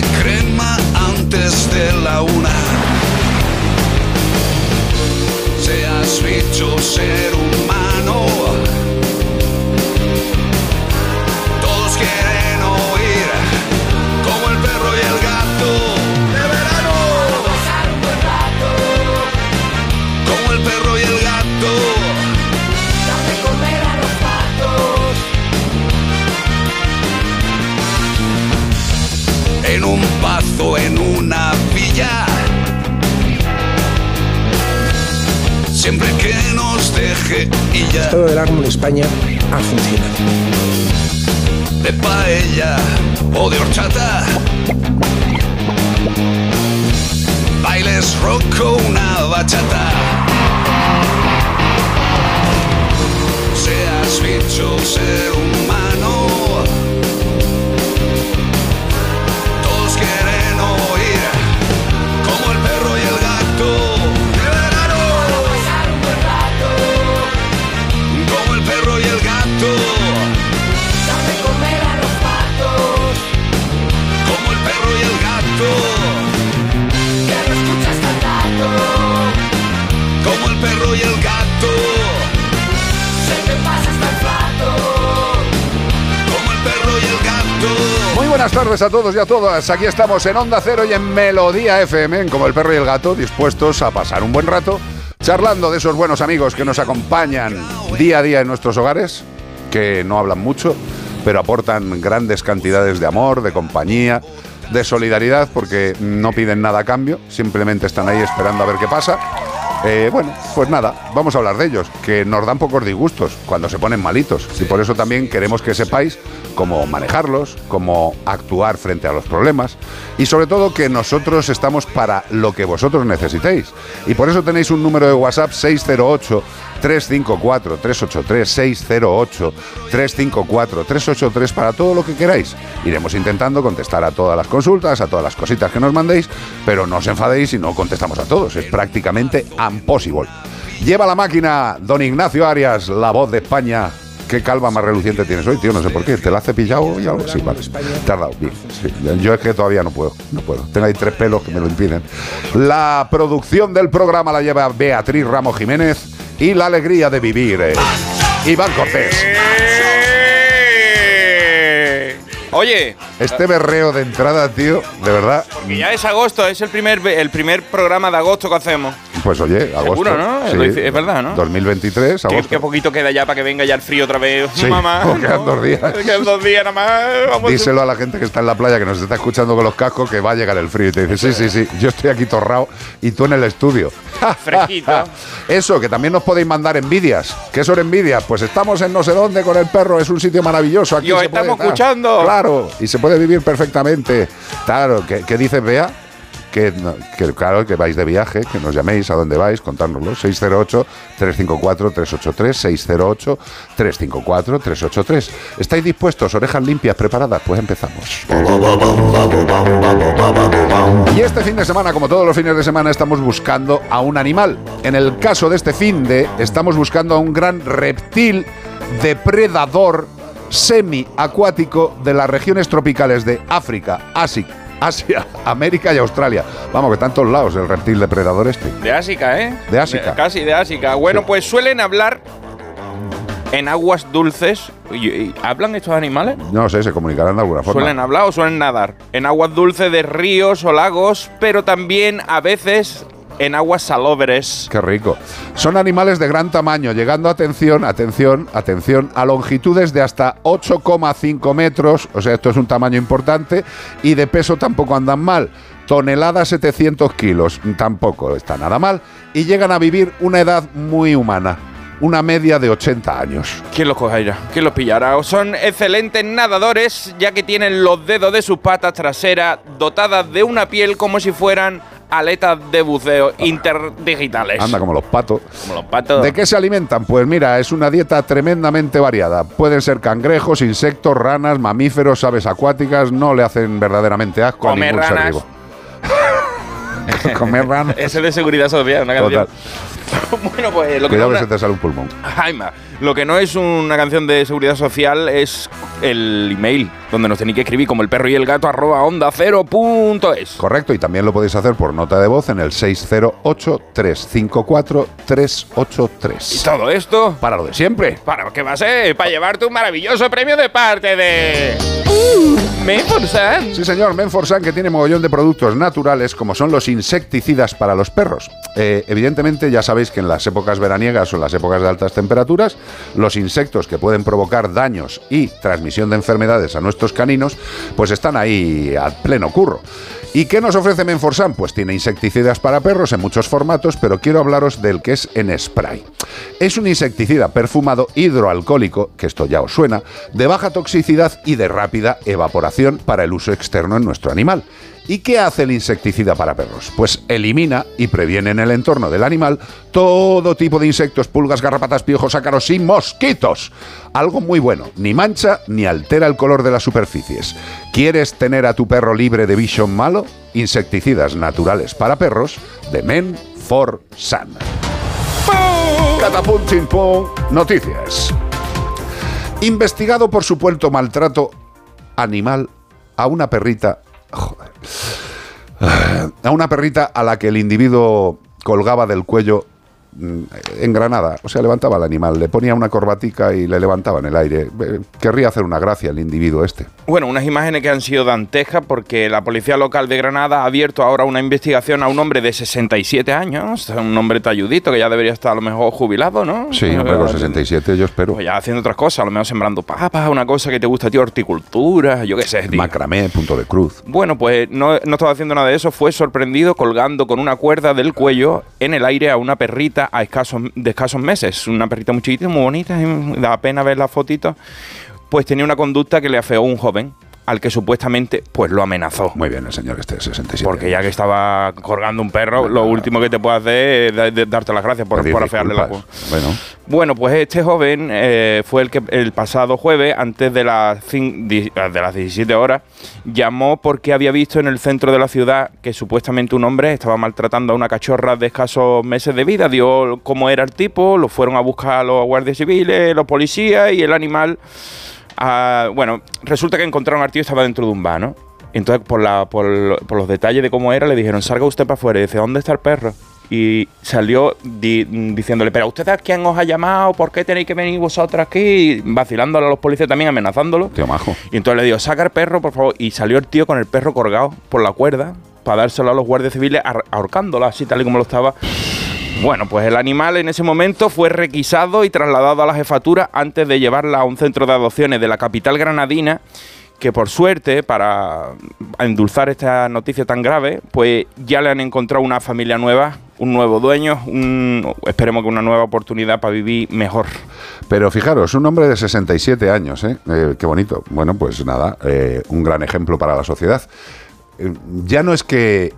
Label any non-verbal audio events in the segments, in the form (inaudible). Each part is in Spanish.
crema antes de la una. Seas bicho, ser humano. Un pazo, en una villa. Siempre que nos deje y ya. Todo del árbol en España ha funcionado. de paella o de horchata. Bailes rock o una bachata. Seas bicho, ser humano. Muy buenas tardes a todos y a todas. Aquí estamos en Onda Cero y en Melodía FM, en como el perro y el gato, dispuestos a pasar un buen rato charlando de esos buenos amigos que nos acompañan día a día en nuestros hogares, que no hablan mucho, pero aportan grandes cantidades de amor, de compañía, de solidaridad, porque no piden nada a cambio, simplemente están ahí esperando a ver qué pasa. Eh, bueno, pues nada, vamos a hablar de ellos, que nos dan pocos disgustos cuando se ponen malitos. Y por eso también queremos que sepáis cómo manejarlos, cómo actuar frente a los problemas y sobre todo que nosotros estamos para lo que vosotros necesitéis. Y por eso tenéis un número de WhatsApp 608 354 383 608 354 383 para todo lo que queráis. Iremos intentando contestar a todas las consultas, a todas las cositas que nos mandéis, pero no os enfadéis si no contestamos a todos. Es prácticamente impossible. Lleva la máquina don Ignacio Arias, la voz de España. ¿Qué calva más reluciente tienes hoy, tío? No sé por qué. ¿Te la has cepillado y algo? Sí, vale. Te has dado bien. Sí. Yo es que todavía no puedo. No puedo. Tengo ahí tres pelos que me lo impiden. La producción del programa la lleva Beatriz Ramos Jiménez y la alegría de vivir. eh, Iván Cortés. Oye, Este berreo de entrada, tío, de verdad. que ya es agosto, es el primer, el primer programa de agosto que hacemos. Pues oye, agosto. Seguro, ¿no? Sí, es verdad, ¿no? 2023, Qué, agosto. qué poquito queda ya para que venga ya el frío otra vez. Sí, Mamá. oh, (laughs) quedan dos días. Quedan dos días nada más. Vamos Díselo a la gente que está en la playa, que nos está escuchando con los cascos, que va a llegar el frío. Y te dice, sí, sí, sí, yo estoy aquí torrado y tú en el estudio. (laughs) Fresquito. Eso, que también nos podéis mandar envidias. ¿Qué son envidias? Pues estamos en no sé dónde con el perro, es un sitio maravilloso. Aquí Y os se estamos escuchando. Claro, y se puede vivir perfectamente. Claro, ¿qué, qué dices, Bea? Que, claro, que vais de viaje, que nos llaméis a dónde vais, contárnoslo. 608-354-383, 608-354-383. ¿Estáis dispuestos? ¿Orejas limpias, preparadas? Pues empezamos. Y este fin de semana, como todos los fines de semana, estamos buscando a un animal. En el caso de este fin de, estamos buscando a un gran reptil depredador semiacuático de las regiones tropicales de África, Asi- Asia, América y Australia. Vamos, que está en todos lados el reptil depredador este. De Ásica, ¿eh? De Ásica. casi de Ásica. Bueno, Sí. pues suelen hablar en aguas dulces. ¿Hablan estos animales? No sé, se comunicarán de alguna forma. Suelen hablar o suelen nadar. En aguas dulces de ríos o lagos, pero también a veces en aguas salobres. Qué rico. Son animales de gran tamaño, llegando, atención, atención, atención, a longitudes de hasta 8,5 metros, o sea, esto es un tamaño importante, y de peso tampoco andan mal. Tonelada 700 kilos, tampoco está nada mal, y llegan a vivir una edad muy humana, una media de 80 años. ¿Quién los cogerá? ¿Quién los pillará? Son excelentes nadadores, ya que tienen los dedos de sus patas traseras dotadas de una piel como si fueran aletas de buceo interdigitales. Anda como los patos. Como los patos. ¿De qué se alimentan? Pues mira, es una dieta tremendamente variada. Pueden ser cangrejos, insectos, ranas, mamíferos, aves acuáticas. No le hacen verdaderamente asco a ningún ser vivo. (laughs) Comer ranas. (laughs) Ese de seguridad social, una canción. (laughs) bueno, pues lo que Cuidado que es se te sale un pulmón. una- Jaime, lo que no es una canción de seguridad social es el email, donde nos tenéis que escribir como el perro y el gato arroba onda cero punto es. Correcto, y también lo podéis hacer por nota de voz en el 608-354-383. Y todo esto, Para lo de siempre. ¿para qué va a ser? Para llevarte un maravilloso premio de parte de... Uh, Menforsan. Sí, señor, Menforsan, que tiene mogollón de productos naturales, como son los insecticidas para los perros. Eh, evidentemente, ya sabéis que en las épocas veraniegas o en las épocas de altas temperaturas, los insectos que pueden provocar daños y transmisión de enfermedades a nuestros caninos, pues están ahí a pleno curro. ¿Y qué nos ofrece Menforsan? Pues tiene insecticidas para perros en muchos formatos, pero quiero hablaros del que es en spray. Es un insecticida perfumado hidroalcohólico, que esto ya os suena, de baja toxicidad y de rápida evaporación para el uso externo en nuestro animal. ¿Y qué hace el insecticida para perros? Pues elimina y previene en el entorno del animal todo tipo de insectos, pulgas, garrapatas, piojos, ácaros y mosquitos. Algo muy bueno, ni mancha ni altera el color de las superficies. ¿Quieres tener a tu perro libre de vision malo? Insecticidas naturales para perros de Men for Sun. Catapum. Noticias. Investigado por supuesto maltrato animal a una perrita. A una perrita a la que el individuo colgaba del cuello en Granada. O sea, levantaba al animal, le ponía una corbatica y le levantaba en el aire. Querría hacer una gracia el individuo este. Bueno, unas imágenes que han sido dantescas porque la policía local de Granada ha abierto ahora una investigación a un hombre de 67 años, un hombre talludito que ya debería estar a lo mejor jubilado, ¿no? Sí, hombre, los 67 yo espero. Pues ya haciendo otras cosas, a lo mejor sembrando papas, una cosa que te gusta, tío, horticultura, yo qué sé, tío. Macramé, punto de cruz. Bueno, pues no, no estaba haciendo nada de eso, fue sorprendido colgando con una cuerda del cuello en el aire a una perrita a escasos, de escasos meses. Una perrita muy chiquitita, muy bonita, da pena ver las fotitos. Pues tenía una conducta que le afeó un joven al que supuestamente pues lo amenazó. Muy bien, el señor este de 67. Porque ya que estaba colgando un perro, lo último que te puede hacer es de- darte las gracias por, por afearle la Bueno, bueno, pues este joven eh, fue el que el pasado jueves, antes de las, di- de las 17 horas, llamó porque había visto en el centro de la ciudad que supuestamente un hombre estaba maltratando a una cachorra de escasos meses de vida. Dio cómo era el tipo, lo fueron a buscar los guardias civiles, los policías y el animal. Ah, bueno, resulta que encontraron al tío y estaba dentro de un vano. Entonces, por, la, por, lo- por los detalles de cómo era, le dijeron, salga usted para afuera. Y dice, ¿dónde está el perro? Y salió di- diciéndole, pero ¿ustedes quién os ha llamado? ¿Por qué tenéis que venir vosotros aquí? Y vacilándole a los policías también, amenazándolo. tío majo. Y entonces le digo, saca el perro, por favor. Y salió el tío con el perro colgado por la cuerda para dárselo a los guardias civiles ahor- ahorcándolo así tal y como lo estaba. Bueno, pues el animal en ese momento fue requisado y trasladado a la jefatura antes de llevarla a un centro de adopciones de la capital granadina que por suerte, para endulzar esta noticia tan grave, pues ya le han encontrado una familia nueva, un nuevo dueño, un- esperemos que una nueva oportunidad para vivir mejor. Pero fijaros, un hombre de 67 años, ¿eh? Eh, qué bonito. Bueno, pues nada, eh, un gran ejemplo para la sociedad. Eh, ya no es que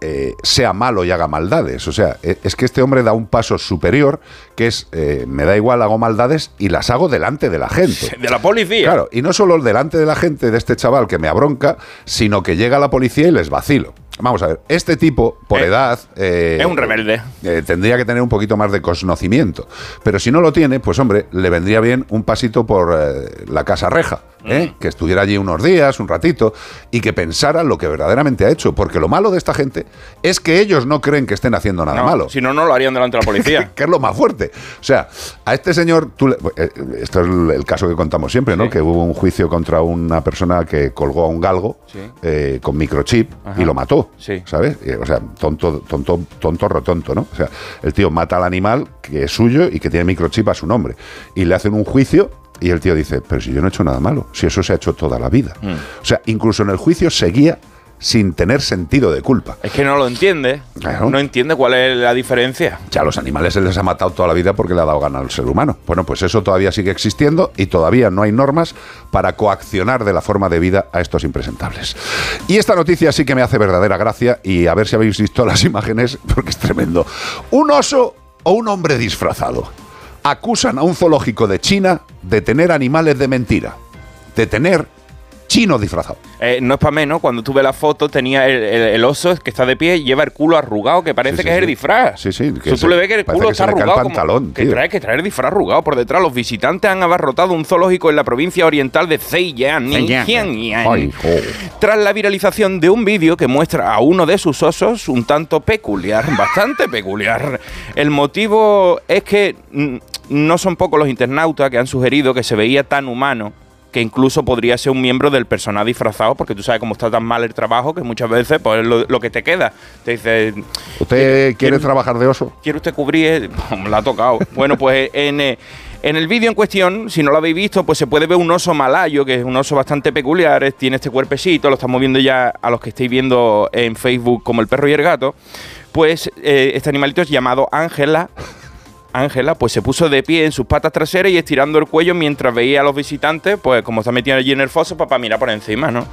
eh, sea malo y haga maldades, o sea, eh, es que este hombre da un paso superior, que es, eh, me da igual, hago maldades y las hago delante de la gente. (laughs) De la policía. Claro, y no solo delante de la gente de este chaval que me abronca, sino que llega la policía y les vacilo. Vamos a ver, este tipo, por Eh, edad... es un rebelde. tendría que tener un poquito más de conocimiento. Pero si no lo tiene, pues hombre, le vendría bien un pasito por la Casa Reja. ¿Eh? Que estuviera allí unos días, un ratito, y que pensara lo que verdaderamente ha hecho. Porque lo malo de esta gente es que ellos no creen que estén haciendo nada No, malo. Si no, no lo harían delante de la policía. (laughs) que es lo más fuerte. O sea, a este señor, tú le- eh, esto es el, caso que contamos siempre, ¿no? Sí. Que hubo un juicio contra una persona que colgó a un galgo Sí. eh, con microchip Ajá. y lo mató. Sí. ¿Sabes? O sea, tonto, tonto, tonto, rotonto, ¿no? O sea, el tío mata al animal que es suyo y que tiene microchip a su nombre. Y le hacen un juicio y el tío dice, pero si yo no he hecho nada malo, si eso se ha hecho toda la vida. Mm. O sea, incluso en el juicio seguía sin tener sentido de culpa. Es que no lo entiende. Claro. No entiende cuál es la diferencia. Ya a los animales se les ha matado toda la vida porque le ha dado gana al ser humano. Bueno, pues eso todavía sigue existiendo y todavía no hay normas para coaccionar de la forma de vida a estos impresentables. Y esta noticia sí que me hace verdadera gracia y a ver si habéis visto las (laughs) imágenes porque es tremendo. Un oso o un hombre disfrazado acusan a un zoológico de China de tener animales de mentira. De tener chino disfrazado. Eh, no es para menos, cuando tú ves la foto, tenía el, el- el oso que está de pie, lleva el culo arrugado, que parece Sí, sí, que es el disfraz. Sí, sí, que Tú, tú se- le ves que el culo que está el arrugado. como- pantalón, que trae, que trae el disfraz arrugado por detrás. Los visitantes han abarrotado un zoológico en la provincia oriental de Zhejiang. Ay. Tras la viralización de un vídeo que muestra a uno de sus osos un tanto peculiar, (laughs) bastante peculiar. El motivo es que mm, no son pocos los internautas que han sugerido que se veía tan humano que incluso podría ser un miembro del personal disfrazado, porque tú sabes cómo está tan mal el trabajo que muchas veces pues, es lo, lo que te queda. Te dice, ¿Usted quiere ¿Quién- trabajar de oso? ¿quiere usted cubrir? Me la ha tocado. (laughs) Bueno, pues en, eh, en el vídeo en cuestión, si no lo habéis visto, pues se puede ver un oso malayo, que es un oso bastante peculiar, tiene este cuerpecito, lo estamos viendo ya a los que estáis viendo en Facebook como el perro y el gato. Pues eh, este animalito es llamado Ángela. Ángela, pues se puso de pie en sus patas traseras y estirando el cuello mientras veía a los visitantes, pues como está metido allí en el foso, para mirar por encima, ¿no?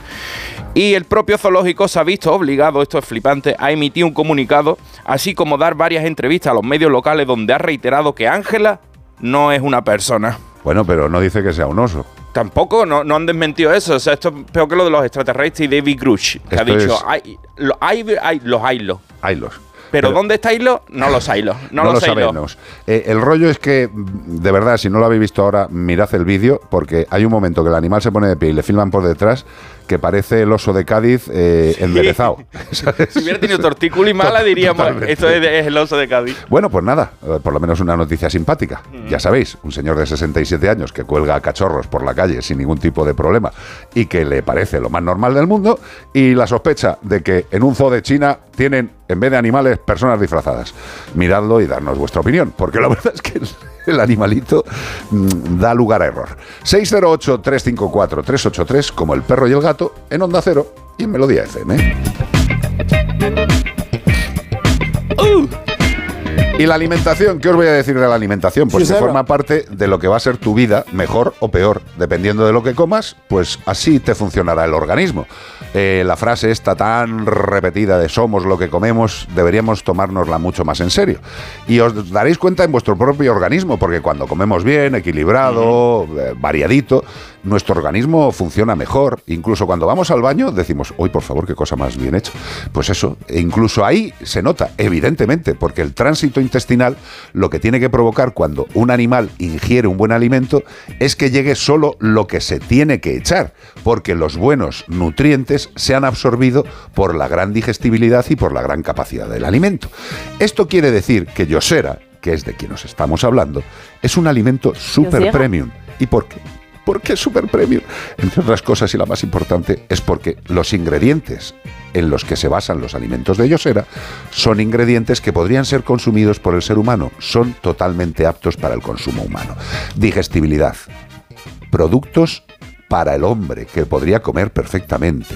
Y el propio zoológico se ha visto obligado, esto es flipante, a emitir un comunicado, así como dar varias entrevistas a los medios locales donde ha reiterado que Ángela no es una persona. Bueno, pero no dice que sea un oso. Tampoco, no, no han desmentido eso. O sea, esto es peor que lo de los extraterrestres y David Grush, que ha Esto dicho, es- hay, lo- hay, hay- los Pero, ¿dónde está hilo? No los haylos. No, lo haylos. sabemos. Eh, el rollo es que, de verdad, si no lo habéis visto ahora, mirad el vídeo, porque hay un momento que el animal se pone de pie y le filman por detrás, que parece el oso de Cádiz eh, enderezado. (laughs) (laughs) ¿sabes? Si hubiera tenido tortícula y mala, diríamos, Totalmente. esto es, es el oso de Cádiz. Bueno, pues nada, eh, por lo menos una noticia simpática. Mm. Ya sabéis, un señor de 67 años que cuelga a cachorros por la calle sin ningún tipo de problema y que le parece lo más normal del mundo y la sospecha de que en un zoo de China tienen, en vez de animales, personas disfrazadas. Miradlo y darnos vuestra opinión, porque la (laughs) verdad es que el, el animalito mm, da lugar a error. 608-354-383, como el perro y el gato, en Onda Cero y en Melodía FM. Y la alimentación, ¿qué os voy a decir de la alimentación? Pues Sí, que forma parte de lo que va a ser tu vida, mejor o peor. Dependiendo de lo que comas, pues así te funcionará el organismo. Eh, la frase esta tan repetida de somos lo que comemos, deberíamos tomárnosla mucho más en serio. Y os daréis cuenta en vuestro propio organismo, porque cuando comemos bien, equilibrado, eh, variadito, nuestro organismo funciona mejor. Incluso cuando vamos al baño decimos, uy, por favor, qué cosa más bien hecha. Pues eso, e incluso ahí se nota, evidentemente, porque el tránsito intestinal lo que tiene que provocar cuando un animal ingiere un buen alimento es que llegue solo lo que se tiene que echar, porque los buenos nutrientes se han absorbido por la gran digestibilidad y por la gran capacidad del alimento. Esto quiere decir que Yosera, que es de quien nos estamos hablando, es un alimento super premium. ¿Y por qué? ¿Por qué super premium? Entre otras cosas, y la más importante, es porque los ingredientes en los que se basan los alimentos de Yosera son ingredientes que podrían ser consumidos por el ser humano, son totalmente aptos para el consumo humano. Digestibilidad, productos para el hombre que podría comer perfectamente.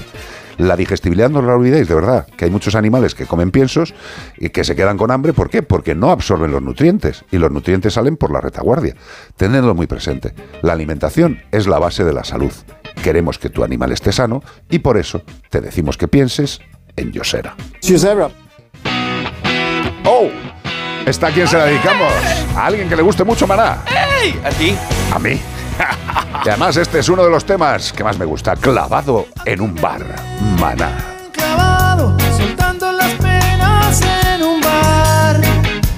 La digestibilidad no la olvidéis, de verdad, que hay muchos animales que comen piensos y que se quedan con hambre. ¿Por qué? Porque no absorben los nutrientes y los nutrientes salen por la retaguardia. Tenedlo muy presente. La alimentación es la base de la salud. Queremos que tu animal esté sano y por eso te decimos que pienses en Yosera. ¡Oh! ¿Está a quién se la dedicamos? A alguien que le guste mucho Maná. ¡Ey! ¿A ti? A mí. (laughs) Y además este es uno de los temas que más me gusta, clavado en un bar. Maná. clavado, soltando las penas en un bar,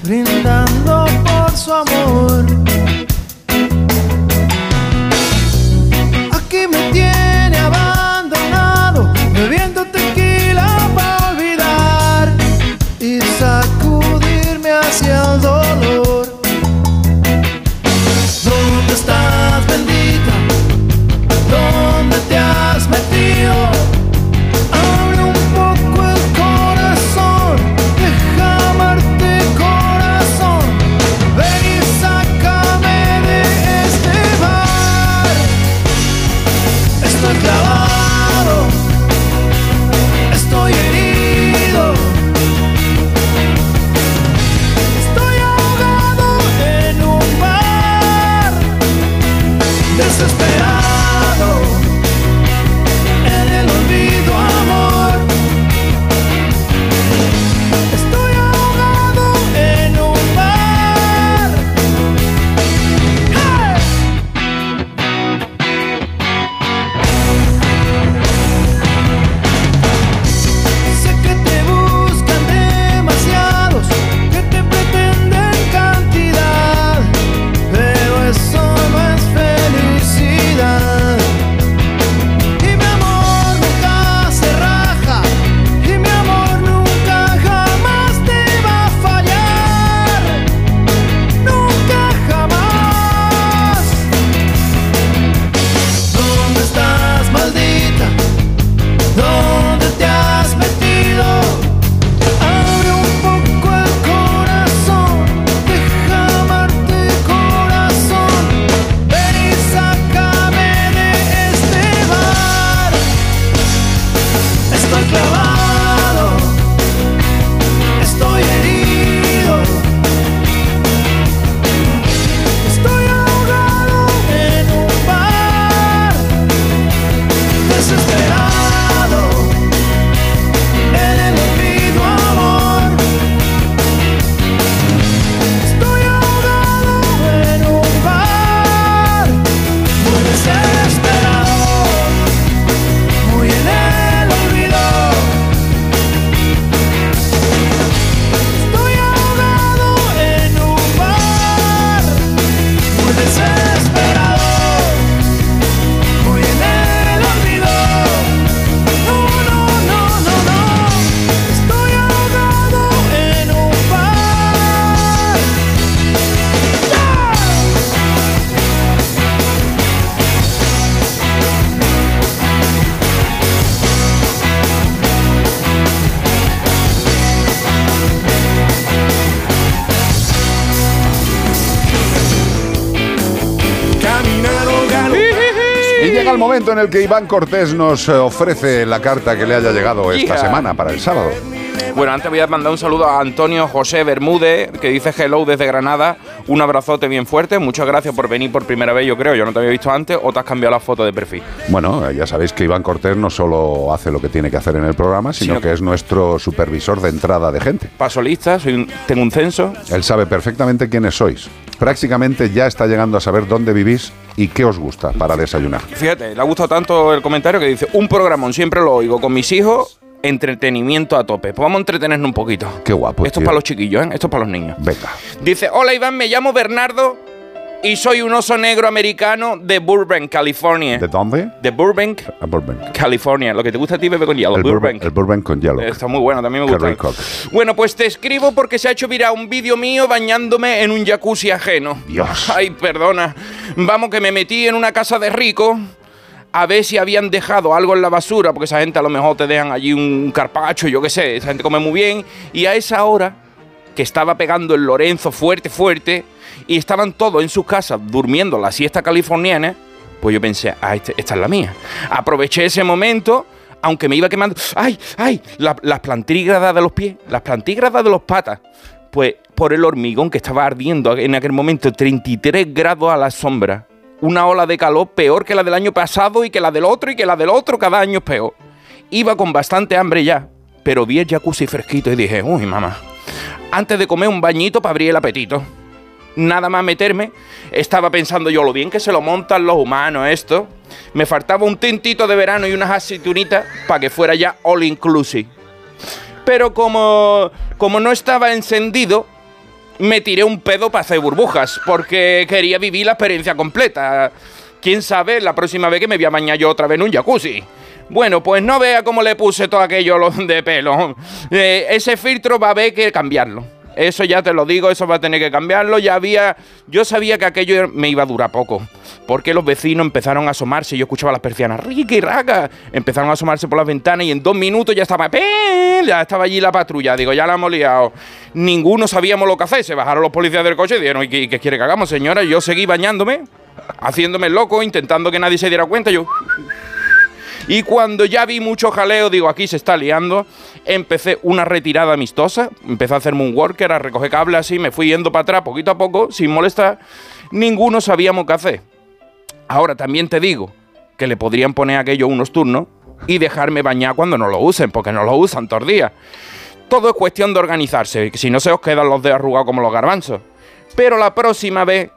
brindando por su amor. El que Iván Cortés nos eh, ofrece la carta que le haya llegado esta semana para el sábado. Bueno, antes voy a mandar un saludo a Antonio José Bermúdez, que dice hello desde Granada. Un abrazote bien fuerte. Muchas gracias por venir por primera vez, yo creo. Yo no te había visto antes o te has cambiado la foto de perfil. Bueno, ya sabéis que Iván Cortés no solo hace lo que tiene que hacer en el programa, sino Sino que es nuestro supervisor de entrada de gente. Paso lista, soy un- tengo un censo. Él sabe perfectamente quiénes sois. Prácticamente ya está llegando a saber dónde vivís y qué os gusta para desayunar. Fíjate, le ha gustado tanto el comentario que dice, un programón, siempre lo oigo con mis hijos, entretenimiento a tope. Pues vamos a entretenernos un poquito. Qué guapo, Esto es para los chiquillos, ¿eh? Esto es para los niños. Venga. Dice, hola Iván, me llamo Bernardo y soy un oso negro americano de Burbank, California. ¿De dónde? De Burbank, A Burbank. California. Lo que te gusta a ti bebe con hielo. El Burbank. El Burbank con hielo. Está muy bueno, también me gusta. rico. Bueno, pues te escribo porque se ha hecho viral un vídeo mío bañándome en un jacuzzi ajeno. Dios. Ay, perdona. Vamos, que me metí en una casa de rico a ver si habían dejado algo en la basura, porque esa gente a lo mejor te dejan allí un carpacho, yo qué sé, esa gente come muy bien. Y a esa hora, que estaba pegando el Lorenzo fuerte, fuerte, y estaban todos en sus casas durmiendo la siesta californiana, pues yo pensé, ah, este- esta es la mía. Aproveché ese momento, aunque me iba quemando, ¡ay, ay! la- las plantígradas de los pies, las plantígradas de los patas. Pues por el hormigón que estaba ardiendo en aquel momento, 33 grados a la sombra. Una ola de calor peor que la del año pasado y que la del otro y que la del otro, cada año es peor. Iba con bastante hambre ya, pero vi el jacuzzi fresquito y dije, uy, mamá, antes de comer un bañito para abrir el apetito. Nada más meterme, estaba pensando yo lo bien que se lo montan los humanos esto. Me faltaba un tintito de verano y unas aceitunitas para que fuera ya all inclusive. Pero como, como no estaba encendido, me tiré un pedo para hacer burbujas, porque quería vivir la experiencia completa. Quién sabe, la próxima vez que me voy a bañar yo otra vez en un jacuzzi. Bueno, pues no vea cómo le puse todo aquello lo de pelo. Eh, ese filtro va a haber que cambiarlo. Eso ya te lo digo, eso va a tener que cambiarlo. Ya había. Yo sabía que aquello me iba a durar poco. Porque los vecinos empezaron a asomarse. Yo escuchaba las persianas, rica y. Empezaron a asomarse por las ventanas y en dos minutos ya estaba. Ya estaba allí la patrulla. Digo, ya la hemos liado. Ninguno sabíamos lo que hacer. Se bajaron los policías del coche y dijeron, ¿y qué, qué quiere que hagamos, señora? Yo seguí bañándome, haciéndome loco, intentando que nadie se diera cuenta. Yo. Y cuando ya vi mucho jaleo, digo, aquí se está liando, empecé una retirada amistosa, empecé a hacerme un worker, a recoger cables así, me fui yendo para atrás poquito a poco, sin molestar, ninguno sabíamos qué hacer. Ahora también te digo que le podrían poner aquello unos turnos y dejarme bañar cuando no lo usen, porque no lo usan todos los días. Todo es cuestión de organizarse, si no se os quedan los dedos arrugados como los garbanzos. Pero la próxima vez,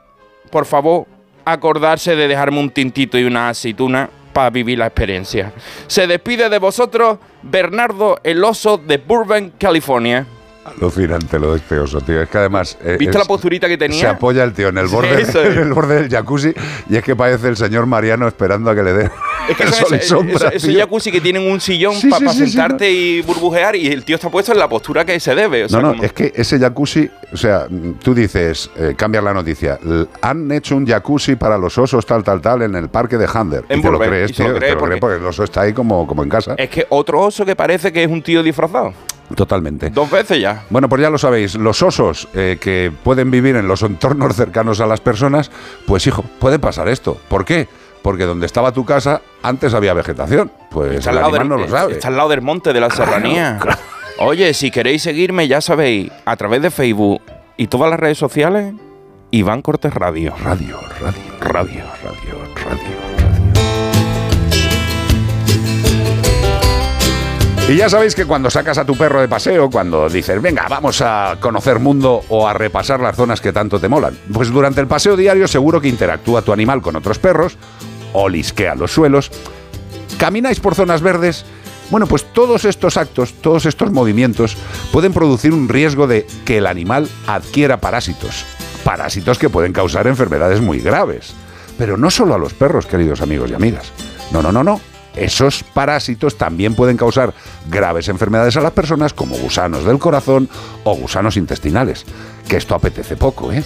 por favor, acordarse de dejarme un tintito y una aceituna para vivir la experiencia. Se despide de vosotros Bernardo el oso de Burbank, California. Alucinante lo de este oso, tío. Es que además. eh, ¿Viste es- la posturita que tenía? Se apoya el tío en el borde, es. en el borde del jacuzzi y es que parece el señor Mariano esperando a que le dé Es que el sol y ese- sombra. ese- esos tío. jacuzzi que tienen un sillón Sí, para sí, sí, sí, sentarte y burbujear y el tío está puesto en la postura que se debe. o sea, no, no, como- es que ese jacuzzi, o sea, tú dices, eh, cambias la noticia, han hecho un jacuzzi para los osos tal, tal, tal en el parque de Hander. En y te lo crees, lo tío, cree te lo crees porque- porque el oso está ahí como, como en casa. Es que otro oso que parece que es un tío disfrazado. Totalmente. Dos veces ya. Bueno, pues ya lo sabéis, los osos eh, que pueden vivir en los entornos cercanos a las personas, pues hijo, puede pasar esto. ¿Por qué? Porque donde estaba tu casa, antes había vegetación. Pues Está el animal del, no lo sabe. está al lado del monte de la serranía. Oye, si queréis seguirme, ya sabéis, a través de Facebook y todas las redes sociales, Iván Cortés Radio. Radio, radio, Radio. radio, radio. Y ya sabéis que cuando sacas a tu perro de paseo, cuando dices, venga, vamos a conocer mundo o a repasar las zonas que tanto te molan, pues durante el paseo diario seguro que interactúa tu animal con otros perros, o lisquea los suelos, camináis por zonas verdes, bueno, pues todos estos actos, todos estos movimientos pueden producir un riesgo de que el animal adquiera parásitos. Parásitos que pueden causar enfermedades muy graves. Pero no solo a los perros, queridos amigos y amigas. No, no, no, no. Esos parásitos también pueden causar graves enfermedades a las personas como gusanos del corazón o gusanos intestinales. Que esto apetece poco, ¿eh?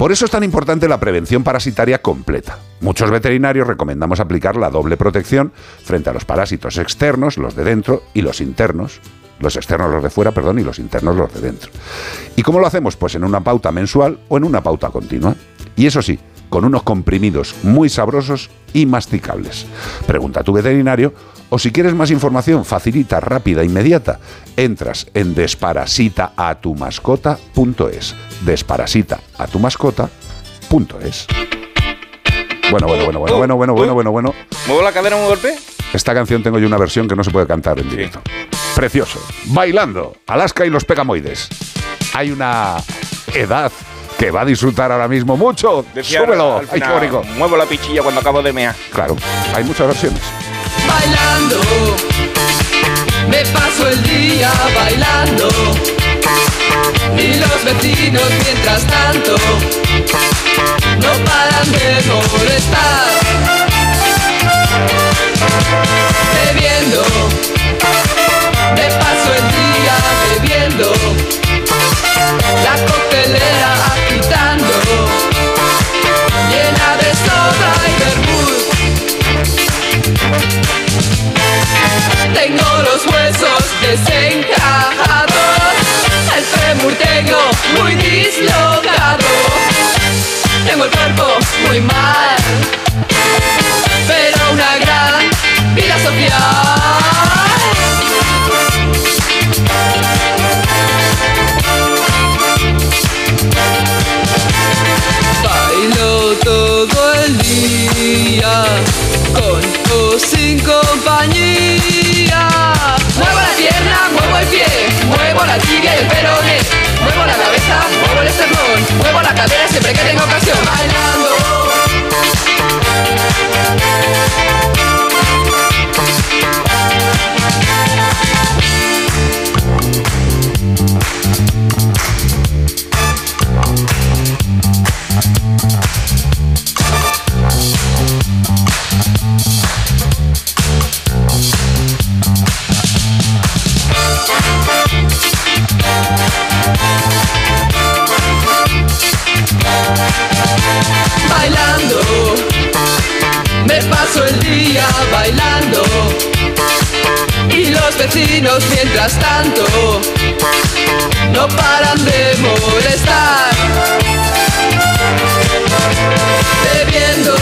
Por eso es tan importante la prevención parasitaria completa. Muchos veterinarios recomendamos aplicar la doble protección frente a los parásitos externos, los de dentro, y los internos. Los externos los de fuera, perdón, y los internos los de dentro. ¿Y cómo lo hacemos? Pues en una pauta mensual o en una pauta continua. Y eso sí, con unos comprimidos muy sabrosos y masticables. Pregunta a tu veterinario o si quieres más información facilita, rápida, inmediata, entras en desparasitaatumascota.es. Desparasitaatumascota.es. Bueno, bueno, bueno, bueno, bueno, bueno, bueno, bueno, bueno. ¿Muevo la cadera un golpe? Esta canción tengo yo una versión que no se puede cantar en directo. Precioso. Bailando. Alaska y los Pegamoides. Hay una edad que va a disfrutar ahora mismo mucho. Decía Súbelo. al Ay, final, qué bonito. Muevo la pichilla cuando acabo de mear. Claro, hay muchas versiones. bailando. Me paso el día bailando. Y los vecinos mientras tanto no paran de molestar. Bebiendo. Me paso el día bebiendo. La coctelera dislocado, tengo el cuerpo muy mal, pero una gran vida social. Bailo todo el día con o sin compañía. Muevo la pierna, muevo el pie, muevo la tibia y el peroné, cadera siempre que tengo ocasión. Mientras tanto no paran de molestar. Bebiendo.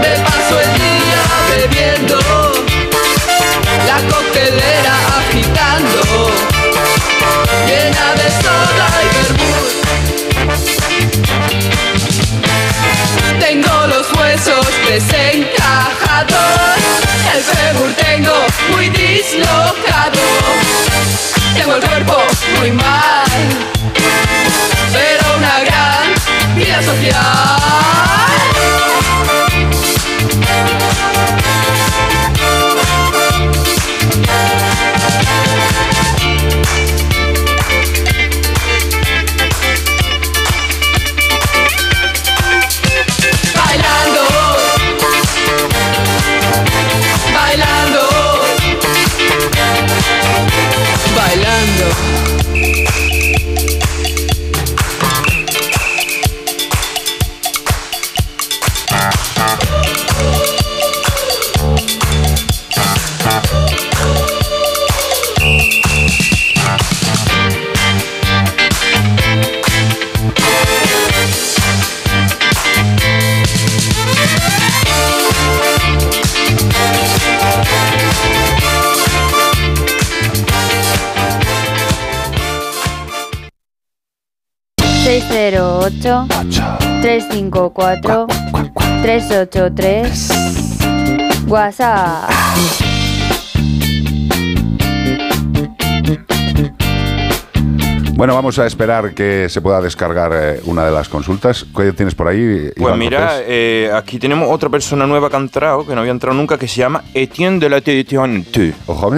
Me paso el día bebiendo. La coctelera agitando. Llena de soda y vermouth. Tengo los huesos desencajados, el fémur tengo muy dislocado, tengo el cuerpo muy mal, pero una gran vida social. 354 383 WhatsApp. Bueno, vamos a esperar que se pueda descargar eh, una de las consultas. ¿Qué tienes por ahí? Pues Iván mira, Cortés? eh, aquí tenemos otra persona nueva que ha entrado, que no había entrado nunca, que se llama Etienne de la Détente. Ojo.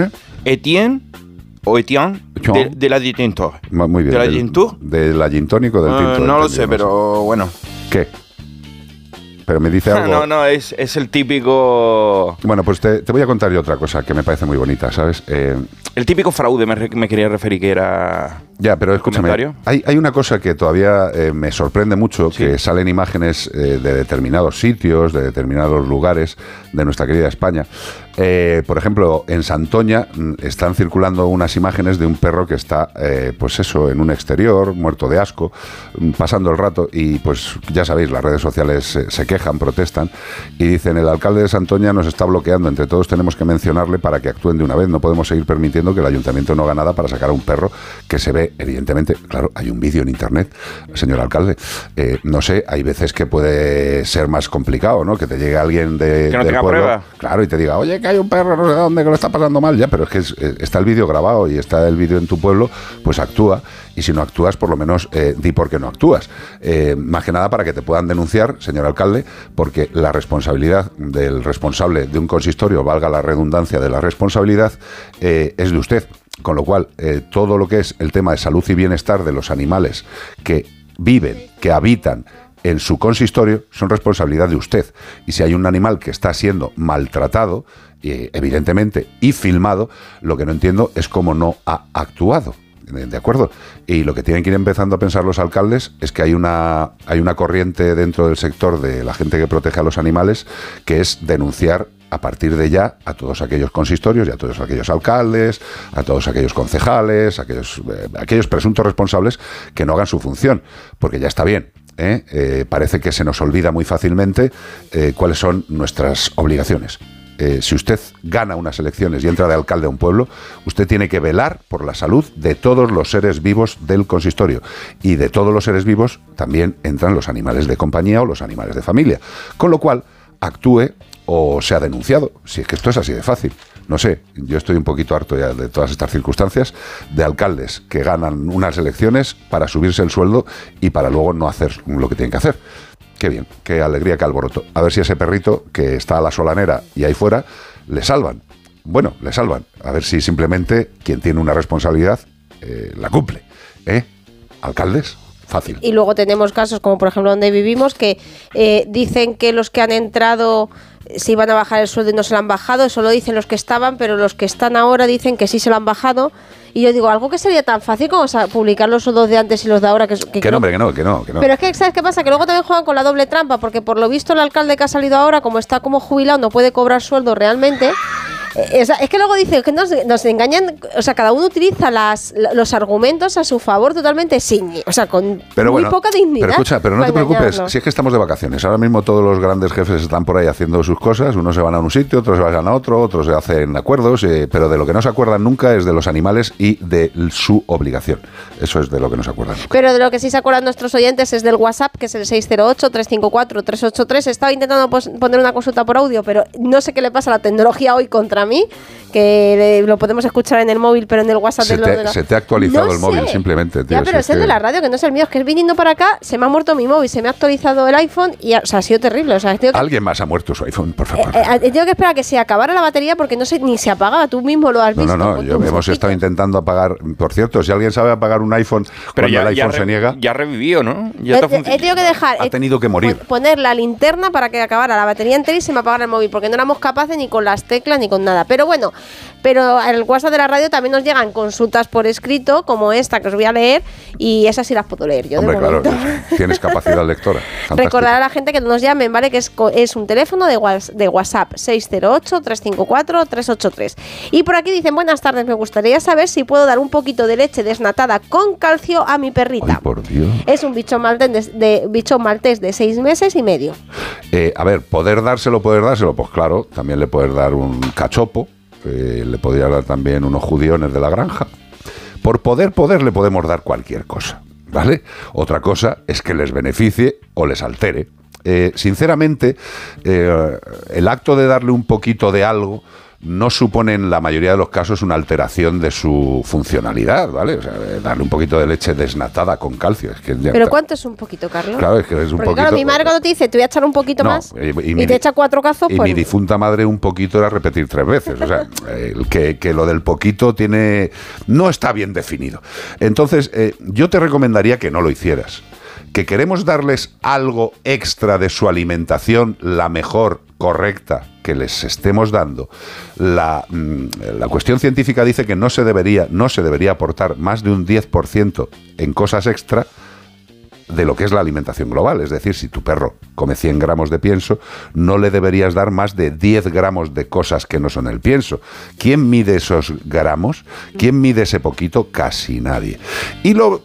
Etienne o Etienne de, de la Détente. Mu- Muy bien. ¿De la Del- Tour? De la Gin Tonic o del Eh, tinto. no lo sé, pero bueno. ¿Qué? Pero me dice (laughs) algo... No, no, es, es el típico. Bueno, pues te, te voy a contar yo otra cosa que me parece muy bonita, ¿sabes? Eh, El típico fraude me, me quería referir que era. Ya, pero escúchame, hay, hay una cosa que todavía eh, me sorprende mucho, que salen imágenes eh, de determinados sitios, de determinados lugares de nuestra querida España. Eh, por ejemplo, en Santoña mm, están circulando unas imágenes de un perro que está, pues eso, en un exterior, muerto de asco, mm, pasando el rato y pues ya sabéis, las redes sociales se quejan, protestan y dicen, el alcalde de Santoña nos está bloqueando, entre todos tenemos que mencionarle para que actúen de una vez, no podemos seguir permitiendo que el ayuntamiento no haga nada para sacar a un perro que se ve, evidentemente, claro, hay un vídeo en internet, señor alcalde, Eh, no sé, hay veces que puede ser más complicado, ¿no? Que te llegue alguien de, Que no del tenga pueblo, prueba. Claro, y te diga, oye, que hay un perro no sé dónde que lo está pasando mal, ya, pero es que es- eh, está el vídeo grabado y está el vídeo en tu pueblo, pues actúa. Y si no actúas, por lo menos eh, di por qué no actúas. Eh, más que nada para que te puedan denunciar, señor alcalde, porque la responsabilidad del responsable de un consistorio, valga la redundancia de la responsabilidad, eh, es de usted. Con lo cual, eh, todo lo que es el tema de salud y bienestar de los animales que viven, que habitan en su consistorio son responsabilidad de usted. Y si hay un animal que está siendo maltratado, eh, evidentemente, y filmado, lo que no entiendo es cómo no ha actuado. ¿De acuerdo? Y lo que tienen que ir empezando a pensar los alcaldes es que hay una, hay una corriente dentro del sector de la gente que protege a los animales que es denunciar a partir de ya a todos aquellos consistorios y a todos aquellos alcaldes, a todos aquellos concejales, a aquellos, eh, aquellos presuntos responsables que no hagan su función, porque ya está bien. ¿eh? Eh, parece que se nos olvida muy fácilmente cuáles son nuestras obligaciones. Si usted gana unas elecciones y entra de alcalde a un pueblo, usted tiene que velar por la salud de todos los seres vivos del consistorio. Y de todos los seres vivos también entran los animales de compañía o los animales de familia. Con lo cual, actúe o sea denunciado. Si es que esto es así de fácil. No sé, yo estoy un poquito harto ya de todas estas circunstancias de alcaldes que ganan unas elecciones para subirse el sueldo y para luego no hacer lo que tienen que hacer. Qué bien, qué alegría, qué alboroto. A ver si ese perrito que está a la solanera y ahí fuera le salvan. Bueno, le salvan. A ver si simplemente quien tiene una responsabilidad eh, la cumple. ¿Eh? Alcaldes, fácil. Y luego tenemos casos como por ejemplo donde vivimos que eh, dicen que los que han entrado se iban a bajar el sueldo y no se lo han bajado, eso lo dicen los que estaban, pero los que están ahora dicen que sí se lo han bajado. Y yo digo, algo que sería tan fácil como sa- publicar los sueldos de antes y los de ahora. Que, que Que no, hombre, que no, que no, que no. Pero es que, ¿sabes qué pasa? Que luego también juegan con la doble trampa, porque por lo visto el alcalde que ha salido ahora, como está como jubilado, no puede cobrar sueldo realmente. Eh, o sea, es que luego dicen que nos, nos engañan, o sea, cada uno utiliza las, la- los argumentos a su favor totalmente sin, o sea, con Pero muy bueno, poca dignidad. pero escucha, pero no te preocupes, si es que estamos de vacaciones. Ahora mismo todos los grandes jefes están por ahí haciendo sus cosas. Unos se van a un sitio, otros se van a otro, otros se hacen acuerdos, eh, pero de lo que no se acuerdan nunca es de los animales y de su obligación. Eso es de lo que no se acuerdan. nunca. Pero de lo que sí se acuerdan nuestros oyentes es del WhatsApp, que es el 608-354-383. Estaba intentando poner una consulta por audio, pero no sé qué le pasa a la tecnología hoy contra mí, que le- lo podemos escuchar en el móvil, pero en el WhatsApp Se del te- ordenador. se te ha actualizado No el móvil sé. simplemente, tío, Ya, si pero es es el que- de la radio, que no es el mío, es que es viniendo para acá, se me ha muerto mi móvil, se me ha actualizado el iPhone y, o sea, ha sido terrible. O sea, Alguien más ha muerto su iPhone, por favor. eh, eh, he tenido que esperar a que se acabara la batería porque no sé ni se apagaba. Tú mismo lo has No, visto. no, no, yo, hemos estado intentando apagar. Por cierto, si alguien sabe apagar un iPhone Pero cuando ya, el ya iPhone se niega, ya revivió, ¿no? Ya He, está he funcionando. tenido que dejar. Ha he- tenido que morir. pon- Poner la linterna para que acabara la batería entera y se me apagara el móvil, porque no éramos capaces ni con las teclas ni con nada. Pero bueno, pero al WhatsApp de la radio también nos llegan consultas por escrito, como esta que os voy a leer, y esas sí las puedo leer yo. de Hombre, claro, momento. tienes capacidad (laughs) lectora. Fantástico. Recordar a la gente que no nos llamen, ¿vale? Que es, co- es un teléfono de, whats- de WhatsApp 608-354-383. Y por aquí dicen, buenas tardes, me gustaría saber si puedo dar un poquito de leche desnatada con calcio a mi perrita. Ay, por Dios. Es un bicho maltés de, de- bicho maltés de seis meses y medio. Eh, a ver, poder dárselo, poder dárselo, pues claro, también le puedes dar un cachopo, eh, le podría dar también unos judiones de la granja. Por poder, poder, le podemos dar cualquier cosa, ¿vale? Otra cosa es que les beneficie o les altere. Eh, sinceramente, eh, el acto de darle un poquito de algo no supone en la mayoría de los casos una alteración de su funcionalidad, ¿vale? O sea, darle un poquito de leche desnatada con calcio. Es que ya ¿Pero está. cuánto es un poquito, Carlos? Claro, es que es un Porque poquito. claro, mi madre cuando te dice, te voy a echar un poquito No, más, y- y y, mi- te echa cuatro cazos, Y pues... mi difunta madre un poquito era repetir tres veces. O sea, (laughs) el que, que lo del poquito tiene. no está bien definido. Entonces, eh, yo te recomendaría que no lo hicieras. Que queremos darles algo extra de su alimentación, la mejor, correcta, que les estemos dando, la, mm, la cuestión científica dice que no se debería, no se debería aportar más de un 10% en cosas extra de lo que es la alimentación global. Es decir, si tu perro come 100 gramos de pienso, no le deberías dar más de 10 gramos de cosas que no son el pienso. ¿Quién mide esos gramos? ¿Quién mide ese poquito? Casi nadie. Y lo,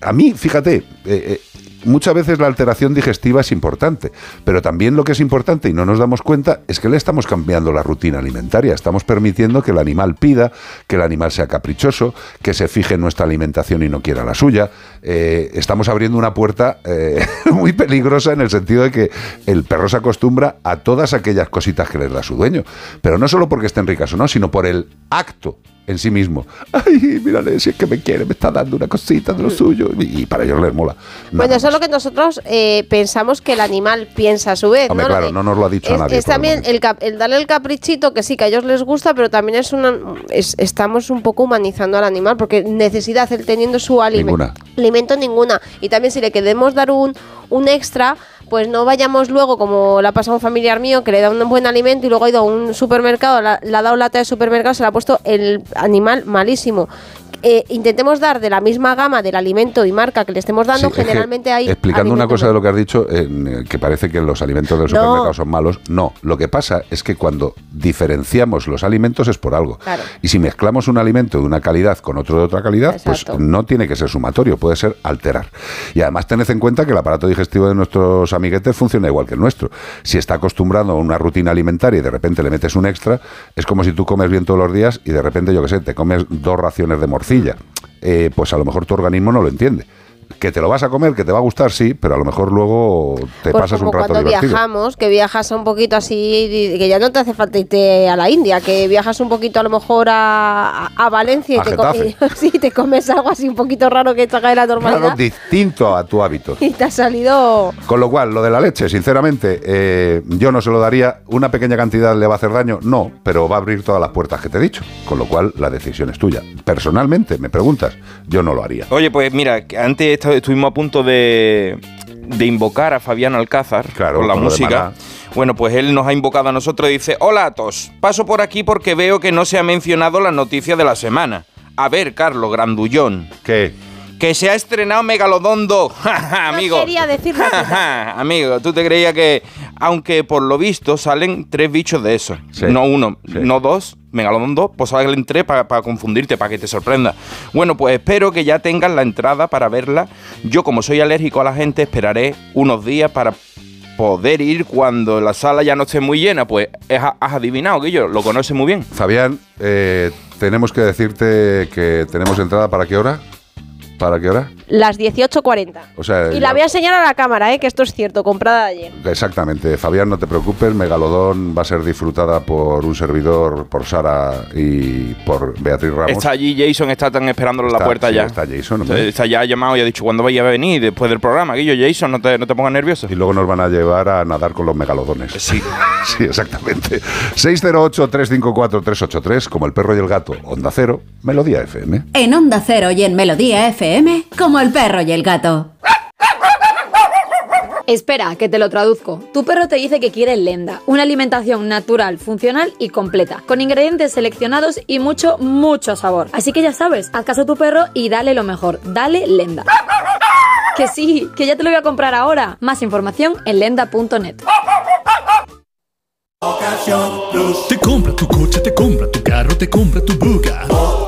a mí, fíjate, eh, eh, muchas veces la alteración digestiva es importante, pero también lo que es importante y no nos damos cuenta es que le estamos cambiando la rutina alimentaria, estamos permitiendo que el animal pida, que el animal sea caprichoso, que se fije en nuestra alimentación y no quiera la suya. Eh, estamos abriendo una puerta (laughs) muy peligrosa en el sentido de que el perro se acostumbra a todas aquellas cositas que le da su dueño, pero no solo porque estén ricas o no, sino por el acto en sí mismo. Ay, mírale, si es que me quiere, me está dando una cosita de lo suyo. Y, y para ellos les mola. Nada Bueno, eso es lo que nosotros eh, pensamos que el animal piensa a su vez. Hombre, ¿no? claro, Eh, no nos lo ha dicho es, nadie. es también el, el darle el caprichito que sí, que a ellos les gusta, pero también es una. es- estamos un poco humanizando al animal, porque necesidad él teniendo su alimento. Ninguna. Alimento ninguna. Y también si le queremos dar un, un extra, pues no vayamos luego, como le ha pasado un familiar mío, que le da un buen alimento y luego ha ido a un supermercado, le ha dado lata de supermercado, se le ha puesto el animal malísimo. Eh, intentemos dar de la misma gama del alimento y marca que le estemos dando, Sí, es que, generalmente hay. Explicando una cosa de lo que has dicho, eh, que parece que los alimentos del No. supermercado son malos. No, lo que pasa es que cuando diferenciamos los alimentos es por algo. Claro. Y si mezclamos un alimento de una calidad con otro de otra calidad, Exacto. pues no tiene que ser sumatorio, puede ser alterar. Y además tened en cuenta que el aparato digestivo de nuestros amiguetes funciona igual que el nuestro. Si está acostumbrado a una rutina alimentaria y de repente le metes un extra, es como si tú comes bien todos los días y de repente, yo qué sé, te comes dos raciones de morcilla. Eh, pues a lo mejor tu organismo no lo entiende. Que te lo vas a comer, que te va a gustar, sí, pero a lo mejor luego te Pues pasas como un rato cuando divertido. viajamos, que viajas un poquito así, y- que ya no te hace falta irte a la India, que viajas un poquito a lo mejor a, a- a Valencia y A te, co- Getafe. y- (laughs) sí, te comes algo así un poquito raro que te haga de la normalidad Claro, distinto a tu hábito. (laughs) y te ha salido... Con lo cual, lo de la leche, sinceramente, eh, yo no se lo daría. ¿Una pequeña cantidad le va a hacer daño? No, pero va a abrir todas las puertas que te he dicho. Con lo cual, la decisión es tuya. Personalmente, me preguntas, yo no lo haría. Oye, pues mira, que antes estuvimos a punto de, de invocar a Fabián Alcázar Claro, con la música. Bueno, pues él nos ha invocado a nosotros y dice, hola a todos, paso por aquí porque veo que no se ha mencionado la noticia de la semana. A ver, Carlos Grandullón, ¿Qué? que se ha estrenado Megalodon 2. (laughs) amigo. quería decirlo. (laughs) amigo, tú te creías que, aunque por lo visto salen tres bichos de esos, Sí. no uno, Sí. no dos, Megalodon 2, pues salen tres para confundirte, para que te sorprenda. Bueno, pues espero que ya tengan la entrada para verla. Yo, como soy alérgico a la gente, esperaré unos días para poder ir cuando la sala ya no esté muy llena. Pues es- has adivinado, Guillo, lo conoces muy bien. Fabián, eh, tenemos que decirte que tenemos entrada para qué hora? ¿Para qué hora? Las 18.40. O sea, Y la voy a enseñar a la cámara, ¿eh? que esto es cierto, comprada ayer. Exactamente, Fabián, no te preocupes, Megalodón va a ser disfrutada por un servidor, por Sara y por Beatriz Ramos. Está allí Jason, está tan esperándolo en la puerta sí, ya. está Jason. Está ya llamado y ha dicho, ¿cuándo vaya a venir? Después del programa, Guillo, Jason, no te, no te pongas nervioso. Y luego nos van a llevar a nadar con los megalodones. Sí. (laughs) Sí, exactamente. 608-354-383, como el perro y el gato, Onda Cero, Melodía FM. En Onda Cero y en Melodía FM, como el perro y el gato. Espera, que te lo traduzco. Tu perro te dice que quiere Lenda, una alimentación natural, funcional y completa, con ingredientes seleccionados y mucho, mucho sabor. Así que ya sabes, haz caso a tu perro y dale lo mejor, dale Lenda. Que sí, que ya te lo voy a comprar ahora. Más información en lenda.net. Te compra tu coche, te compra tu carro, te compra tu buga.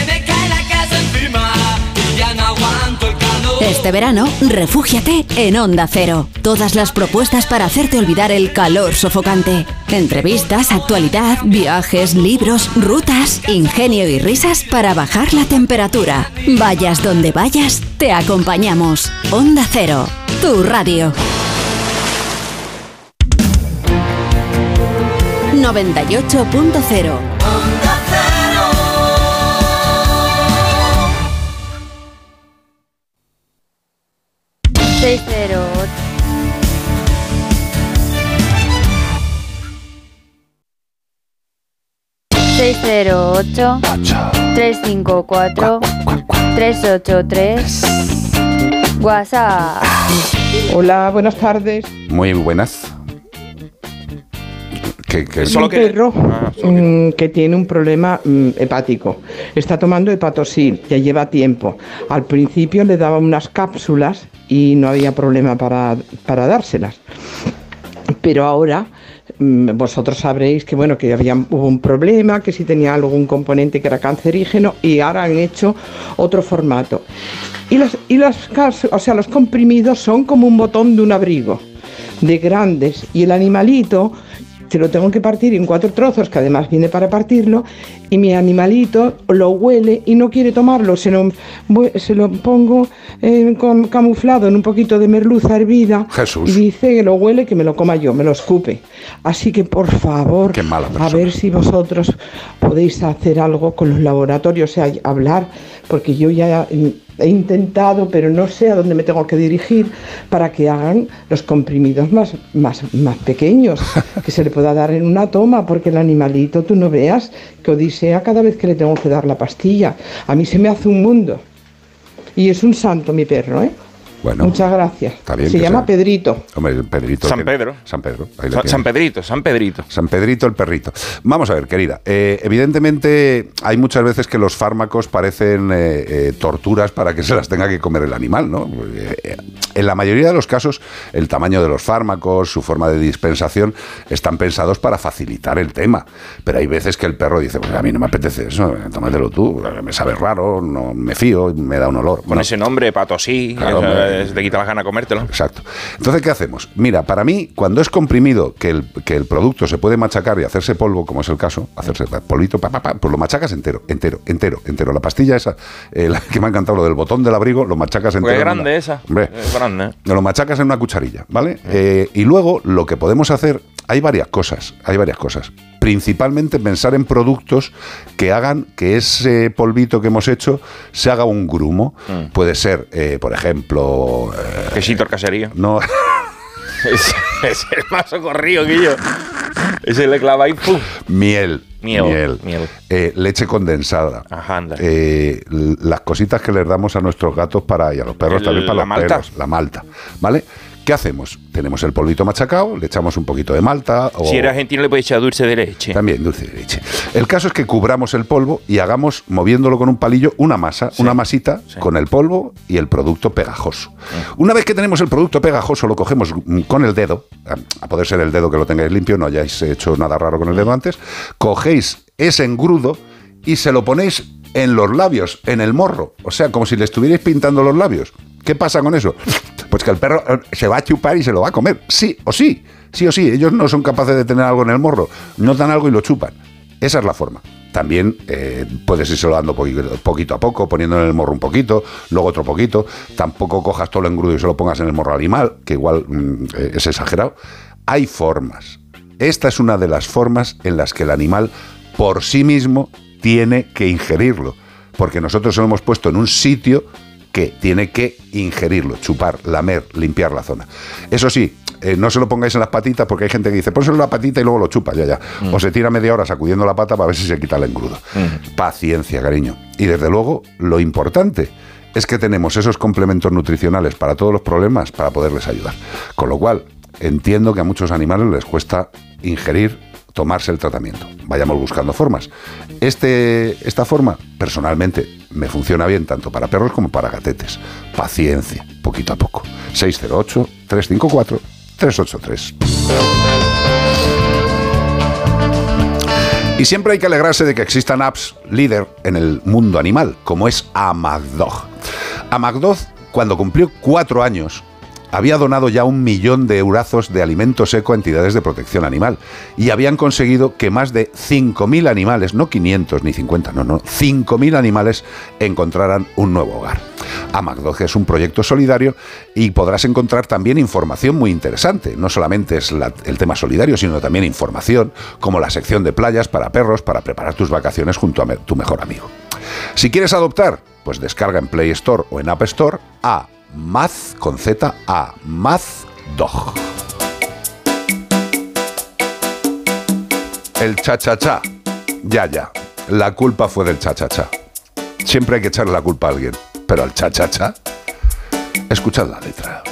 Este verano, refúgiate en Onda Cero. Todas las propuestas para hacerte olvidar el calor sofocante. Entrevistas, actualidad, viajes, libros, rutas, ingenio y risas para bajar la temperatura. Vayas donde vayas, te acompañamos. Onda Cero, tu radio. 98.0 608 354 383 WhatsApp. Hola, buenas tardes. Muy buenas. Que, que- un perro mm, que tiene un problema mm, hepático. Está tomando hepatosil, ya lleva tiempo. Al principio le daba unas cápsulas y no había problema para, para dárselas. Pero ahora mm, vosotros sabréis que bueno que había hubo un problema, que si tenía algún componente que era cancerígeno y ahora han hecho otro formato. Y los y las o sea, los comprimidos son como un botón de un abrigo de grandes y el animalito se lo tengo que partir en cuatro trozos, que además viene para partirlo, y mi animalito lo huele y no quiere tomarlo, se lo, se lo pongo eh, con- camuflado en un poquito de merluza hervida Jesús. y dice que lo huele, que me lo coma yo, me lo escupe. Así que por favor, a ver si vosotros podéis hacer algo con los laboratorios, o sea, hablar, porque yo ya he intentado, pero no sé a dónde me tengo que dirigir para que hagan los comprimidos más, más, más pequeños, (laughs) que se le pueda dar en una toma, porque el animalito, tú no veas que odisea cada vez que le tengo que dar la pastilla. A mí se me hace un mundo. Y es un santo mi perro, ¿eh? Bueno, Muchas gracias. está bien se llama sea. Pedrito. Hombre, Pedrito. San que- Pedro. San Pedro. ahí San, Pedrito, San Pedrito. San Pedrito el perrito. Vamos a ver, querida. eh, evidentemente hay muchas veces que los fármacos parecen eh, eh, torturas para que se las tenga que comer el animal, ¿no? En la mayoría de los casos, el tamaño de los fármacos, su forma de dispensación, están pensados para facilitar el tema. Pero hay veces que el perro dice, pues a mí no me apetece eso, tómatelo tú, me sabe raro, no me fío, me da un olor. Con Bueno, ese nombre, patosí, Claro, te quita las ganas de comértelo. Exacto. Entonces, ¿qué hacemos? Mira, para mí, cuando es comprimido, que el, que el producto se puede machacar y hacerse polvo, como es el caso, hacerse polvito, pa, pa, pa, pues lo machacas entero, entero, entero, entero. La pastilla esa, eh, la que me ha encantado, lo del botón del abrigo, lo machacas entero. Pues es una- grande esa. Hombre, Es grande. ¿eh? lo machacas en una cucharilla, ¿vale? Eh, y luego lo que podemos hacer, hay varias cosas, hay varias cosas. Principalmente pensar en productos que hagan que ese polvito que hemos hecho se haga un grumo. Puede ser, eh, por ejemplo... eh, Quesito no... (laughs) Es, es el más socorrido que yo. Ese le clava ahí, ¡pum! Miel. Miel, miel. Eh, leche condensada. Ajá, anda. Eh, las cositas que les damos a nuestros gatos para y a los perros El- también para la los malta. perros. La malta. ¿Vale? ¿Qué hacemos? Tenemos el polvito machacado, le echamos un poquito de malta. O Si eres argentino le puedes echar dulce de leche. También dulce de leche. El caso es que cubramos el polvo y hagamos, moviéndolo con un palillo, una masa, una masita con el polvo y el producto pegajoso. Una vez que tenemos el producto pegajoso, lo cogemos mm, con el dedo, a- a poder ser el dedo que lo tengáis limpio, no hayáis hecho nada raro con el dedo antes, cogéis ese engrudo y se lo ponéis en los labios, en el morro, o sea, como si le estuvierais pintando los labios. ¿Qué pasa con eso? Pues que el perro eh, se va a chupar y se lo va a comer, sí o sí, sí o sí. Ellos no son capaces de tener algo en el morro, notan algo y lo chupan. Esa es la forma. También eh, puedes írselo dando poquito, a poco, poniendo en el morro un poquito, luego otro poquito. Tampoco cojas todo el engrudo y se lo pongas en el morro al animal, que igual mm, eh, es exagerado. Hay formas. Esta es una de las formas en las que el animal por sí mismo tiene que ingerirlo. Porque nosotros lo hemos puesto en un sitio que tiene que ingerirlo, chupar, lamer, limpiar la zona. Eso sí, eh, no se lo pongáis en las patitas porque hay gente que dice, pónselo en la patita y luego lo chupa, ya, ya. O se tira media hora sacudiendo la pata para ver si se quita el engrudo. Paciencia, cariño. Y desde luego, lo importante es que tenemos esos complementos nutricionales para todos los problemas para poderles ayudar. Con lo cual, entiendo que a muchos animales les cuesta ingerir, tomarse el tratamiento. Vayamos buscando formas. Este, esta forma, personalmente, me funciona bien tanto para perros como para gatetes. Paciencia, poquito a poco. 608-354-383. Y siempre hay que alegrarse de que existan apps líder en el mundo animal, como es Amagdog. Amagdog, cuando cumplió cuatro años, había donado ya un millón de eurazos de alimento seco a entidades de protección animal y habían conseguido que más de 5.000 animales, no 500 ni 50, no, no, 5.000 animales encontraran un nuevo hogar. Amagdog es un proyecto solidario y podrás encontrar también información muy interesante. No solamente es el tema solidario, sino también información como la sección de playas para perros para preparar tus vacaciones junto a tu mejor amigo. Si quieres adoptar, pues descarga en Play Store o en App Store a Maz con Z A. Maz Dog. El cha-cha-cha. Ya, ya. La culpa fue del cha-cha-cha. Siempre hay que echarle la culpa a alguien. Pero al cha-cha-cha. Escuchad la letra.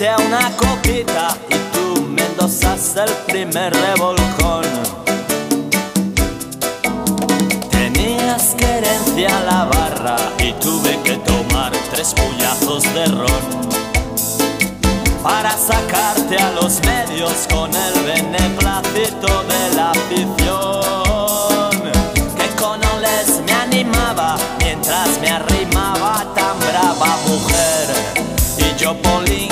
Invité una copita y tú me endosaste el primer revolcón. Tenías querencia a la barra y tuve que tomar tres puñazos de ron para sacarte a los medios con el beneplácito de la afición que con oles me animaba mientras me arrimaba tan brava mujer y yo bolinga,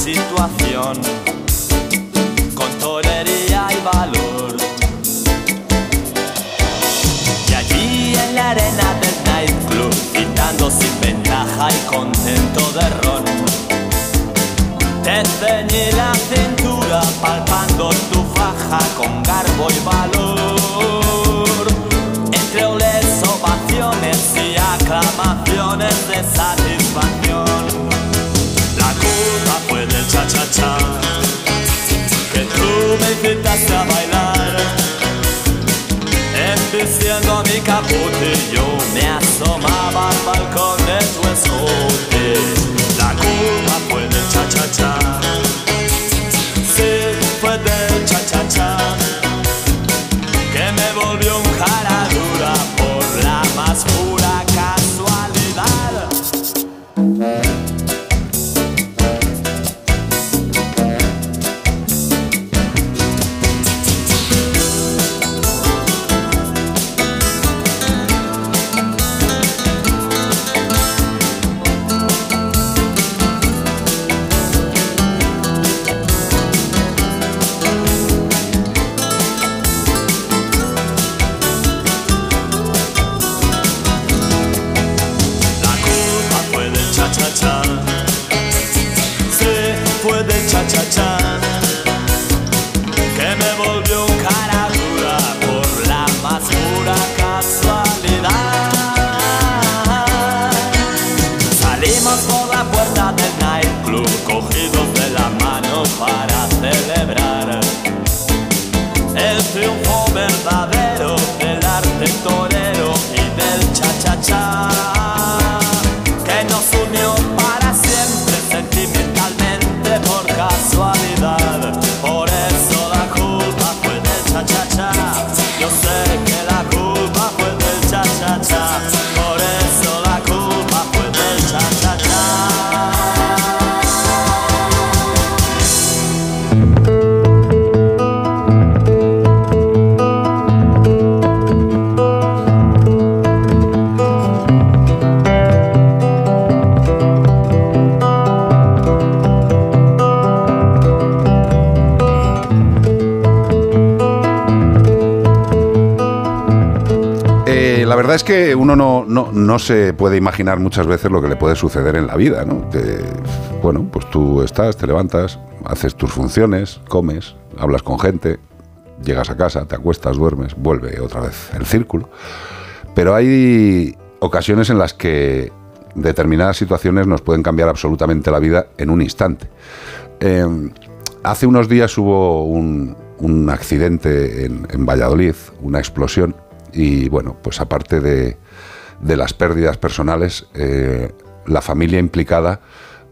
situación con torería y valor y allí en la arena del nightclub, gritando sin ventaja y contento de ron. Te ceñí la cintura, palpando tu faja con garbo y valor. Entre oles, ovaciones y aclamaciones de satisfacción. Que tú me invitaste a bailar. Embistiendo mi capotillo me asomaba al balcón de tu escote La culpa fue del cha-cha-cha que uno no, no- no se puede imaginar muchas veces lo que le puede suceder en la vida, ¿no? Bueno, pues tú estás, te levantas, haces tus funciones, comes, hablas con gente, llegas a casa, te acuestas, duermes, vuelve otra vez el círculo. Pero hay ocasiones en las que determinadas situaciones nos pueden cambiar absolutamente la vida en un instante. Eh, hace unos días hubo un, un accidente en, en Valladolid, una explosión, y bueno, pues aparte de, de las pérdidas personales, eh, la familia implicada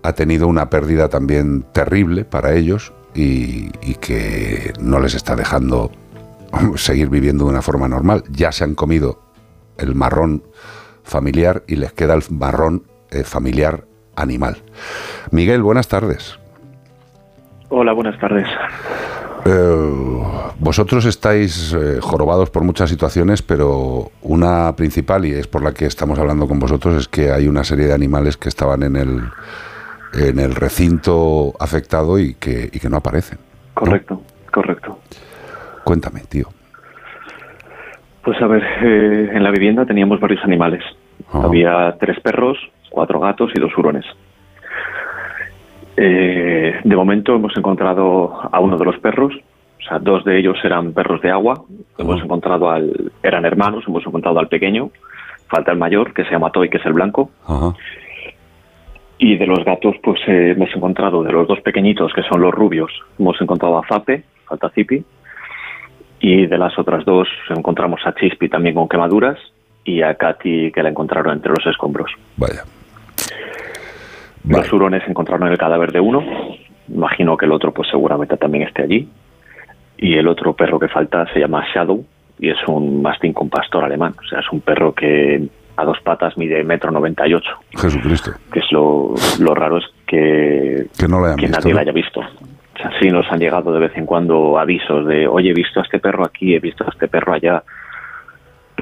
ha tenido una pérdida también terrible para ellos y, que no les está dejando (laughs) seguir viviendo de una forma normal. Ya se han comido el marrón familiar y les queda el marrón eh, familiar animal. Miguel, buenas tardes. Hola, buenas tardes. Eh, vosotros estáis eh, jorobados por muchas situaciones, pero una principal, y es por la que estamos hablando con vosotros, es que hay una serie de animales que estaban en el, en el recinto afectado y que, y que no aparecen. Correcto, correcto. Cuéntame, tío. Pues a ver, eh, en la vivienda teníamos varios animales. Había tres perros, cuatro gatos y dos hurones. Eh, de momento hemos encontrado a uno de los perros, o sea, dos de ellos eran perros de agua. Hemos encontrado al, eran hermanos, hemos encontrado al pequeño. Falta el mayor, que se llama Toy, que es el blanco. Ajá. Y de los gatos, pues eh, hemos encontrado de los dos pequeñitos, que son los rubios, hemos encontrado a Zape, falta Zipi. Y de las otras dos encontramos a Chispi también con quemaduras y a Katy, que la encontraron entre los escombros. Vaya. Los hurones encontraron el cadáver de uno. Imagino que el otro, pues seguramente también esté allí. Y el otro perro que falta se llama Shadow y es un mastín con pastor alemán. O sea, es un perro que a dos patas mide metro noventa y ocho. Jesucristo. Que es lo, lo raro es que, Que no lo hayan que visto, nadie ¿no? lo haya visto. O sea, sí nos han llegado de vez en cuando avisos de, oye, he visto a este perro aquí, he visto a este perro allá.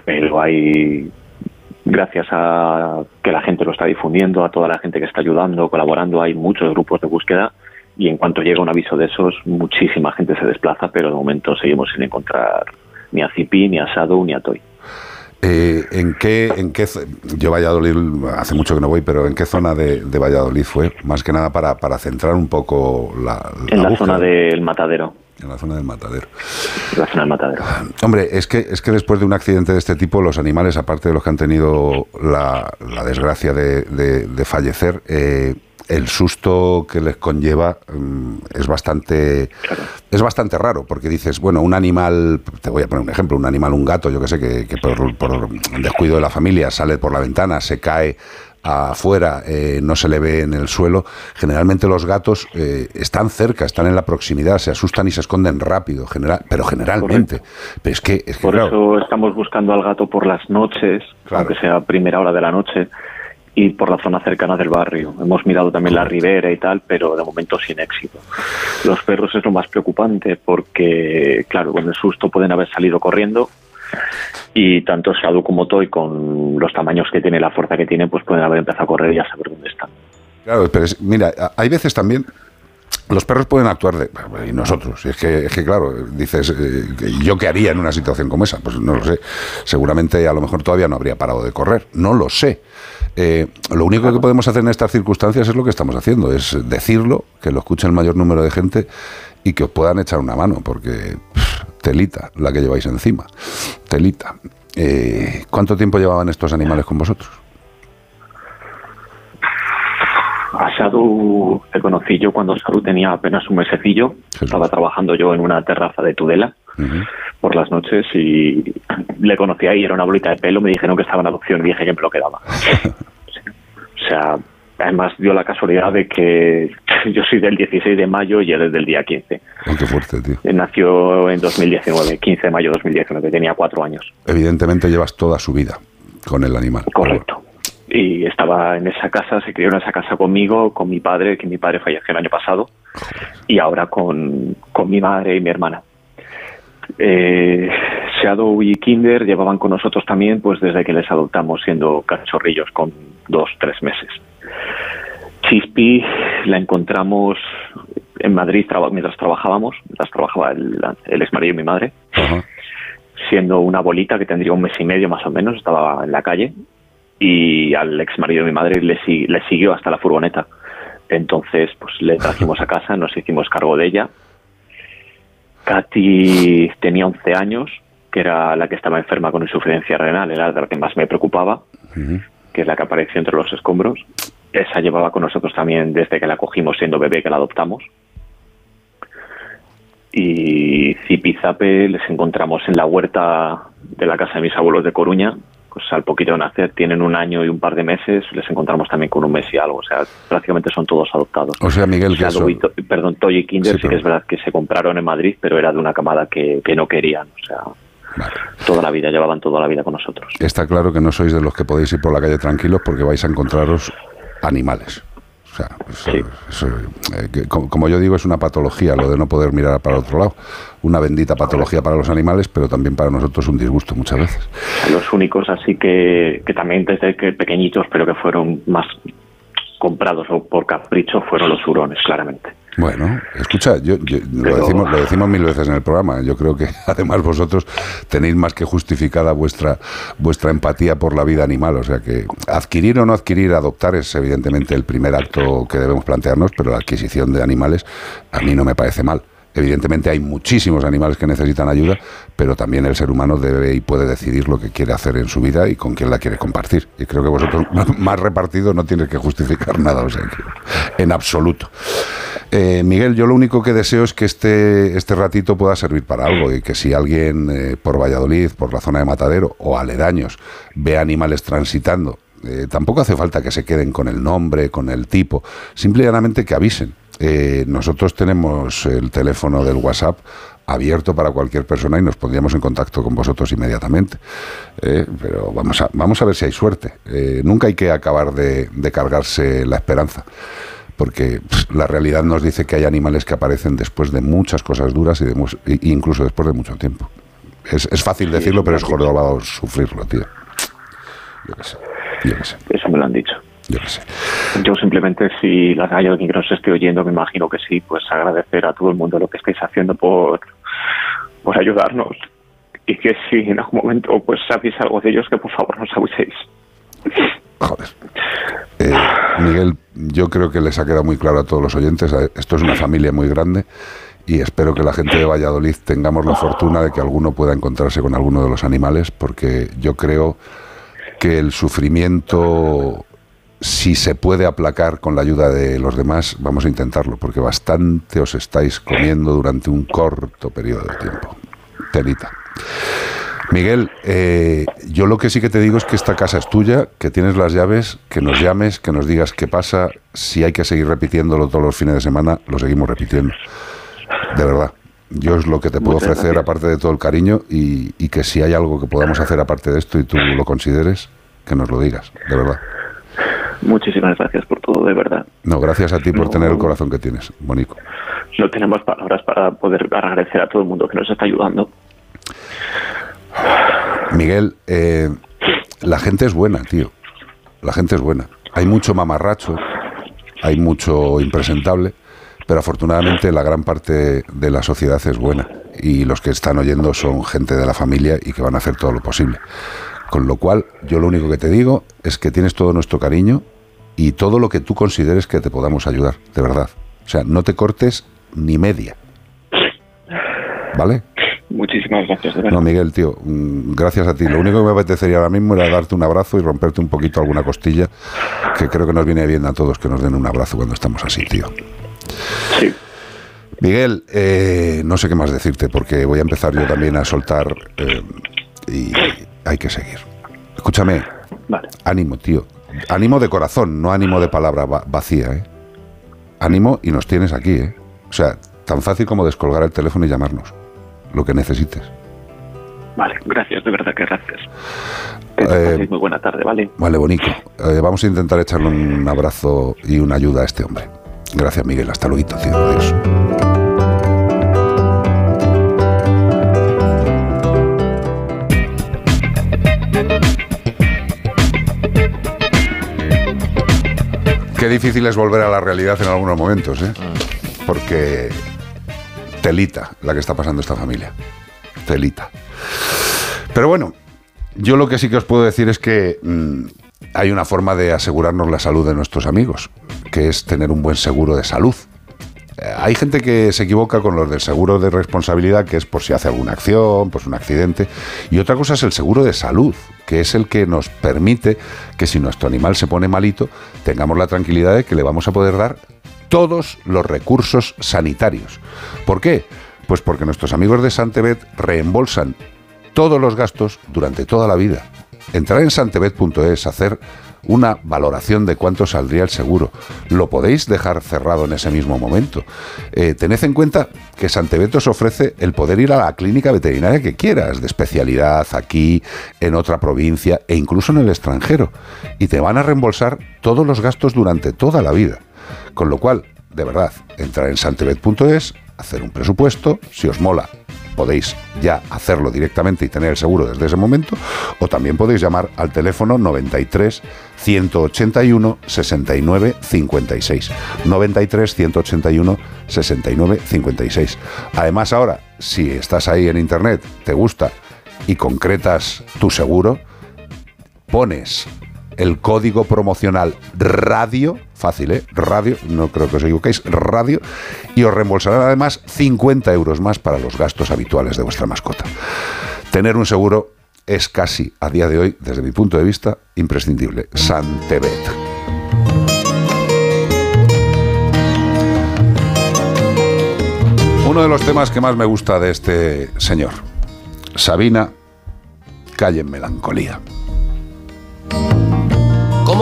Pero hay, gracias a que la gente lo está difundiendo, a toda la gente que está ayudando, colaborando, hay muchos grupos de búsqueda y en cuanto llega un aviso de esos, muchísima gente se desplaza, pero de momento seguimos sin encontrar ni a Zipi, ni a Shadow, ni a Toy. Eh, ¿En qué, en qué, yo Valladolid hace mucho que no voy, pero en qué zona de, de Valladolid fue? Más que nada para, para centrar un poco la, En la búsqueda. zona del matadero. En la zona del matadero. La zona del matadero. Hombre, es que, es que después de un accidente de este tipo, los animales, aparte de los que han tenido la, la desgracia de, de- de fallecer, eh, el susto que les conlleva mm, es bastante es bastante raro, porque dices, bueno, un animal, te voy a poner un ejemplo, un animal, un gato, yo que sé, que, que por, por descuido de la familia sale por la ventana, se cae afuera, eh, no se le ve en el suelo, generalmente los gatos eh, están cerca, están en la proximidad, se asustan y se esconden rápido, general, pero generalmente. Pero es que, es que Por claro, eso estamos buscando al gato por las noches, aunque sea primera hora de la noche, y por la zona cercana del barrio. Hemos mirado también la ribera y tal, pero de momento sin éxito. Los perros es lo más preocupante porque, claro, con el susto pueden haber salido corriendo y tanto Shadow como Toy, con los tamaños que tiene la fuerza que tiene, pues pueden haber empezado a correr y a saber dónde están. Claro, pero es- mira, hay veces también los perros pueden actuar de y nosotros. Es que, es que claro, dices, eh, ¿yo qué haría en una situación como esa? Pues no lo sé. Seguramente a lo mejor todavía no habría parado de correr. No lo sé. Eh, lo único que podemos hacer en estas circunstancias es lo que estamos haciendo, es decirlo, que lo escuche el mayor número de gente y que os puedan echar una mano, porque telita la que lleváis encima. Telita. Eh, ¿Cuánto tiempo llevaban estos animales con vosotros? A Shadow le conocí yo cuando Shadow tenía apenas un mesecillo. Estaba trabajando yo en una terraza de Tudela por las noches y le conocí ahí, era una bolita de pelo, me dijeron que estaba en adopción y dije que me lo quedaba. (laughs) o sea, además dio la casualidad de que (laughs) yo soy del 16 de mayo y él es del día 15. Oh, qué fuerte, tío. Nació en 2019, 15 de mayo de 2019, tenía cuatro años. Evidentemente llevas toda su vida con el animal. Correcto. Y estaba en esa casa, se crió en esa casa conmigo, con mi padre, que mi padre falleció el año pasado, y ahora con, con mi madre y mi hermana. Eh, Shadow y Kinder llevaban con nosotros también, pues desde que les adoptamos siendo cachorrillos con dos, tres meses. Chispi la encontramos en Madrid traba- mientras trabajábamos, mientras trabajaba el, el ex marido de mi madre, siendo una bolita que tendría un mes y medio más o menos, estaba en la calle y al ex marido de mi madre le, le siguió hasta la furgoneta. Entonces, pues le trajimos a casa, nos hicimos cargo de ella. Katy tenía 11 años, que era la que estaba enferma con insuficiencia renal, era la que más me preocupaba, que es la que apareció entre los escombros. Esa llevaba con nosotros también desde que la cogimos siendo bebé, que la adoptamos. Y Zipizape les encontramos en la huerta de la casa de mis abuelos de Coruña, pues al poquito de nacer, tienen un año y un par de meses, les encontramos también con un mes y algo, o sea, prácticamente son todos adoptados. O sea, Miguel, que eso- y To- perdón, Toy y Kinder sí, que es verdad que se compraron en Madrid, pero era de una camada que, que no querían, o sea, toda la vida, llevaban toda la vida con nosotros. Está claro que no sois de los que podéis ir por la calle tranquilos porque vais a encontraros animales. O sea, eso, eh, que como, como yo digo, es una patología lo de no poder mirar para otro lado. Una bendita patología para los animales, pero también para nosotros un disgusto muchas veces. Los únicos así que, que también desde que pequeñitos, pero que fueron más comprados o por capricho fueron los hurones, claramente. Bueno, escucha, yo, yo- lo, decimos, lo decimos mil veces en el programa. Yo creo que (laughs) además vosotros tenéis más que justificada vuestra vuestra empatía por la vida animal. O sea que adquirir o no adquirir, adoptar es evidentemente el primer acto que debemos plantearnos, pero la adquisición de animales a mí no me parece mal. Evidentemente hay muchísimos animales que necesitan ayuda, pero también el ser humano debe y puede decidir lo que quiere hacer en su vida y con quién la quiere compartir. Y creo que vosotros (laughs) más repartido no tienes que justificar nada, o sea, que en absoluto. Eh, Miguel, yo lo único que deseo es que este, este ratito pueda servir para algo y que si alguien eh, por Valladolid, por la zona de Matadero o aledaños ve animales transitando, eh, tampoco hace falta que se queden con el nombre, con el tipo, simplemente que avisen. Eh, nosotros tenemos el teléfono del WhatsApp abierto para cualquier persona y nos pondríamos en contacto con vosotros inmediatamente. Pero vamos a, vamos a ver si hay suerte. Nunca hay que acabar de cargarse la esperanza porque pff, la realidad nos dice que hay animales que aparecen después de muchas cosas duras y de e incluso después de mucho tiempo. Es, es fácil decirlo, pero es jorobado sufrirlo, tío. Yo qué sé, yo qué sé, Eso me lo han dicho. yo qué sé. Yo simplemente, si hay alguien que nos esté oyendo, me imagino que sí, pues agradecer a todo el mundo lo que estáis haciendo por, por ayudarnos. Y que si en algún momento pues sabéis algo de ellos, que por favor nos aviséis. Eh, Miguel, yo creo que les ha quedado muy claro a todos los oyentes, eh, esto es una familia muy grande y espero que la gente de Valladolid tengamos la fortuna de que alguno pueda encontrarse con alguno de los animales, porque yo creo que el sufrimiento, si se puede aplacar con la ayuda de los demás, vamos a intentarlo, porque bastante os estáis comiendo durante un corto periodo de tiempo. Telita. Miguel, eh, yo lo que sí que te digo es que esta casa es tuya, que tienes las llaves, que nos llames, que nos digas qué pasa. Si hay que seguir repitiéndolo todos los fines de semana, lo seguimos repitiendo. De verdad. Yo es lo que te puedo Muchas ofrecer, gracias. aparte de todo el cariño, y, y que si hay algo que podamos hacer aparte de esto y tú lo consideres, que nos lo digas, de verdad. Muchísimas gracias por todo, de verdad. No, gracias a ti por No. tener el corazón que tienes, Bonico. No tenemos palabras para poder agradecer a todo el mundo que nos está ayudando. Miguel, eh, la gente es buena, tío. La gente es buena. Hay mucho mamarracho, hay mucho impresentable, pero afortunadamente la gran parte de la sociedad es buena. Y los que están oyendo son gente de la familia y que van a hacer todo lo posible. Con lo cual, yo lo único que te digo es que tienes todo nuestro cariño y todo lo que tú consideres que te podamos ayudar, de verdad. O sea, no te cortes ni media. ¿Vale? Muchísimas gracias, de. No, Miguel, tío, mm, gracias a ti. Lo único que me apetecería ahora mismo era darte un abrazo y romperte un poquito alguna costilla, que creo que nos viene bien a todos que nos den un abrazo cuando estamos así, tío. Sí. Miguel, eh, no sé qué más decirte, porque voy a empezar yo también a soltar eh, y hay que seguir. Escúchame, Vale. ánimo, tío. Ánimo de corazón, no ánimo de palabra va- vacía, ¿eh? Ánimo y nos tienes aquí, ¿eh? O sea, tan fácil como descolgar el teléfono y llamarnos. Lo que necesites. Vale, gracias, de verdad que gracias. Que Eh, muy buena tarde, ¿vale? Vale, bonito. Eh, vamos a intentar echarle un abrazo y una ayuda a este hombre. Gracias, Miguel. Hasta luego, tío. Adiós. Qué difícil es volver a la realidad en algunos momentos, ¿eh? Porque telita la que está pasando esta familia. Telita. Pero bueno, yo lo que sí que os puedo decir es que mm, hay una forma de asegurarnos la salud de nuestros amigos, que es tener un buen seguro de salud. Eh, Hay gente que se equivoca con los del seguro de responsabilidad, que es por si hace alguna acción, pues un accidente. Y otra cosa es el seguro de salud, que es el que nos permite que si nuestro animal se pone malito, tengamos la tranquilidad de que le vamos a poder dar todos los recursos sanitarios. ¿Por qué? Pues porque nuestros amigos de Santebet reembolsan todos los gastos durante toda la vida. Entrar en santebet.es, hacer una valoración de cuánto saldría el seguro. Lo podéis dejar cerrado en ese mismo momento. Eh, tened en cuenta que Santebet os ofrece el poder ir a la clínica veterinaria que quieras, de especialidad, aquí, en otra provincia e incluso en el extranjero. Y te van a reembolsar todos los gastos durante toda la vida. Con lo cual, de verdad, entrar en santebet.es, hacer un presupuesto, si os mola, podéis ya hacerlo directamente y tener el seguro desde ese momento, o también podéis llamar al teléfono 93 181 69 56. 93 181 69 56. Además, ahora, si estás ahí en internet, te gusta y concretas tu seguro, pones el código promocional radio, fácil, ¿eh? Radio, no creo que os equivoquéis, radio, y os reembolsarán además 50 euros más para los gastos habituales de vuestra mascota. Tener un seguro es casi, a día de hoy, desde mi punto de vista, imprescindible. Santebet. Uno de los temas que más me gusta de este señor, Sabina, calle en melancolía.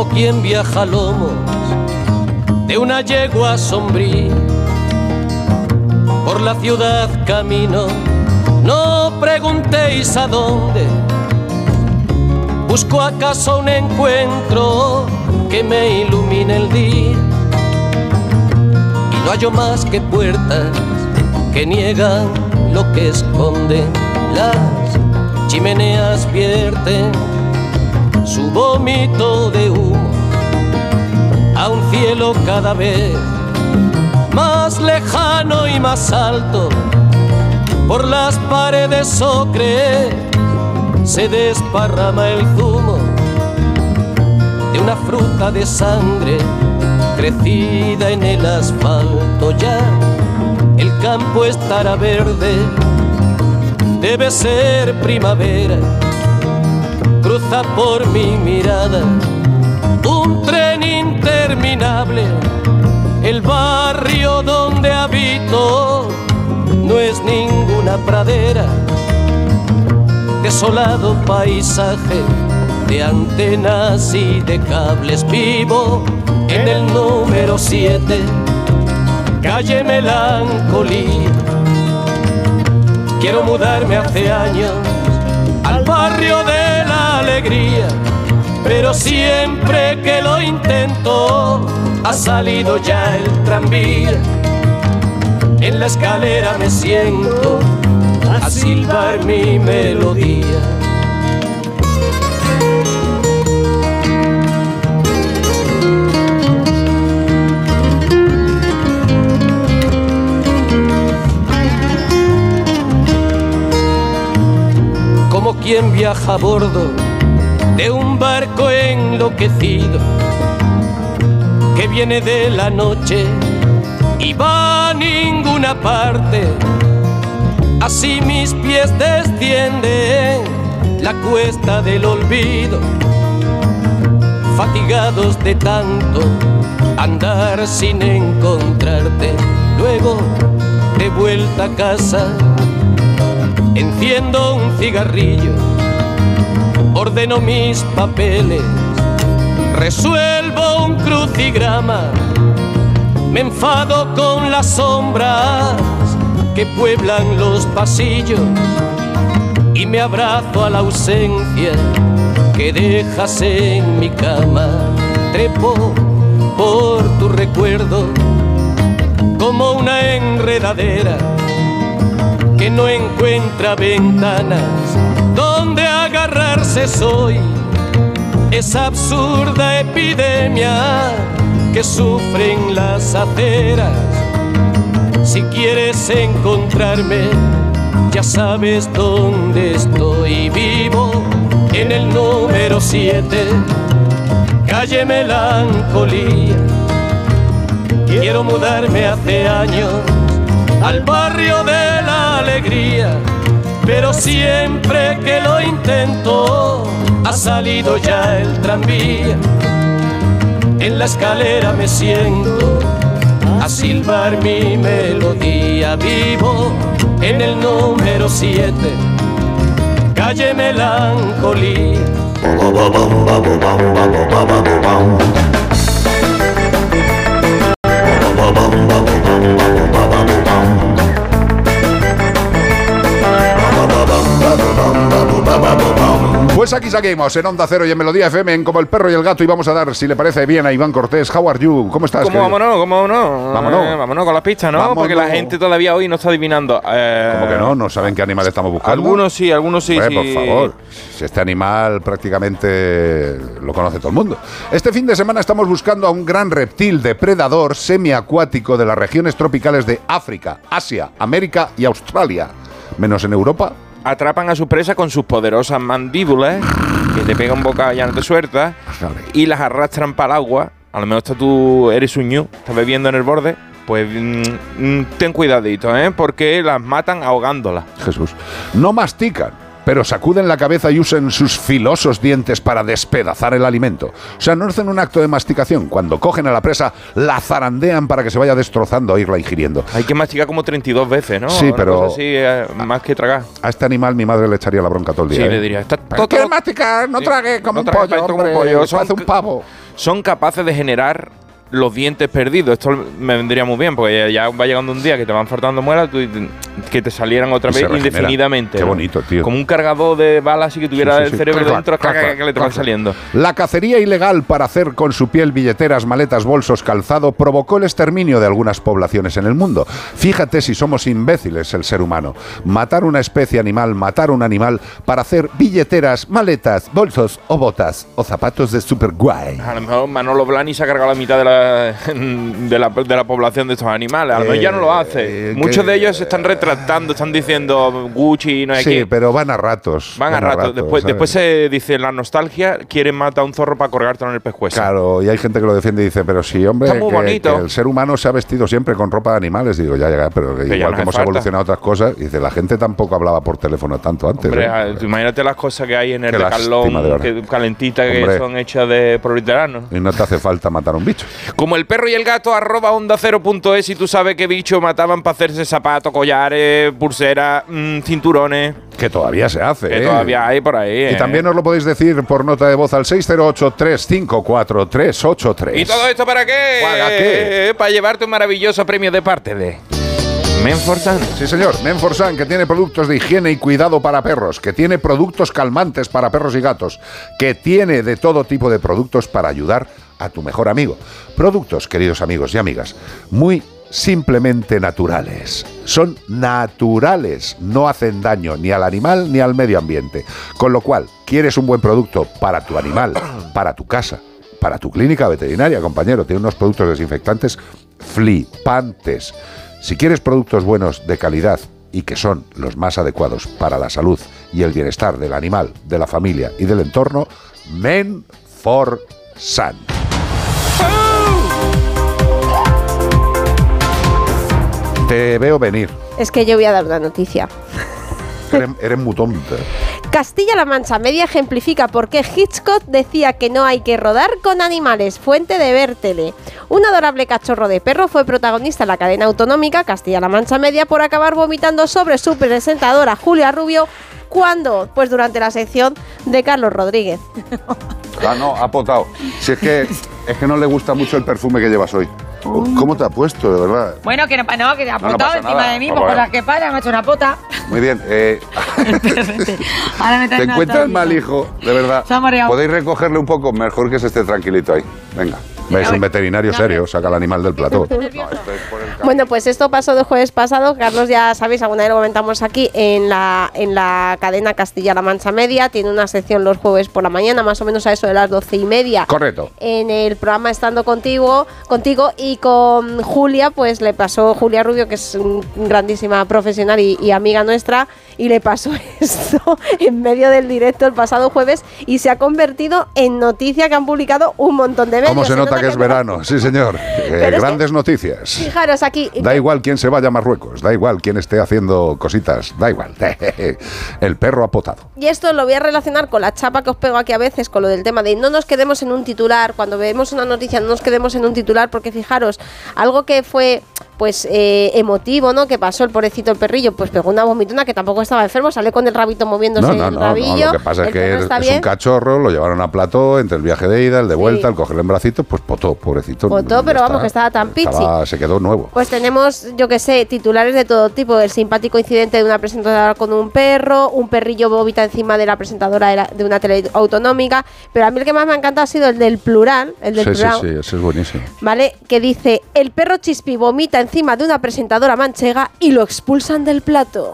Como quien viaja a lomos de una yegua sombría. Por la ciudad camino, no preguntéis a dónde. Busco acaso un encuentro que me ilumine el día. Y no hallo más que puertas que niegan lo que esconden. Las chimeneas vierten su vómito de humo a un cielo cada vez más lejano y más alto. Por las paredes ocre se desparrama el zumo de una fruta de sangre crecida en el asfalto. Ya el campo estará verde, debe ser primavera cruza por mi mirada un tren interminable. El barrio donde habito no es ninguna pradera, desolado paisaje de antenas y de cables. Vivo en el número 7, calle Melancolía. Quiero mudarme hace años al barrio de la alegría, pero siempre que lo intento ha salido ya el tranvía. En la escalera me siento a silbar mi melodía. como quien viaja a bordo de un barco enloquecido que viene de la noche y va a ninguna parte. Así mis pies descienden la cuesta del olvido, fatigados de tanto andar sin encontrarte. Luego de vuelta a casa Enciendo un cigarrillo, ordeno mis papeles, resuelvo un crucigrama, me enfado con las sombras que pueblan los pasillos y me abrazo a la ausencia que dejas en mi cama. Trepo por tu recuerdo como una enredadera que no encuentra ventanas donde agarrarse soy esa absurda epidemia que sufren las aceras. Si quieres encontrarme, ya sabes dónde estoy vivo, en el número 7, calle Melancolía. Quiero mudarme hace años al barrio de la alegría, pero siempre que lo intento ha salido ya el tranvía. En la escalera me siento a silbar mi melodía, vivo en el número 7, calle Melancolía. Pues aquí seguimos en Onda Cero y en Melodía FM en Como el Perro y el Gato y vamos a dar, si le parece bien, a Iván Cortés. How are you? ¿Cómo estás? ¿Cómo querido? vámonos? ¿Cómo vámonos? Vámonos. Eh, vámonos con las pistas, ¿no? Vámonos. Porque la gente todavía hoy no está adivinando. Eh, ¿Cómo que no? ¿No saben qué animal estamos buscando? Algunos sí, algunos sí. Hombre, sí. por favor. Si este animal prácticamente lo conoce todo el mundo. Este fin de semana estamos buscando a un gran reptil depredador semiacuático de las regiones tropicales de África, Asia, América y Australia. Menos en Europa. Atrapan a su presa con sus poderosas mandíbulas, que te pega un bocado y ya no te suelta, y las arrastran para el agua. A lo mejor está tú eres un ñu, estás bebiendo en el borde. Pues mm, mm, ten cuidadito, ¿eh? Porque las matan ahogándolas. Jesús. No mastican, pero sacuden la cabeza y usan sus filosos dientes para despedazar el alimento. O sea, no hacen un acto de masticación. Cuando cogen a la presa, la zarandean para que se vaya destrozando o irla ingiriendo. Hay que masticar como 32 veces, ¿no? Sí, Una pero- así, eh, más que tragar. A este animal mi madre le echaría la bronca todo el día. Sí, ¿eh? le diría, está todo- ¿Quieres masticar? No Sí. trague como No un pollo, tanto como un hombre, pollo. que Son hace un pavo. Son capaces de generar los dientes perdidos. Esto me vendría muy bien, porque ya va llegando un día que te van faltando muelas, tú- que te salieran otra vez indefinidamente. Qué ¿no? bonito, tío. Como un cargador de balas y que tuviera Sí, sí, el sí. cerebro dentro, clac, clac, que le te van saliendo. La cacería ilegal para hacer con su piel billeteras, maletas, bolsos, calzado provocó el exterminio de algunas poblaciones en el mundo. Fíjate si somos imbéciles el ser humano. Matar una especie animal, matar un animal para hacer billeteras, maletas, bolsos o botas o zapatos de super guay. A lo mejor Manolo Blani se ha cargado la mitad de la, de la, de la población de estos animales. A lo mejor ya no lo hace. Eh, Muchos que- de ellos se están retractando, están diciendo Gucci, no hay Sí, que. pero van a ratos. Van a rato. después, ¿sabes? después se dice la nostalgia, quieren matar a un zorro para colgártelo en el pescuezo. Claro, y hay gente que lo defiende y dice, pero sí, hombre, Está muy que, bonito. que el ser humano se ha vestido siempre con ropa de animales. Digo, ya, ya, pero que igual no que hemos falta. evolucionado otras cosas, dice, la gente tampoco hablaba por teléfono tanto antes. Hombre, ¿eh? ah, imagínate las cosas que hay en el Qué de verdad. que son hechas de proletarianos. Y no te hace falta matar a un bicho. Como el perro y el gato, arroba onda cero punto es y tú sabes qué bicho mataban para hacerse zapatos, collares, pulseras, mm, cinturones. Que todavía se hace. Que ¿eh? todavía hay por ahí. Y ¿eh? también os lo podéis decir por nota de voz al 608-354-383. ¿Y todo esto para qué? ¿Para qué? Para llevarte un maravilloso premio de parte de Menforsan. Sí, señor. Menforsan, que tiene productos de higiene y cuidado para perros, que tiene productos calmantes para perros y gatos, que tiene de todo tipo de productos para ayudar a tu mejor amigo. Productos, queridos amigos y amigas, muy simplemente naturales. Son naturales, no hacen daño ni al animal ni al medio ambiente. Con lo cual, quieres un buen producto para tu animal, (clears throat) para tu casa, para tu clínica veterinaria, compañero. Tiene unos productos desinfectantes flipantes. Si quieres productos buenos de calidad y que son los más adecuados para la salud y el bienestar del animal, de la familia y del entorno, Men for Sun. Te veo venir. Es que yo voy a dar una noticia. Eres, eres muy tonta. Castilla-La Mancha Media ejemplifica por qué Hitchcock decía que no hay que rodar con animales, fuente de Bertele. Un adorable cachorro de perro fue protagonista en la cadena autonómica Castilla-La Mancha Media por acabar vomitando sobre su presentadora Julia Rubio. ¿Cuándo? Pues durante la sección de Carlos Rodríguez. (laughs) Ah, no, ha potado. Si es que, es que no le gusta mucho el perfume que llevas hoy. ¿Cómo te ha puesto, de verdad? Bueno, que no, no que te ha No, no apuntado pasa encima nada. de mí, No, por cosas que pasan, me ha hecho una pota. Muy bien. eh, (laughs) Ahora me te encuentras mal, hijo, de verdad. Se ha mareado. Podéis recogerle un poco, mejor que se esté tranquilito ahí. Venga. Es un veterinario serio, saca el animal del plató. El Bueno, pues esto pasó de jueves pasado. Carlos, ya sabéis, alguna vez lo comentamos aquí en la, en la cadena Castilla-La Mancha Media. Tiene una sección los jueves por la mañana, más o menos a eso de las doce y media. Correcto. En el programa Estando Contigo, contigo y con Julia, pues le pasó Julia Rubio, que es una grandísima profesional y, y amiga nuestra, y le pasó (laughs) esto en medio del directo el pasado jueves y se ha convertido en noticia que han publicado un montón de medios. ¿Cómo se nota que es no- verano? Sí, señor. (laughs) Eh, Pero es que- grandes noticias. Fijaros aquí. Da igual quién se vaya a Marruecos, da igual quién esté haciendo cositas, da igual. (laughs) El perro ha potado. Y esto lo voy a relacionar con la chapa que os pego aquí a veces, con lo del tema de no nos quedemos en un titular. Cuando vemos una noticia, no nos quedemos en un titular, porque fijaros, algo que fue pues eh, emotivo, ¿no? Que pasó el pobrecito el perrillo, pues pegó una vomitona que tampoco estaba enfermo, sale con el rabito moviéndose No, no, el no, rabillo. no, Lo que pasa es que es, un cachorro, lo llevaron a plató entre el viaje de ida, el de Sí. vuelta, el cogerle en bracitos, pues potó, pobrecito. Potó, pero vamos, que estaba tan pichi. Estaba- se quedó nuevo. Pues tenemos, yo que sé, titulares de todo tipo. El simpático incidente de una presentadora con un perro, un perrillo vomita encima de la presentadora de, la- de una tele autonómica. Pero a mí el que más me ha encantado ha sido el del plural, el del Sí, sí, plural, sí, ese es buenísimo. ¿vale? Que dice, el perro Chispi vomita encima de una presentadora manchega y lo expulsan del plato.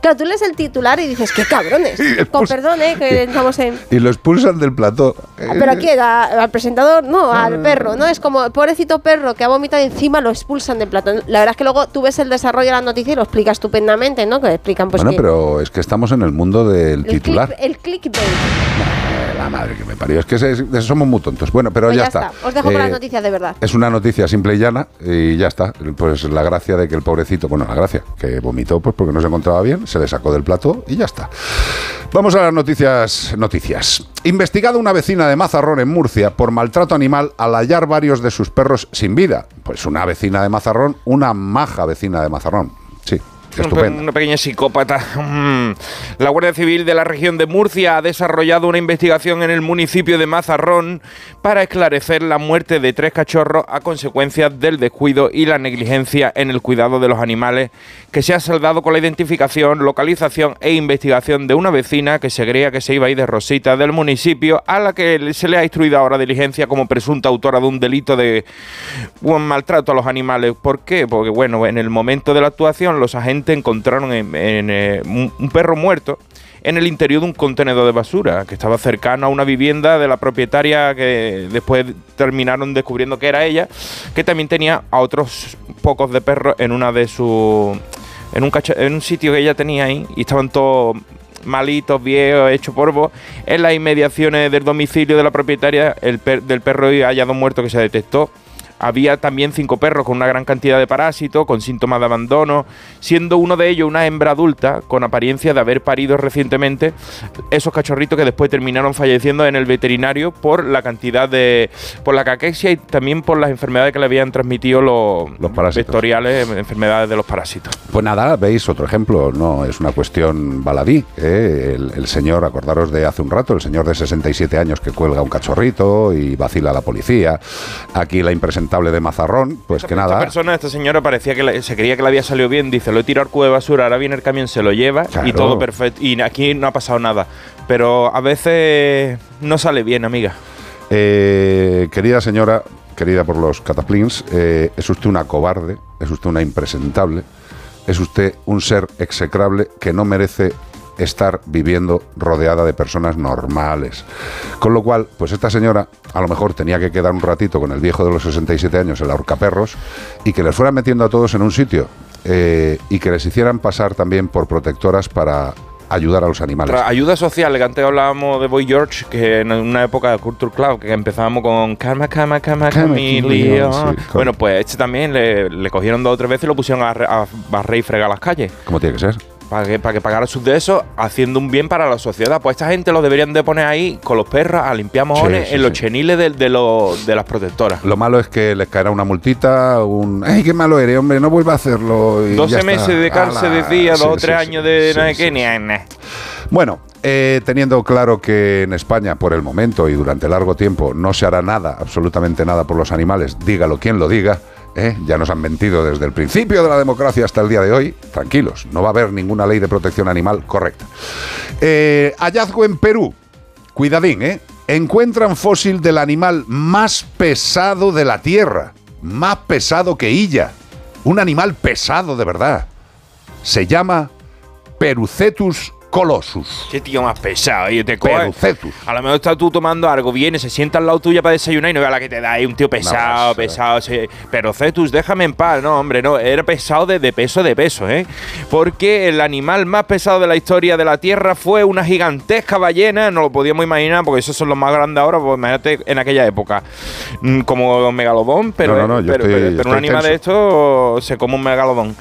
Claro, tú lees el titular y dices, qué cabrones. (laughs) Con perdón, ¿eh? Que estamos en... Y lo expulsan del plató. Eh, ¿Pero a quién? ¿A- ¿Al presentador? No, al perro, ¿no? Es como, pobrecito perro que ha vomitado encima, lo expulsan del plato. La verdad es que luego tú ves el desarrollo de la noticia y lo explica estupendamente, ¿no? Que explican, pues bueno, que pero es que estamos en el mundo del el, titular. click- el clickbait. Eh, La madre que me parió. Es que se- se- somos muy tontos. Bueno, pero Pues ya, ya está. Os dejo con Eh, las noticias de verdad. Es una noticia simple y llana y ya está. Pues la gracia de que el pobrecito, bueno, la gracia, que vomitó pues porque no se encontraba bien, se le sacó del plato y ya está. Vamos a las noticias. Noticias. Investigada una vecina de Mazarrón en Murcia por maltrato animal al hallar varios de sus perros sin vida. Pues una vecina de Mazarrón, una maja vecina de Mazarrón. Sí, estupendo. Una pequeña psicópata. Mm. La Guardia Civil de la región de Murcia ha desarrollado una investigación en el municipio de Mazarrón para esclarecer la muerte de tres cachorros a consecuencia del descuido y la negligencia en el cuidado de los animales que se ha saldado con la identificación, localización e investigación de una vecina que se creía que se iba a ir de Rosita del municipio a la que se le ha instruido ahora diligencia como presunta autora de un delito de un maltrato a los animales. ¿Por qué? Porque bueno, en el momento de la actuación los agentes encontraron en- en, eh, un, perro muerto en el interior de un contenedor de basura que estaba cercano a una vivienda de la propietaria que después terminaron descubriendo que era ella, que también tenía a otros pocos de perros en una de sus en un en un sitio que ella tenía ahí y estaban todos malitos, viejos, hechos polvo, en las inmediaciones del domicilio de la propietaria el per- del perro hallado muerto que se detectó. Había también cinco perros con una gran cantidad de parásitos, con síntomas de abandono, siendo uno de ellos una hembra adulta con apariencia de haber parido recientemente esos cachorritos que después terminaron falleciendo en el veterinario por la cantidad de. por la caquexia y también por las enfermedades que le habían transmitido los, vectoriales, enfermedades de los parásitos. Pues nada, veis otro ejemplo, no es una cuestión baladí. ¿eh? El, el señor, acordaros de hace un rato, el señor de 67 años que cuelga un cachorrito y vacila a la policía. Aquí la impresentable de Mazarrón, pues que Esta nada. persona, esta señora, parecía que se creía que le había salido bien. Dice, lo he tirado al cubo de basura, ahora viene el camión, se lo lleva y todo perfecto. Y aquí no ha pasado nada. Pero a veces no sale bien, amiga. Eh, querida señora, querida por los cataplins, eh, es usted una cobarde, es usted una impresentable, es usted un ser execrable que no merece estar viviendo rodeada de personas normales. Con lo cual, pues esta señora a lo mejor tenía que quedar un ratito con el viejo de los 67 años, el ahorcaperros, y que les fueran metiendo a todos en un sitio eh, y que les hicieran pasar también por protectoras para ayudar a los animales. Otra ayuda social, que antes hablábamos de Boy George, que en una época de Culture Club, que empezábamos con Calma, calma, calma, Camilio. sí, bueno, pues este también le, le cogieron dos o tres veces y lo pusieron a, a barrer y fregar las calles. Como tiene que ser. Para que, para que pagara sus de eso, haciendo un bien para la sociedad. Pues esta gente lo deberían de poner ahí con los perros a limpiar mojones Sí, sí, en los sí. cheniles de, de, los- de las protectoras. Lo malo es que les caerá una multita, un... ¡Ay, qué malo eres, hombre! No vuelva a hacerlo. y 12 ya está. meses de cárcel, Ala. decía, dos o tres años de ni eh, Bueno, eh, teniendo claro que en España, por el momento y durante largo tiempo, no se hará nada, absolutamente nada por los animales, dígalo quien lo diga, ¿eh? ya nos han mentido desde el principio de la democracia hasta el día de hoy, tranquilos, no va a haber ninguna ley de protección animal correcta. Eh, hallazgo en Perú, cuidadín, ¿eh? Encuentran fósil del animal más pesado de la Tierra, más pesado que ella, un animal pesado de verdad. Se llama Perucetus colossus. Qué tío más pesado, y te coge. A lo mejor estás tú tomando algo, viene, se sienta al lado tuya para desayunar y no vea la que te da ahí, un tío pesado, pesado. Pero Cetus, déjame en paz. No, hombre, no, era pesado de, de peso, de peso, ¿eh? Porque el animal más pesado de la historia de la Tierra fue una gigantesca ballena, no lo podíamos imaginar, porque esos son los más grandes ahora, pues imagínate en aquella época. Mm, Como megalodón, pero, No, no, pero, estoy- pero- pero estoy un animal tenso. de esto se come un megalodón.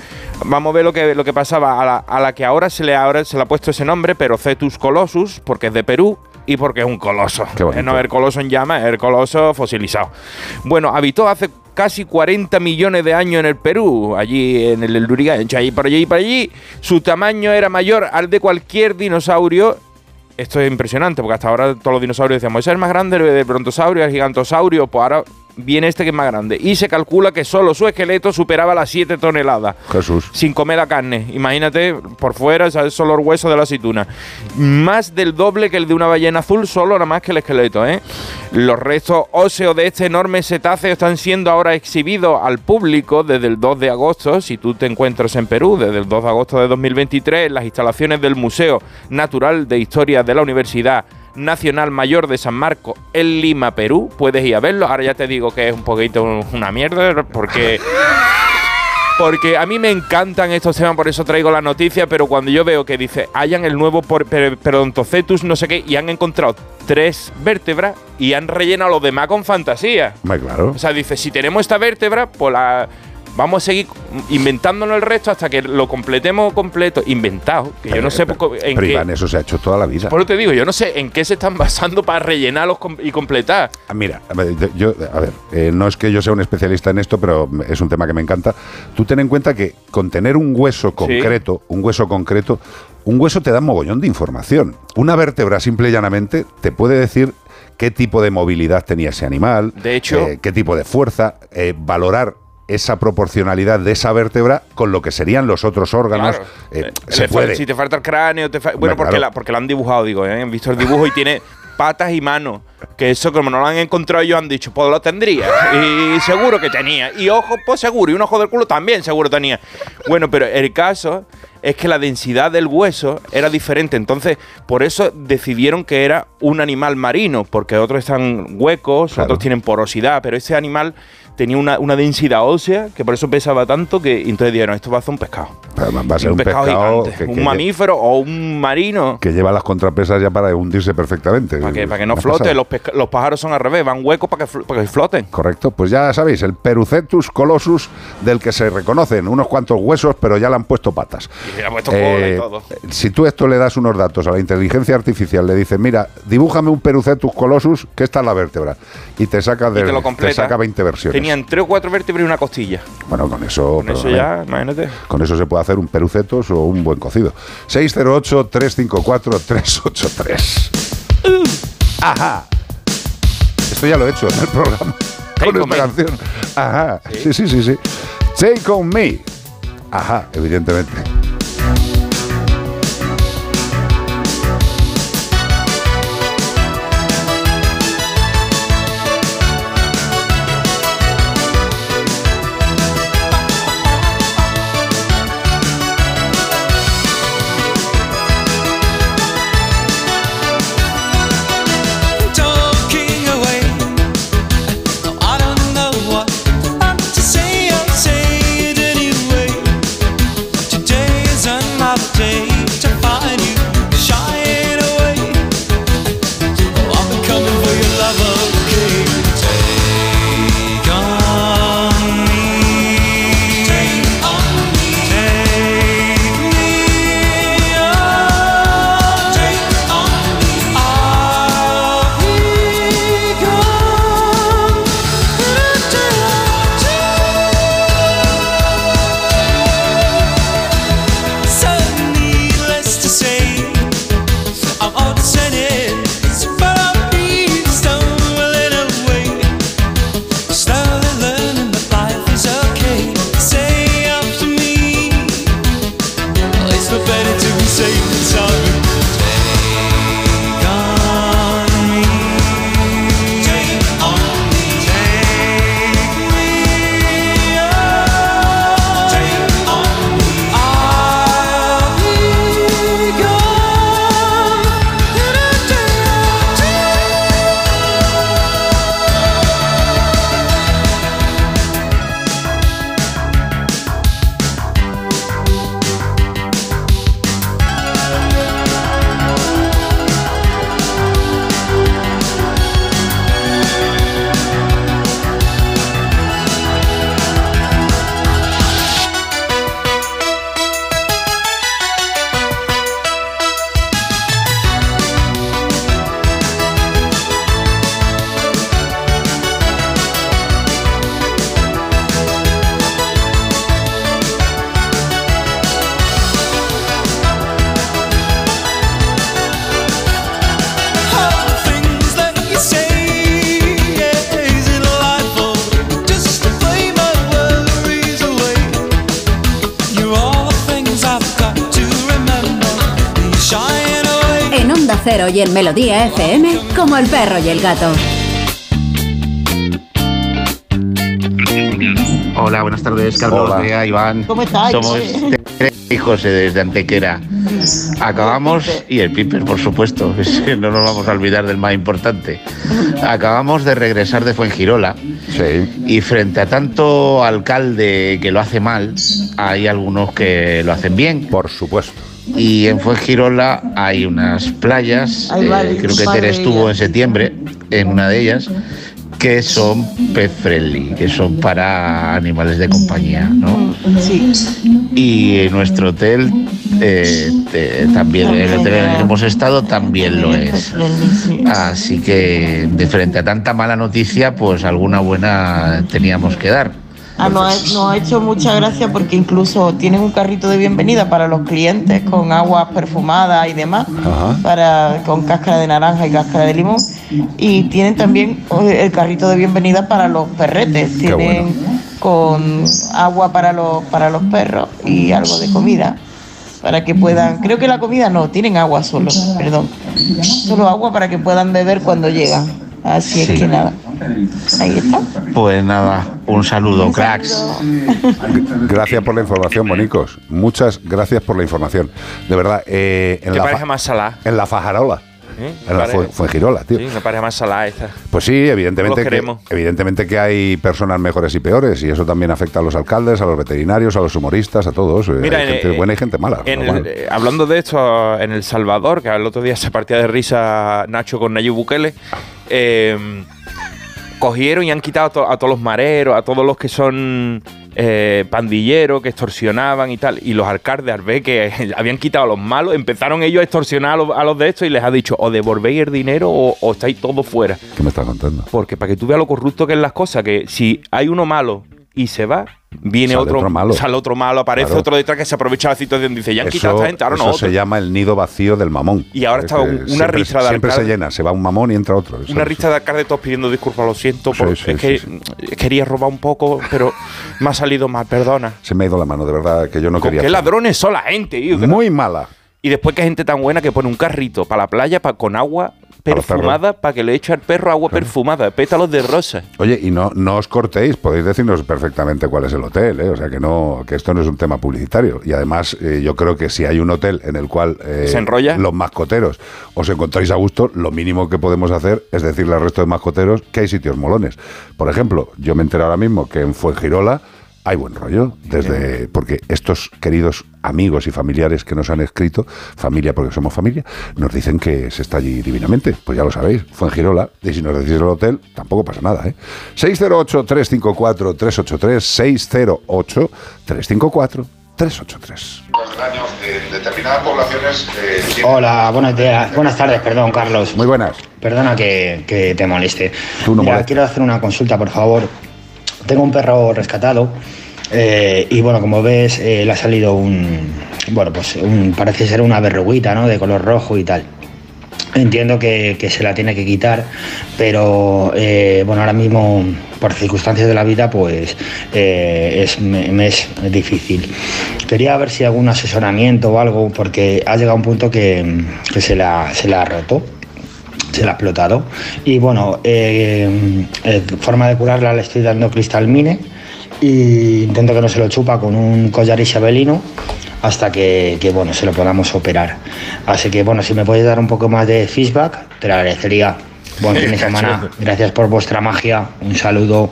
Vamos a ver lo que, lo que pasaba a la, a la que ahora se le, ahora se le ha puesto ese nombre, pero Cetus colossus, porque es de Perú y porque es un coloso. Es no el coloso en llama, es el coloso fosilizado. Bueno, habitó hace casi 40 millones de años en el Perú, allí en el Lurigancho, allí por allí y por allí. Su tamaño era mayor al de cualquier dinosaurio. Esto es impresionante, porque hasta ahora todos los dinosaurios decíamos, ese es el más grande, el brontosaurio, el gigantosaurio, pues ahora viene este que es más grande. Y se calcula que solo su esqueleto superaba las 7 toneladas. Jesús. Sin comer la carne. Imagínate por fuera, ¿sabes? solo el hueso de la aceituna. Más del doble que el de una ballena azul, solo nada más que el esqueleto. ¿eh? Los restos óseos de este enorme cetáceo están siendo ahora exhibidos al público desde el 2 de agosto. Si tú te encuentras en Perú, desde el 2 de agosto de 2023, en las instalaciones del Museo Natural de Historia de la Universidad Nacional Mayor de San Marcos en Lima, Perú. Puedes ir a verlo. Ahora ya te digo que es un poquito una mierda porque... Porque a mí me encantan estos temas, por eso traigo la noticia, pero cuando yo veo que dice, hayan el nuevo por- per- Perodontocetus, no sé qué, y han encontrado tres vértebras y han rellenado los demás con fantasía. Hombre, claro. O sea, dice, si tenemos esta vértebra, pues la vamos a seguir inventándonos el resto hasta que lo completemos completo. Inventado, que yo no sé poco- en Pero qué... Iván, eso se ha hecho toda la vida. Por eso te digo, yo no sé en qué se están basando para rellenarlos y completar. Ah, Mira, yo, a ver, eh, no es que yo sea un especialista en esto, pero es un tema que me encanta. Tú ten en cuenta que con tener un hueso concreto, un hueso concreto, un hueso te da mogollón de información. Una vértebra, simple y llanamente, te puede decir qué tipo de movilidad tenía ese animal, De hecho- eh, qué tipo de fuerza, eh, valorar esa proporcionalidad de esa vértebra con lo que serían los otros órganos. Claro. Eh, Le se puede. Si te falta el cráneo, te fa- bueno, porque, claro. la, porque lo han dibujado, digo, ¿eh? han visto el dibujo y tiene patas y manos. Que eso, como no lo han encontrado ellos, han dicho, pues lo tendría. Y seguro que tenía. Y ojos, pues seguro. Y un ojo del culo también seguro tenía. Bueno, pero el caso es que la densidad del hueso era diferente. Entonces, por eso decidieron que era un animal marino. Porque otros están huecos, otros tienen porosidad. Pero ese animal tenía una, una densidad ósea que por eso pesaba tanto que entonces dijeron, esto va a ser un pescado. Va a ser un pescado gigante, que- un mamífero o un marino. que lleva las contrapesas ya para hundirse perfectamente. Para que, para que no flote, los, los pájaros son al revés, van huecos para que, para que floten. Correcto, pues ya sabéis, el Perucetus colossus del que se reconocen unos cuantos huesos, pero ya le han puesto patas. Y le ha puesto cola y Eh, todo. Si tú esto le das unos datos a la inteligencia artificial, le dices, mira, dibújame un Perucetus colossus, que esta es la vértebra, y te saca, Y de, te lo completa. saca 20 versiones. Tenían tres o cuatro vértebras y una costilla. Bueno, con eso, Con eso ya, imagínate. con eso se puede hacer un perucetos o un buen cocido. 608-354-383. Ajá. Esto ya lo he hecho en el programa. Con Take esta me. canción. Ajá. Sí, sí, sí, sí. Take on me. Ajá, evidentemente. Y en Melodía FM como el perro y el gato. Hola, buenas tardes, Carlos, Hola. Iván. ¿Cómo estáis? Somos tres hijos eh, desde Antequera. Acabamos, y el Piper, por supuesto, (laughs) no nos vamos a olvidar del más importante. Acabamos de regresar de Fuengirola. Y frente a tanto alcalde que lo hace mal, hay algunos que lo hacen bien. Por supuesto. Y en Fuengirola hay unas playas, eh, creo que Tere estuvo en septiembre en una de ellas, que son pet friendly, que son para animales de compañía, ¿no? Sí. Y en nuestro hotel eh, te- también, el hotel en el que hemos estado también lo es. Así que de frente a tanta mala noticia, pues alguna buena teníamos que dar. Ah, nos, ha, nos ha hecho mucha gracia porque incluso tienen un carrito de bienvenida para los clientes con aguas perfumadas y demás, para, con cáscara de naranja y cáscara de limón. Y tienen también el carrito de bienvenida para los perretes. Qué Tienen con agua para los, para los perros y algo de comida. Para que puedan, creo que la comida no, tienen agua solo, perdón. Solo agua para que puedan beber cuando llegan. Así Sí. es que nada. Ahí está. Pues nada, un saludo, cracks. Gracias por la información, bonicos. Muchas gracias por la información. De verdad, eh, en, ¿Qué la más salada? en la Fajarola. ¿Eh? En la Fue- Fuengirola, tío. Sí, una pareja más salada esta. Pues sí, evidentemente que, evidentemente que hay personas mejores y peores y eso también afecta a los alcaldes, a los veterinarios, a los humoristas, a todos. Eh, Mira, hay en- gente eh, buena y gente mala. En el- normal. eh, hablando de esto, en El Salvador, que el otro día se partía de risa Nacho con Nayib Bukele, eh, cogieron y han quitado a, to- a todos los mareros, a todos los que son eh, pandilleros, que extorsionaban y tal. Y los alcaldes, al ver que (laughs) habían quitado a los malos, empezaron ellos a extorsionar a los, a los de estos y les ha dicho, o devolvéis el dinero o, o estáis todos fuera. ¿Qué me estás contando? Porque para que tú veas lo corrupto que es las cosas, que si hay uno malo y se va, viene Sale otro, otro malo. sale otro malo, aparece Claro. otro detrás que se aprovecha la situación, dice, ya han quitado a esta gente, ahora eso nosotros. se llama el nido vacío del mamón. Y ahora Es está un- una ristra de Siempre se alcalde. llena, se va un mamón y entra otro. Eso Una lista de alcaldes todos pidiendo disculpas, lo siento, por- Sí, sí, es que quería robar un poco, pero me ha salido mal, perdona. Se me ha ido la mano, de verdad, que yo no Con quería. qué hacer. ladrones son la gente, tío. Muy mala. Y después que hay gente tan buena que pone un carrito para la playa pa- con agua Para. Perfumada para que le eche al perro agua perfumada, pétalos de rosa. Oye, y no, no os cortéis, podéis decirnos perfectamente cuál es el hotel, ¿eh? o sea que no, que esto no es un tema publicitario. Y además, eh, yo creo que si hay un hotel en el cual eh, ¿Se enrolla? los mascoteros os encontráis a gusto, lo mínimo que podemos hacer es decirle al resto de mascoteros que hay sitios molones. Por ejemplo, yo me entero ahora mismo que en Fuengirola hay buen rollo, desde porque estos queridos amigos y familiares que nos han escrito, familia porque somos familia, nos dicen que se está allí divinamente. Pues ya lo sabéis, fue en Girola, y si nos decís el hotel, tampoco pasa nada, ¿eh? 608-354-383, 608-354-383. En determinadas poblaciones... Hola, buenos días, buenas tardes, perdón, Carlos. Muy buenas. Perdona que, que te moleste. Tú no Mira, molestes. quiero hacer una consulta, por favor. Tengo un perro rescatado eh, y bueno, como ves, eh, le ha salido un, bueno, pues un, parece ser una verruguita, ¿no? De color rojo y tal. Entiendo que, se la tiene que quitar, pero eh, bueno, ahora mismo por circunstancias de la vida pues es, me es difícil. Quería ver si algún asesoramiento o algo, porque ha llegado un punto que, que se, la, se la ha roto se la ha explotado. Y bueno, eh, eh, forma de curarla le estoy dando cristalmine y intento que no se lo chupa con un collar isabelino hasta que, que, bueno, se lo podamos operar. Así que bueno, si me puedes dar un poco más de feedback, te lo agradecería. Buen (laughs) fin de semana. Gracias por vuestra magia. Un saludo.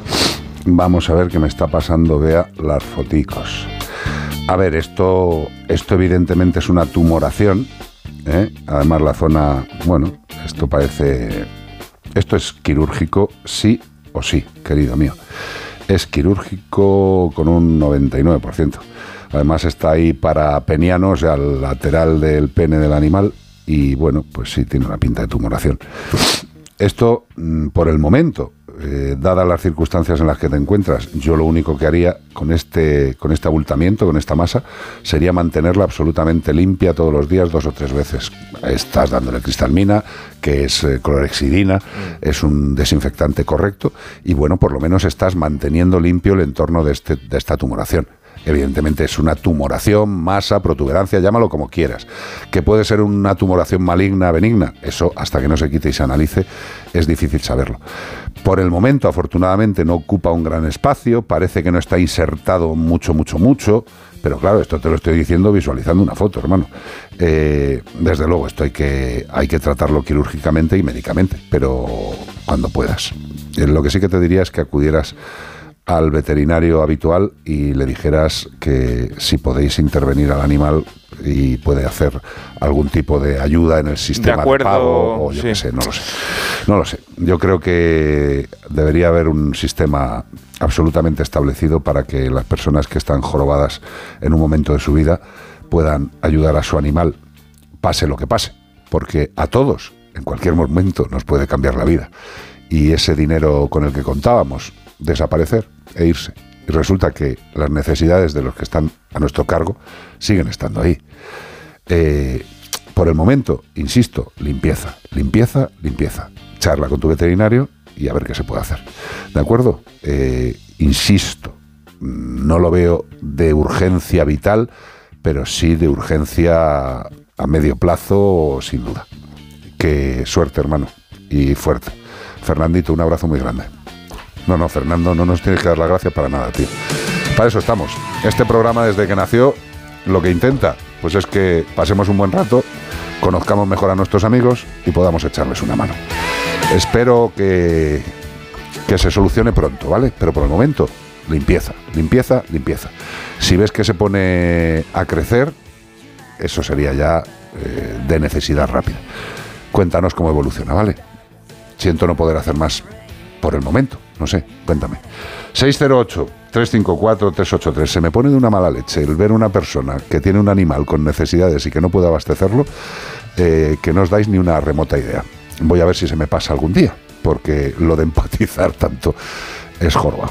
Vamos a ver qué me está pasando, vea las foticos. A ver, esto, esto evidentemente es una tumoración. ¿eh? Además la zona, bueno, esto parece... Esto es quirúrgico, sí o sí, querido mío. Es quirúrgico con un 99%. Además está ahí para peniano, o sea, al lateral del pene del animal. Y bueno, pues sí, tiene una pinta de tumoración. Esto, mm, por el momento, eh, dadas las circunstancias en las que te encuentras, yo lo único que haría con este, con este abultamiento, con esta masa, sería mantenerla absolutamente limpia todos los días, dos o tres veces. Estás dándole cristalmina, que es eh, clorexidina, es un desinfectante correcto, y bueno, por lo menos estás manteniendo limpio el entorno de, este, de esta tumoración. Evidentemente es una tumoración, masa, protuberancia, llámalo como quieras. Que puede ser una tumoración maligna, benigna, eso hasta que no se quite y se analice es difícil saberlo. Por el momento, afortunadamente, no ocupa un gran espacio, parece que no está insertado mucho, mucho, mucho, pero claro, esto te lo estoy diciendo visualizando una foto, hermano. Eh, desde luego, esto hay que, hay que tratarlo quirúrgicamente y médicamente, pero cuando puedas. Eh, Lo que sí que te diría es que acudieras al veterinario habitual y le dijeras que si podéis intervenir al animal y puede hacer algún tipo de ayuda en el sistema de, acuerdo, pago o yo sí. qué sé, no lo sé. No lo sé. Yo creo que debería haber un sistema absolutamente establecido para que las personas que están jorobadas en un momento de su vida puedan ayudar a su animal, pase lo que pase, porque a todos, en cualquier momento, nos puede cambiar la vida. Y ese dinero con el que contábamos, desaparecer e irse. Y resulta que las necesidades de los que están a nuestro cargo siguen estando ahí. Eh, por el momento, insisto, limpieza, limpieza, limpieza. Charla con tu veterinario y a ver qué se puede hacer. ¿De acuerdo? Eh, insisto, no lo veo de urgencia vital, pero sí de urgencia a medio plazo, sin duda. Que suerte, hermano, y fuerte. Fernandito, un abrazo muy grande. No, no, Fernando, no nos tienes que dar las gracias para nada, tío. Para eso estamos. Este programa, desde que nació, lo que intenta, pues es que pasemos un buen rato, conozcamos mejor a nuestros amigos y podamos echarles una mano. Espero que, que se solucione pronto, ¿vale? Pero por el momento, limpieza, limpieza, limpieza. Si ves que se pone a crecer, eso sería ya eh, de necesidad rápida. Cuéntanos cómo evoluciona, ¿vale? Siento no poder hacer más por el momento, no sé, cuéntame. 608-354-383. Se me pone de una mala leche el ver una persona que tiene un animal con necesidades y que no puede abastecerlo, eh, que no os dais ni una remota idea. Voy a ver si se me pasa algún día, porque lo de empatizar tanto es jorba.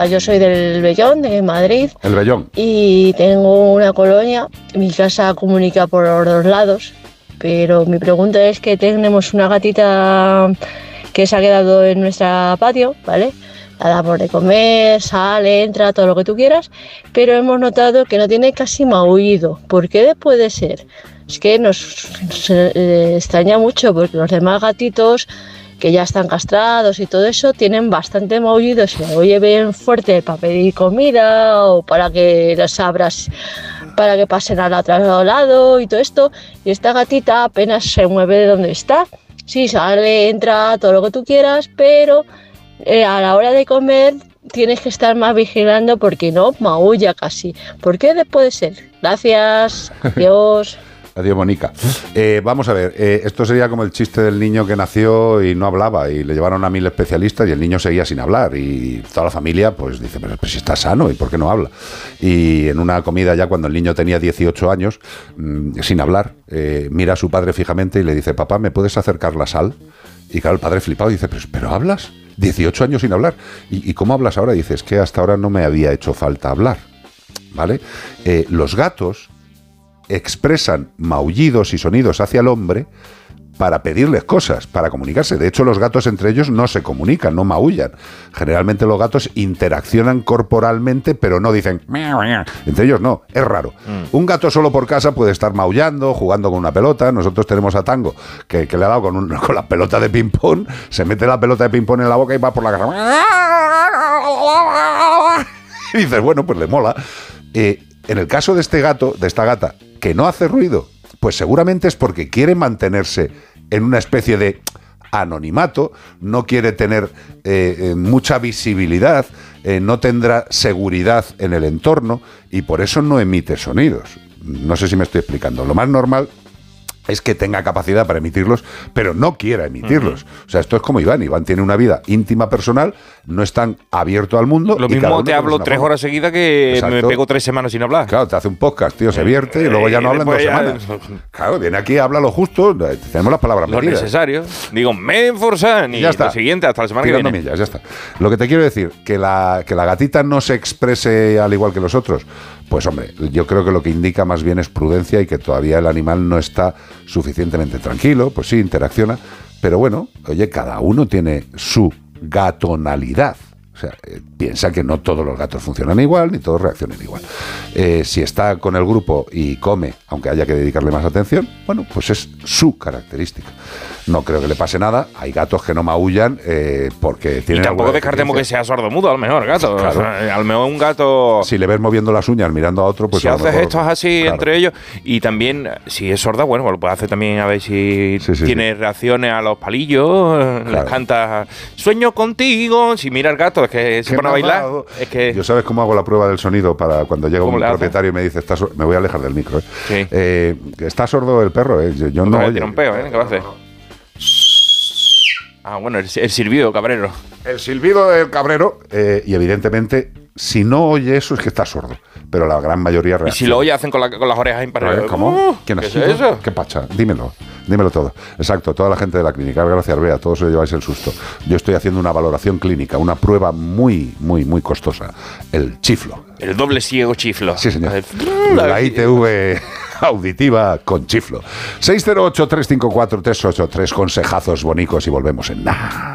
Mira, yo soy del Bellón, de Madrid, El vellón. y tengo una colonia. Mi casa comunica por los dos lados, pero mi pregunta es que tenemos una gatita que se ha quedado en nuestro patio, ¿vale? La damos de comer, sale, entra, todo lo que tú quieras, pero hemos notado que no tiene casi maullido. ¿Por qué puede ser? Es que nos, nos, eh, extraña mucho porque los demás gatitos que ya están castrados y todo eso tienen bastante maullido, se oye bien fuerte para pedir comida o para que los abras para que pasen al otro lado y todo esto. Y esta gatita apenas se mueve de donde está. Sí, sale, entra, todo lo que tú quieras, pero eh, a la hora de comer tienes que estar más vigilando porque no maulla casi. ¿Por qué puede ser? Gracias, (laughs) adiós. Adiós, Mónica. Eh, vamos a ver, eh, esto sería como el chiste del niño que nació y no hablaba y le llevaron a mil especialistas y el niño seguía sin hablar y toda la familia pues dice, pero, si está sano y por qué no habla. Y en una comida ya cuando el niño tenía 18 años, mm, sin hablar, eh, mira a su padre fijamente y le dice, papá, ¿me puedes acercar la sal? Y claro, el padre flipado dice, pero, pero hablas, 18 años sin hablar. ¿Y, y cómo hablas ahora? Dice, es que hasta ahora no me había hecho falta hablar. ¿Vale? Los gatos expresan maullidos y sonidos hacia el hombre para pedirles cosas, para comunicarse. De hecho, los gatos entre ellos no se comunican, no maullan. Generalmente los gatos interaccionan corporalmente, pero no dicen... Entre ellos no, es raro. Un gato solo por casa puede estar maullando, jugando con una pelota. Nosotros tenemos a Tango, que, que le ha dado con, un- (laughs) con la pelota de ping-pong, se mete la pelota de ping-pong en la boca y va por la casa. (laughs) Y dices, bueno, pues le mola. Eh, en el caso de este gato, de esta gata, que no hace ruido, pues seguramente es porque quiere mantenerse en una especie de anonimato, no quiere tener eh, eh, mucha visibilidad, eh, no tendrá seguridad en el entorno y por eso no emite sonidos. No sé si me estoy explicando. Lo más normal es que tenga capacidad para emitirlos, pero no quiera emitirlos. O sea, esto es como Iván. Iván tiene una vida íntima personal, no es tan abierto al mundo. Lo mismo te hablo tres forma. horas seguidas que me pego tres semanas sin hablar. Claro, te hace un podcast, tío, se vierte y luego ya no hablan dos ya- semanas. (laughs) Claro, viene aquí, habla lo justo, tenemos las palabras Lo medidas. necesario. Digo, me forzan y ya está. lo siguiente, hasta la semana que Tirando viene. millas, ya está. Lo que te quiero decir, que la, que la gatita no se exprese al igual que los otros, pues hombre, yo creo que lo que indica más bien es prudencia y que todavía el animal no está suficientemente tranquilo, pues sí, interacciona, pero bueno, oye, cada uno tiene su gatonalidad. O sea, eh, piensa que no todos los gatos funcionan igual, ni todos reaccionan igual. Eh, si está con el grupo y come, aunque haya que dedicarle más atención, bueno, pues es su característica. No creo que le pase nada. Hay gatos que no maullan eh, porque Y tienen. tampoco alguna descartemos que sea sordo-mudo, a lo mejor, gato. Claro. O sea, a lo mejor un gato. Si le ves moviendo las uñas mirando a otro, pues si haces mejor- gestos así claro. entre ellos y también si es sorda bueno pues lo puede hacer también a ver si tiene reacciones a los palillos eh, les canta sueño contigo si mira el gato es que se Qué pone a bailar es que Yo sabes cómo hago la prueba del sonido para cuando llega ¿Cómo un propietario y me dice, "Está sor-". me voy a alejar del micro. ¿eh? Eh, está sordo el perro, ¿eh? yo, yo no oye. ¿eh? ¿qué va a hacer? ah bueno el, el sirvido cabrero El silbido del cabrero, eh, y evidentemente, si no oye eso es que está sordo. Pero la gran mayoría y si reacciona. lo oye hacen con, la- con las orejas imparables ¿Eh? ¿Cómo? ¿Quién ha ¿qué es eso? ¿Qué pacha? Dímelo, dímelo todo. Exacto, toda la gente de la clínica, gracias Bea, todos os lleváis el susto. Yo estoy haciendo una valoración clínica, una prueba muy, muy, muy costosa. El chiflo. el doble ciego chiflo Sí, señor. La ITV (laughs) auditiva con chiflo. 608-354-383, consejazos bonicos y volvemos en nada.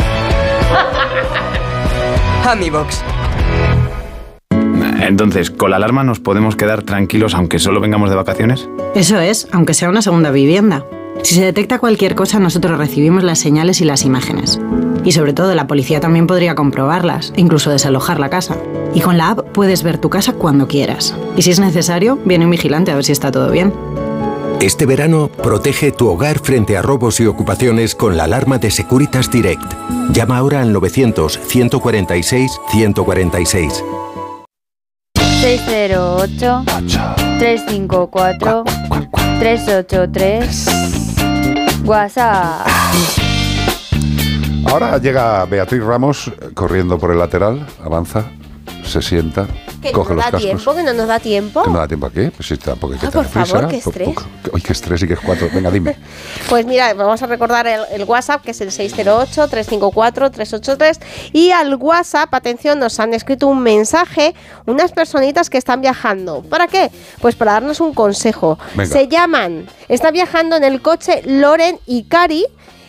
(laughs) AmiBox. Entonces, ¿con la alarma nos podemos quedar tranquilos aunque solo vengamos de vacaciones? Eso es, aunque sea una segunda vivienda. Si se detecta cualquier cosa, nosotros recibimos las señales y las imágenes. Y sobre todo, la policía también podría comprobarlas e incluso desalojar la casa. Y con la app puedes ver tu casa cuando quieras. Y si es necesario, viene un vigilante a ver si está todo bien. Este verano, protege tu hogar frente a robos y ocupaciones con la alarma de Securitas Direct. Llama ahora al 900-146-146. 608 354 383 WhatsApp. Ahora llega Beatriz Ramos eh, corriendo por el lateral, avanza, se sienta, Que coge no los da cascos. tiempo, que no nos da tiempo. ¿Que no da tiempo a qué? Pues sí, tampoco hay que Ah, tener por favor, prisa. qué Po- estrés. Ay, qué estrés y que es cuatro. Venga, dime. (laughs) Pues mira, vamos a recordar el, el WhatsApp, que es el 608-354-383. Y al WhatsApp, atención, nos han escrito un mensaje unas personitas que están viajando. ¿Para qué? Pues para darnos un consejo. Venga. Se llaman, está viajando en el coche Loren y Cari.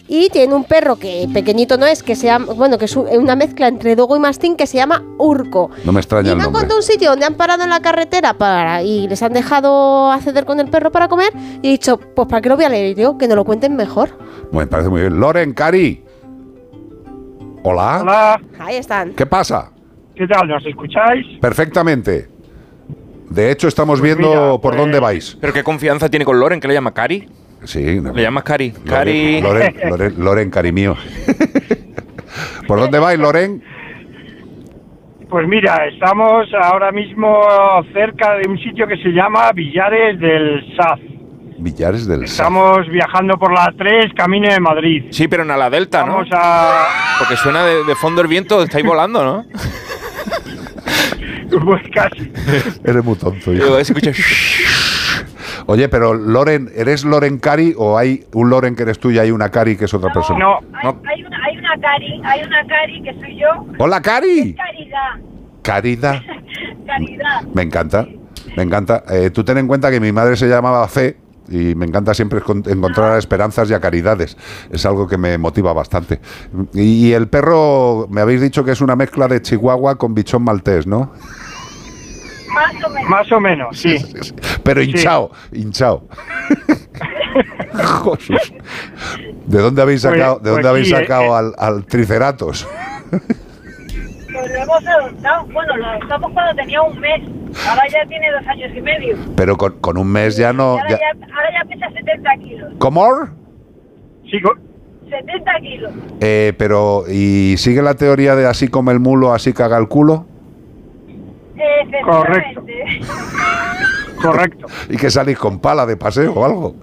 Y tiene un perro que pequeñito no es, que se llama, bueno, que es un- una mezcla entre dogo y mastín que se llama Urco. No me extraña Y el me han nombre. contado un sitio donde han parado en la carretera para y les han dejado acceder con el perro para comer y he dicho, pues ¿para qué lo voy a leer yo? Que nos lo cuenten mejor. Me parece muy bien. Loren, Cari. Hola. Hola. Ahí están. ¿Qué pasa? ¿Qué tal? ¿Nos escucháis? Perfectamente. De hecho, estamos viendo mira, por dónde vais. ¿Pero qué confianza tiene con Loren, que le llama Cari? Sí. no. Le llamas Cari. Cari. Loren, Loren, Loren, cari mío. (laughs) ¿Por dónde vais, Loren? Pues mira, estamos ahora mismo cerca de un sitio que se llama Villares del Saz. Villares del Saz. Estamos viajando por la 3, camino de Madrid. Sí, pero en a la Delta, ¿no? Vamos a... Porque suena de, de fondo el viento, estáis volando, ¿no? (laughs) Pues casi. Eres muy tonto. hijo. Digo, escucha, Oye, pero Loren, ¿eres Loren Cari o hay un Loren que eres tú y hay una Cari que es otra persona? No. Hay una, hay una Cari, hay una Cari que soy yo. Hola, Cari. Caridad, Caridad. caridad. (laughs) Me encanta, me encanta. Eh, tú ten en cuenta que mi madre se llamaba Fe y me encanta siempre encontrar esperanzas y a caridades. Es algo que me motiva bastante. Y, y el perro, me habéis dicho que es una mezcla de chihuahua con bichón maltés, ¿no? Más o menos. Más o menos, sí. Pero hinchado, hinchado. (laughs) ¿De dónde habéis Pues- sacado, de pues dónde habéis sí, sacado eh. al, al triceratos? Pues lo hemos adoptado. Bueno, lo adoptamos cuando tenía un mes. Ahora ya tiene dos años y medio. Pero con, con un mes ya no. Ahora, ya- ya, ahora ya pesa 70 kilos. ¿Cómo? Sí, co- 70 kilos. Eh, pero, ¿y sigue la teoría de así come el mulo, así caga el culo? Efectivamente. Correcto. ¿Y que salís con pala de paseo o algo?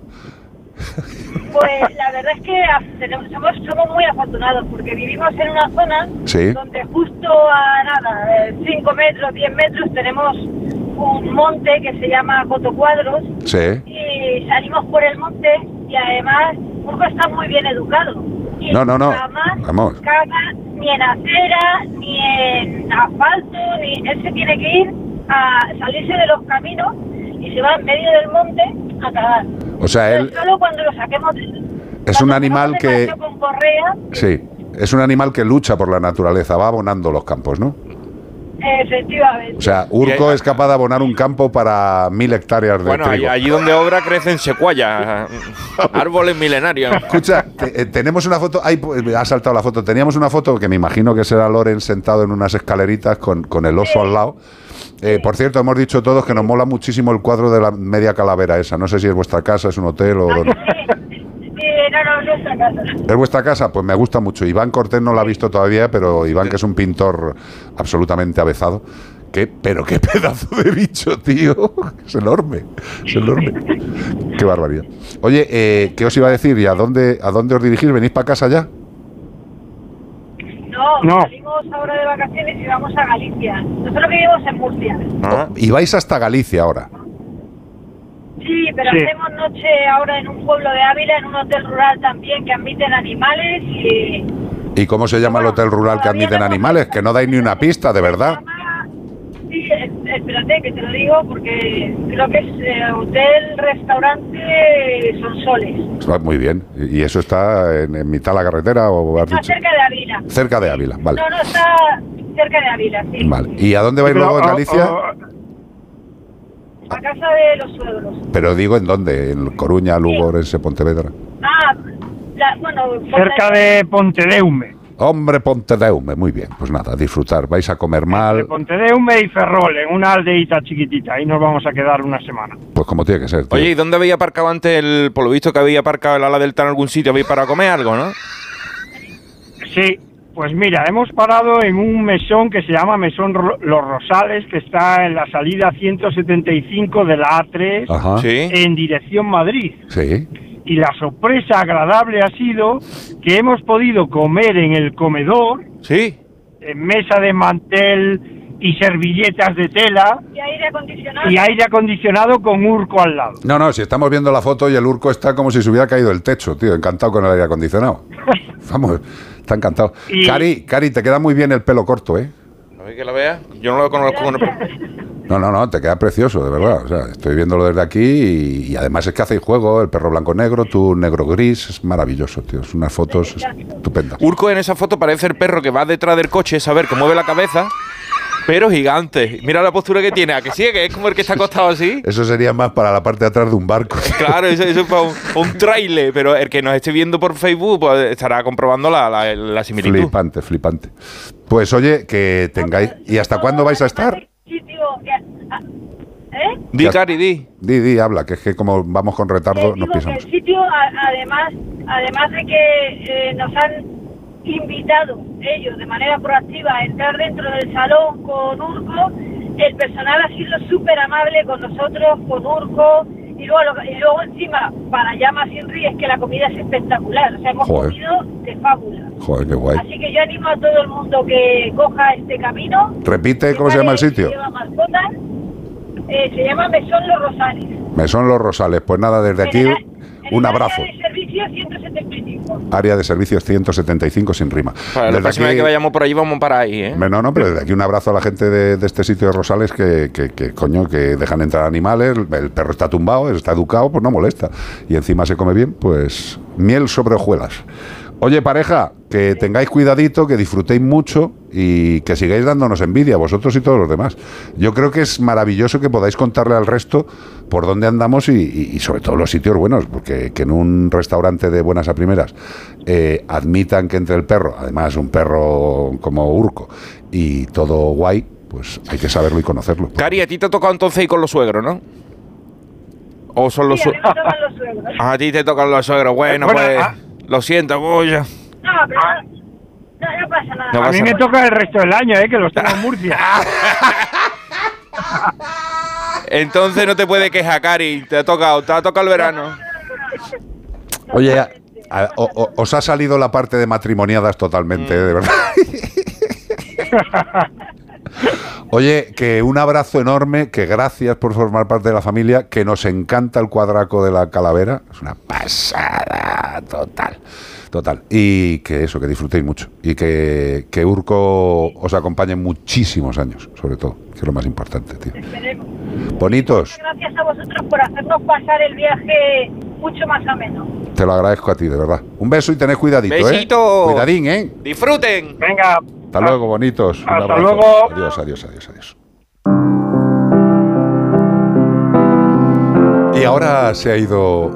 Pues la verdad es que tenemos- somos, somos muy afortunados porque vivimos en una zona Sí. donde justo a nada, 5 metros, 10 metros, tenemos un monte que se llama Cotocuadros Sí. y salimos por el monte y además Urco está muy bien educado. No, no, no. Vamos. ni en acera, ni en asfalto, ni él se tiene que ir a salirse de los caminos y se va en medio del monte a cagar. O sea, él Solo cuando lo saquemos de- es un animal que. paseo con correa, Sí. Es un animal que lucha por la naturaleza, va abonando los campos, ¿no? Efectivamente. O sea, Urco es capaz de abonar un campo para mil hectáreas de Bueno, allí, trigo. allí donde obra crecen secuoyas, (laughs) árboles milenarios. Escucha, te- eh, tenemos una foto, ay, pues, ha saltado la foto, teníamos una foto que me imagino que será Loren sentado en unas escaleritas con, con el oso al lado. Eh, por cierto, hemos dicho todos que nos mola muchísimo el cuadro de la media calavera esa. No sé si es vuestra casa, es un hotel o... No, no, no es nuestra casa. ¿Es vuestra casa? Pues me gusta mucho. Iván Cortés no la ha visto todavía, pero Iván, que es un pintor absolutamente avezado. ¿Qué? Pero qué (laughs) pedazo de bicho, tío. (laughs) Es enorme. Es enorme. Qué barbaridad. Oye, eh, ¿qué os iba a decir? ¿Y a dónde, a dónde os dirigís? ¿Venís para casa ya? No, No. salimos ahora de vacaciones y vamos a Galicia. Nosotros vivimos en Murcia. Y vais hasta Galicia ahora. Sí, pero Sí. hacemos noche ahora en un pueblo de Ávila, en un hotel rural también que admiten animales y ¿Y cómo se llama el hotel rural que admiten animales? Que no dais ni una pista, de verdad. Sí, es- espérate que te lo digo porque creo que es eh, hotel, restaurante, son soles. Muy bien. ¿Y eso está en, en mitad de la carretera o has Está dicho? cerca de Ávila. Cerca de Ávila, vale. No, no, está cerca de Ávila, sí. Vale. ¿Y a dónde vais Pero, luego en oh, Galicia? oh, A casa de los suegros. Pero digo, ¿en dónde? ¿En Coruña, Lugo, Orense, Pontevedra? Ah, la- bueno, cerca de Pontedeume. Hombre, Pontedeume, muy bien. Pues nada, disfrutar. Vais a comer mal, Pontedeume y Ferrol, en una aldeita chiquitita. Ahí nos vamos a quedar una semana. pues como tiene que ser. tío. Oye, ¿y dónde había aparcado antes el. Por lo visto que había aparcado el ala delta en algún sitio, habéis para comer algo, ¿no? Sí, pues mira, hemos parado en un mesón que se llama Mesón Los Rosales, que está en la salida 175 de la A3 Ajá. Sí. en dirección Madrid. Sí. Y la sorpresa agradable ha sido que hemos podido comer en el comedor, Sí. en mesa de mantel y servilletas de tela Y aire acondicionado. y aire acondicionado con urco al lado. No, no, si estamos viendo la foto y el urco está como si se hubiera caído el techo, tío, encantado con el aire acondicionado. (laughs) Vamos, está encantado. Y- Cari, Cari, te queda muy bien el pelo corto, ¿eh? A ver que la vea. Yo no lo conozco. con- No, no, no, te queda precioso, de verdad. O sea, estoy viéndolo desde aquí y, y además es que hacéis juego, el perro blanco-negro, tú negro-gris, es maravilloso, tío. Es unas fotos estupendas. Urco en esa foto parece el perro que va detrás del coche, saber que mueve la cabeza, pero gigante. Mira la postura que tiene, a que sí, que es como el que está acostado así. Eso sería más para la parte de atrás de un barco. (laughs) Claro, eso, eso es para un, un trailer, pero el que nos esté viendo por Facebook pues, estará comprobando la, la, la similitud. Flipante, flipante. Pues oye, que tengáis... ¿Y hasta cuándo vais a estar? ¿Eh? Di, Cari, di. Di, di, habla, que es que como vamos con retardo, nos Digo que pisamos. el sitio, a- además, además de que eh, nos han invitado ellos de manera proactiva a entrar dentro del salón con Urco, el personal ha sido súper amable con nosotros, con Urco, y luego, lo- y luego encima, para ya más sin ríes, que la comida es espectacular, o sea, hemos Joder. comido de fábula. Joder, qué guay. Así que yo animo a todo el mundo que coja este camino. Repite, ¿cómo se llama el sitio? Lleva mascotas, eh, se llama Mesón Los Rosales. Mesón Los Rosales. Pues nada, desde aquí un abrazo. De servicio 175. Área de servicios 175 sin rima. Para la Desde próxima aquí- vez que vayamos por allí vamos para ahí, ¿eh? No, no, pero desde aquí un abrazo a la gente de, de este sitio de Rosales que, que, que, coño, que dejan entrar animales, el perro está tumbado, está educado, pues no molesta. Y encima se come bien, pues miel sobre hojuelas. Oye, pareja, que tengáis cuidadito, que disfrutéis mucho y que sigáis dándonos envidia, vosotros y todos los demás. Yo creo que es maravilloso que podáis contarle al resto por dónde andamos y, y- y sobre todo los sitios buenos, porque que en un restaurante de buenas a primeras eh, admitan que entre el perro, además un perro como Urco, y todo guay, pues hay que saberlo y conocerlo. Cari, a ti te ha tocado entonces ir con los suegros, ¿no? ¿O son los Sí, a mí suegros? me tocan los suegros. (laughs) A ti te tocan los suegros. Bueno, Bueno, pues ah. Lo siento, Goya. No, pero no, no pasa nada. No a mí pasa me nada. toca el resto del año, ¿eh? que los tengo en Murcia. (laughs) Entonces no te puedes quejar, Cari. Te ha tocado, te ha tocado el verano. Oye, a- a- o- o- os ha salido la parte de matrimoniadas totalmente, ¿eh? de verdad. (laughs) Oye, que un abrazo enorme, que gracias por formar parte de la familia, que nos encanta el cuadraco de la calavera, es una pasada total, total. Y que eso, que disfrutéis mucho y que, que Urco os acompañe muchísimos años, sobre todo, que es lo más importante, tío. Esperemos. Bonitos, Gracias a vosotros por hacernos pasar el viaje mucho más ameno. te lo agradezco a ti, de verdad. Un beso y tened cuidadito, Besito. ¿eh? Cuidadín, ¿eh? Disfruten. Venga. Hasta luego, bonitos. Un Hasta abrazo. luego. Adiós, adiós, adiós, adiós. Y ahora se ha ido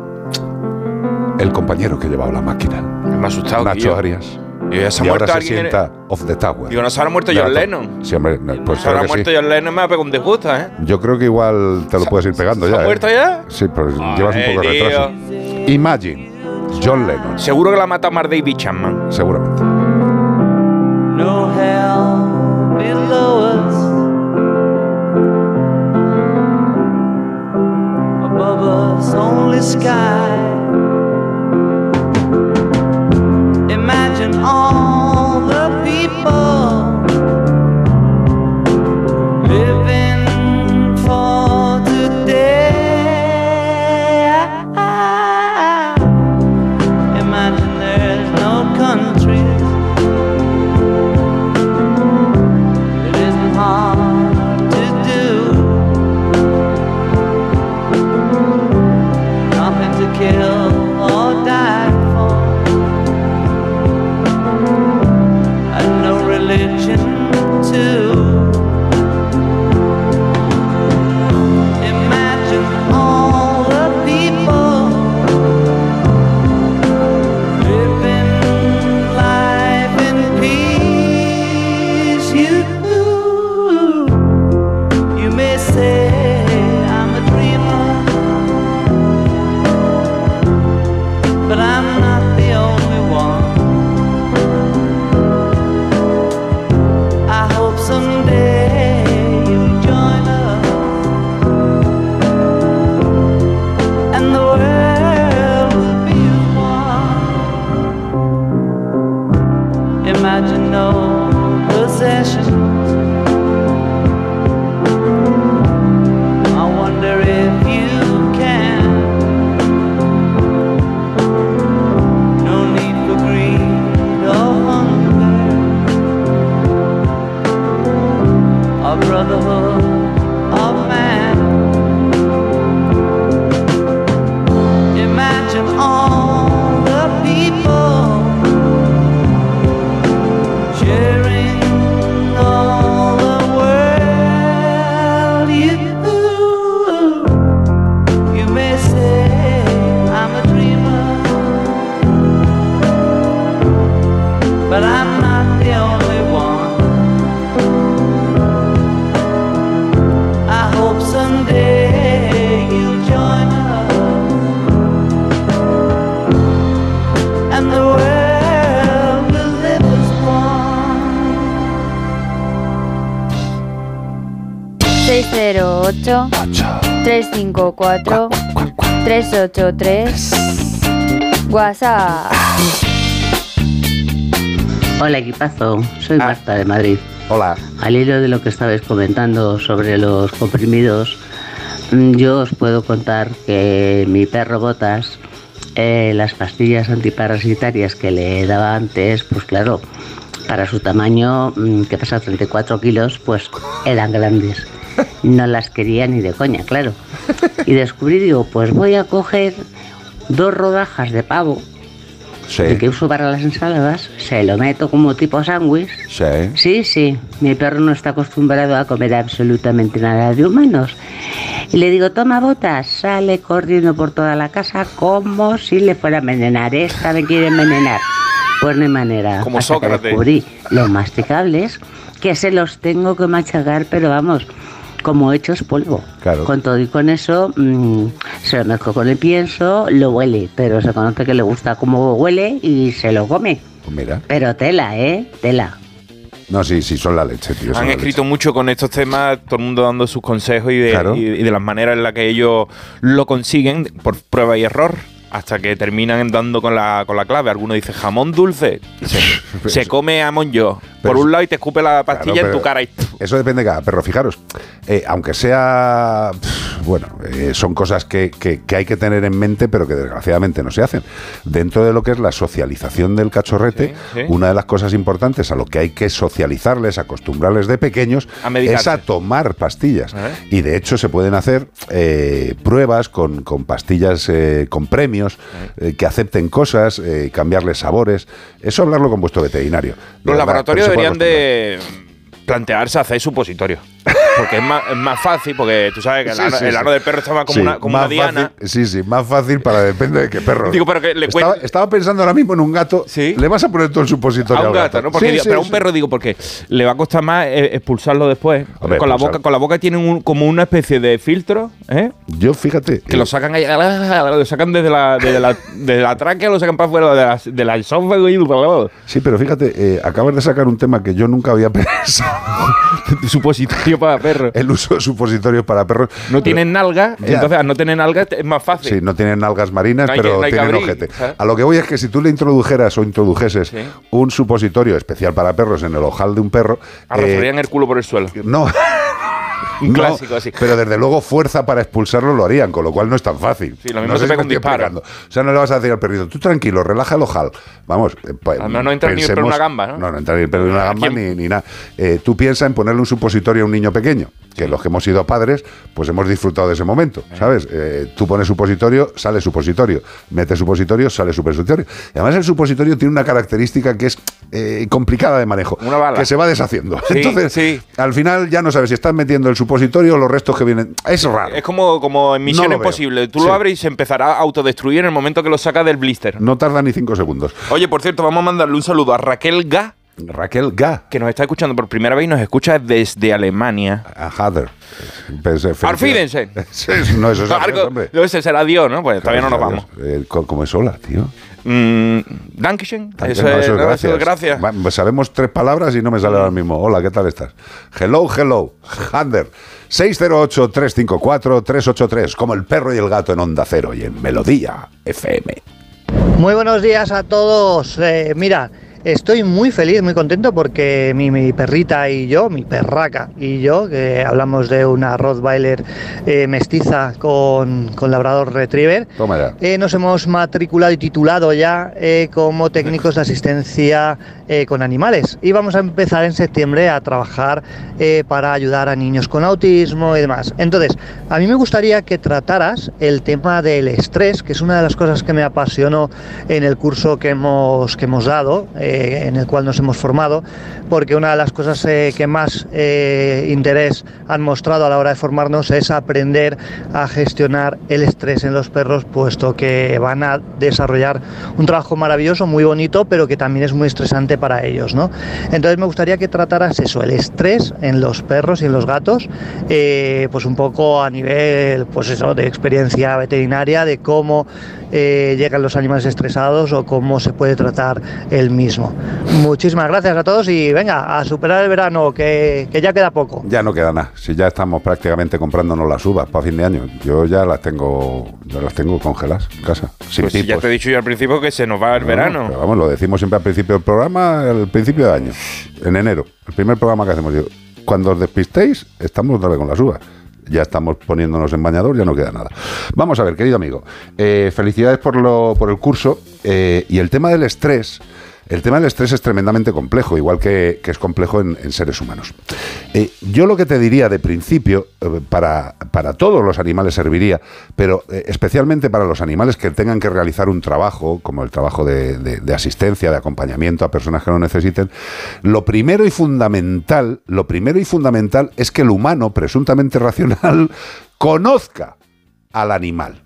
el compañero que llevaba la máquina. Me ha asustado, Nacho tío. Arias. Y ya se ha y ahora se en sienta off the tower. Digo, ¿no se habrá muerto John Lennon? Sí, hombre, no, pues Se habrá muerto sí. John Lennon, me ha pegado un disgusto, ¿eh? Yo creo que igual te lo puedes ir pegando ya. ha ¿eh? muerto ya? Sí, pero llevas un poco de retraso. Imagine, John Lennon, Seguro que la ha matado más David Chapman. seguramente. Sky. Imagine all the people 354 383 WhatsApp. Hola equipazo, soy Marta de Madrid. Hola. Al hilo de lo que estabais comentando sobre los comprimidos, mm, yo os puedo contar que mi perro Botas, eh, las pastillas antiparasitarias que le daba antes, pues claro, para su tamaño, mm, que pesa 34 kilos, pues eran grandes. No las quería ni de coña, claro. Y descubrí, digo, pues voy a coger dos rodajas de pavo el que uso para las ensaladas, se lo meto como tipo sándwich. Sí. Sí, sí, mi perro no está acostumbrado a comer absolutamente nada de humanos. Y le digo, toma botas, sale corriendo por toda la casa como si le fuera a envenenar. Esta me quiere envenenar. Pues no hay manera. Como Hasta que Sócrates. descubrí los masticables, que se los tengo que machacar, pero vamos, como hechos polvo. Claro. Con todo y con eso, mm, se lo mezclo con el pienso, lo huele, pero se conoce que le gusta cómo huele y se lo come. Pues mira. Pero tela, ¿eh? Tela. No, sí, sí, son la leche, tío. Han escrito mucho con estos temas, todo el mundo dando sus consejos y de, Claro. y, y de las maneras en las que ellos lo consiguen por prueba y error. Hasta que terminan dando con la, con la clave. Alguno dice jamón dulce. (laughs) se, se come jamón yo. Por un lado y te escupe la pastilla Claro, en tu cara. Y, Eso depende de cada perro. Fijaros, eh, aunque sea. Bueno, eh, son cosas que, que- que hay que tener en mente, pero que desgraciadamente no se hacen. Dentro de lo que es la socialización del cachorrete, Sí, sí. una de las cosas importantes a lo que hay que socializarles, acostumbrarles de pequeños, A es a tomar pastillas. ¿Eh? Y de hecho se pueden hacer eh, pruebas con, con pastillas con premios, eh, que acepten cosas, eh, cambiarles sabores. Eso hablarlo con vuestro veterinario. De los verdad, laboratorios deberían de plantearse hacer supositorio. Porque es más, es más fácil, porque tú sabes que el, Sí, ano, sí, el sí. ano del perro está más como una, como una diana. fácil- sí, sí, más fácil para depende de qué perro. Digo, pero que le estaba, estaba pensando ahora mismo en un gato. Le vas a poner todo el supositorio A un al gato, ¿no? Porque digo, pero un perro digo, porque le va a costar más eh, expulsarlo después. Con la boca, con la boca tienen un- como una especie de filtro, ¿eh? Yo fíjate. Que lo sacan ahí, (laughs) lo sacan desde la, desde la, desde la tráquea, lo sacan para afuera de la, de la esófago y Sí, pero fíjate, eh, acabas de sacar un tema que yo nunca había (laughs) pensado. (laughs) supositorio para perros. El uso de supositorios para perros. No tienen nalga, Ya. entonces al no tener nalga es más fácil. Sí, no tienen algas marinas, No hay que- pero no tienen abrir, ojete. ¿sabes? A lo que voy es que si tú le introdujeras o introdujeses un supositorio especial para perros en el ojal de un perro. Arrastrarían el culo por el suelo. No. (laughs) No, clásico así. Pero desde luego fuerza para expulsarlo lo harían, con lo cual no es tan fácil. Sí, lo mismo no te sé pega un disparo. explicando. O sea, no le vas a decir al perrito, tú tranquilo, relaja el ojal. Vamos, eh, pues, Además, no entra ni el en una gamba, ¿no? No, no entra ni el en una gamba ni, ni nada. Eh, tú piensa en ponerle un supositorio a un niño pequeño, que los que hemos sido padres, pues hemos disfrutado de ese momento, ¿sabes? Eh, tú pones supositorio, sale supositorio. Metes supositorio, sale supositorio. Y además el supositorio tiene una característica que es complicada de manejo. Una bala. Que se va deshaciendo. Sí, (laughs) Entonces, al final ya no sabes si estás metiendo el supositorio los restos que vienen. Es raro. Es como, como en Misión No. Imposible. Tú Sí. lo abres y se empezará a autodestruir en el momento que lo sacas del blister. No tarda ni cinco segundos. Oye, por cierto, vamos a mandarle un saludo a Raquel Ga. Raquel Ga. Que nos está escuchando por primera vez y nos escucha desde Alemania. A Hader. Pues, eh, Arfídense. felicidades. (laughs) no, eso es Algo- hombre. no, ese será Dios, ¿no? Pues todavía no nos vamos. Eh, co- como es hola, tío. Mm, Dankeschön. Eso, No, es, eso es no, gracias. eso es gracias. Va, sabemos tres palabras y no me sale ahora mismo. Hola, ¿qué tal estás? Hello, hello. Hander. 608-354-383. Como el perro y el gato en Onda Cero y en Melodía FM. Muy buenos días a todos. Eh, mira, Estoy muy feliz, muy contento porque mi, mi perrita y yo, mi perraca y yo, que hablamos de una Rottweiler eh, mestiza con, con Labrador Retriever, eh, nos hemos matriculado y titulado ya eh, como técnicos de asistencia eh, con animales. Y vamos a empezar en septiembre a trabajar para ayudar a niños con autismo y demás. Entonces, a mí me gustaría que trataras el tema del estrés, que es una de las cosas que me apasionó en el curso que hemos, que hemos dado, eh, en el cual nos hemos formado, porque una de las cosas eh, que más eh, interés han mostrado a la hora de formarnos es aprender a gestionar el estrés en los perros, puesto que van a desarrollar un trabajo maravilloso, muy bonito, pero que también es muy estresante para ellos, ¿no? Entonces me gustaría que trataras eso, el estrés en los perros y en los gatos, eh, pues un poco a nivel, pues eso, de experiencia veterinaria, de cómo llegan los animales estresados o cómo se puede tratar el mismo. Muchísimas gracias a todos y venga, a superar el verano, que, que ya queda poco. Ya no queda nada. Si ya estamos prácticamente comprándonos las uvas para fin de año. Yo ya las tengo, ya las tengo congeladas en casa. Sin Pues si ya te he dicho yo al principio que se nos va el No, verano. pero vamos, lo decimos siempre al principio del programa, al principio de año, en enero. El primer programa que hacemos. Yo, cuando os despistéis, estamos otra vez con las uvas. Ya estamos poniéndonos en bañador, ya no queda nada. Vamos a ver, querido amigo. eh, felicidades por, lo, por el curso. eh, y el tema del estrés. El tema del estrés es tremendamente complejo, igual que, es complejo en, seres humanos. Eh, yo lo que te diría de principio, eh, para, para todos los animales serviría, pero eh, especialmente para los animales que tengan que realizar un trabajo, como el trabajo de, de- de asistencia, de acompañamiento a personas que lo necesiten, lo primero y fundamental, lo primero y fundamental es que el humano, presuntamente (laughs) racional, conozca al animal.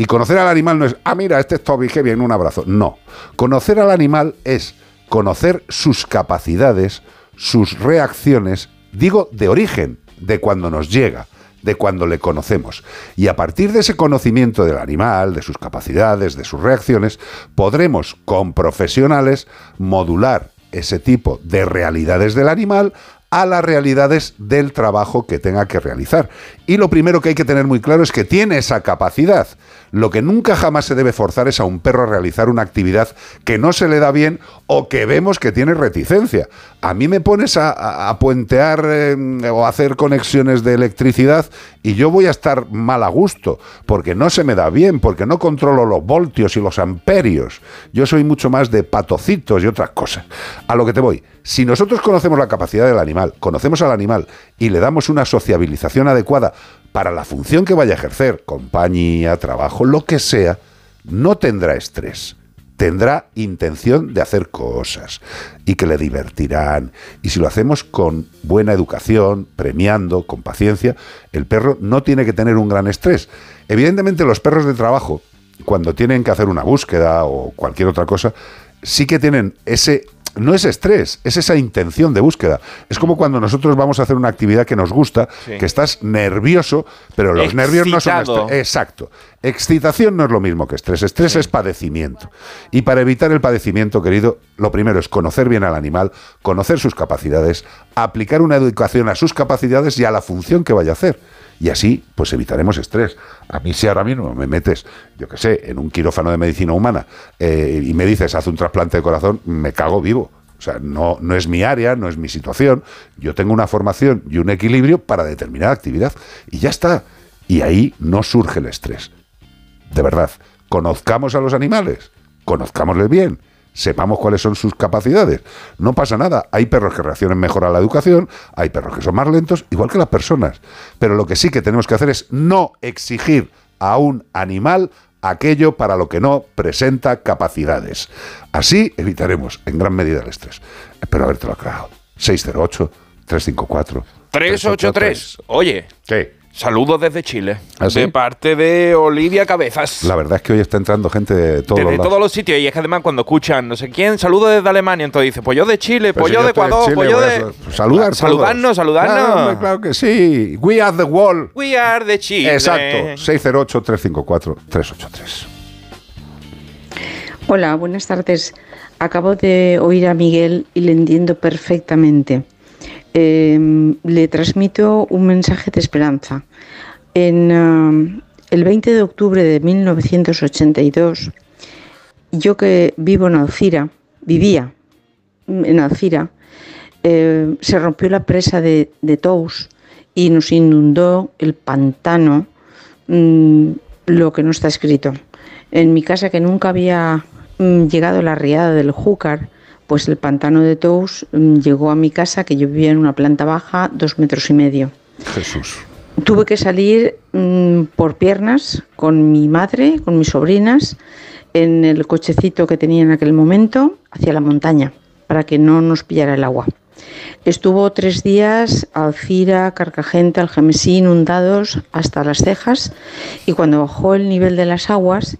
Y conocer al animal no es, ah, mira, este es Toby, qué bien, un abrazo. No. Conocer al animal es conocer sus capacidades, sus reacciones, digo, de origen, de cuando nos llega, de cuando le conocemos. Y a partir de ese conocimiento del animal, de sus capacidades, de sus reacciones, podremos, con profesionales, modular ese tipo de realidades del animal a las realidades del trabajo que tenga que realizar. Y lo primero que hay que tener muy claro es que tiene esa capacidad. Lo que nunca jamás se debe forzar es a un perro a realizar una actividad que no se le da bien o que vemos que tiene reticencia. A mí me pones a, a- puentear eh, o a hacer conexiones de electricidad y yo voy a estar mal a gusto, porque no se me da bien, porque no controlo los voltios y los amperios. Yo soy mucho más de patocitos y otras cosas. A lo que te voy, si nosotros conocemos la capacidad del animal, conocemos al animal y le damos una sociabilización adecuada para la función que vaya a ejercer, compañía, trabajo, lo que sea, no tendrá estrés tendrá intención de hacer cosas y que le divertirán. Y si lo hacemos con buena educación, premiando, con paciencia, el perro no tiene que tener un gran estrés. Evidentemente los perros de trabajo, cuando tienen que hacer una búsqueda o cualquier otra cosa, sí que tienen ese... No es estrés, es esa intención de búsqueda. Es como cuando nosotros vamos a hacer una actividad que nos gusta, Sí. que estás nervioso, pero los nervios no son estrés. Exacto. Excitación no es lo mismo que estrés. Estrés es padecimiento. Y para evitar el padecimiento, querido, lo primero es conocer bien al animal, conocer sus capacidades, aplicar una educación a sus capacidades y a la función que vaya a hacer. Y así, pues evitaremos estrés. A mí si ahora mismo me metes, yo qué sé, en un quirófano de medicina humana eh, y me dices, haz un trasplante de corazón, me cago vivo. O sea, no, no es mi área, no es mi situación. Yo tengo una formación y un equilibrio para determinada actividad. Y ya está. Y ahí no surge el estrés. De verdad, conozcamos a los animales, conozcámosles bien, sepamos cuáles son sus capacidades. No pasa nada. Hay perros que reaccionan mejor a la educación, hay perros que son más lentos, igual que las personas. Pero lo que sí que tenemos que hacer es no exigir a un animal aquello para lo que no presenta capacidades. Así evitaremos en gran medida el estrés. Espero habértelo aclarado. 608 354 383. Oye. ¿Qué? Saludos desde Chile. ¿Ah, sí? De parte de Olivia Cabezas. La verdad es que hoy está entrando gente de todos Desde los todos los sitios. Y es que además cuando escuchan no sé quién, saludos desde Alemania. Entonces dice, pues yo de Chile, pues si yo de Ecuador, Chile, pues yo de... sa- saludar Saludarnos, saludarnos. Claro, claro que sí. We are the world. We are the Chile. Exacto. 608-354-383. Hola, buenas tardes. Acabo de oír a Miguel y le entiendo perfectamente. Eh, le transmito un mensaje de esperanza. En ah, el 20 de octubre de 1982, yo que vivo en Alcira, vivía en Alcira, eh, se rompió la presa de, de Tous y nos inundó el pantano, mm, lo que no está escrito. En mi casa, que nunca había mm, llegado la riada del Júcar, pues el pantano de Tous mm, llegó a mi casa, que yo vivía en una planta baja, dos metros y medio. Jesús. Tuve que salir mm, por piernas con mi madre, con mis sobrinas, en el cochecito que tenía en aquel momento, hacia la montaña, para que no nos pillara el agua. Estuvo tres días Alcira, Carcagente, Algemesí inundados hasta las cejas y cuando bajó el nivel de las aguas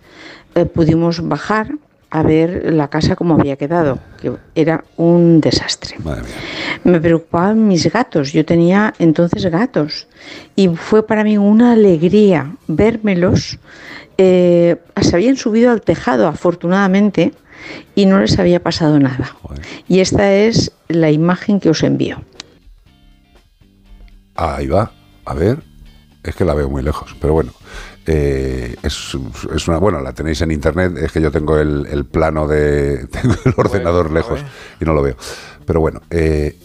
eh, pudimos bajar a ver la casa como había quedado, que era un desastre. Me preocupaban mis gatos, yo tenía entonces gatos y fue para mí una alegría vérmelos. eh, se habían subido al tejado afortunadamente y no les había pasado nada. Y esta es la imagen que os envío. Ahí va. A ver. Es que la veo muy lejos, pero bueno. Eh, es, es una. Bueno, la tenéis en internet. Es que yo tengo el, el plano de. (laughs) Tengo el ordenador lejos y no lo veo. Pero bueno, eh,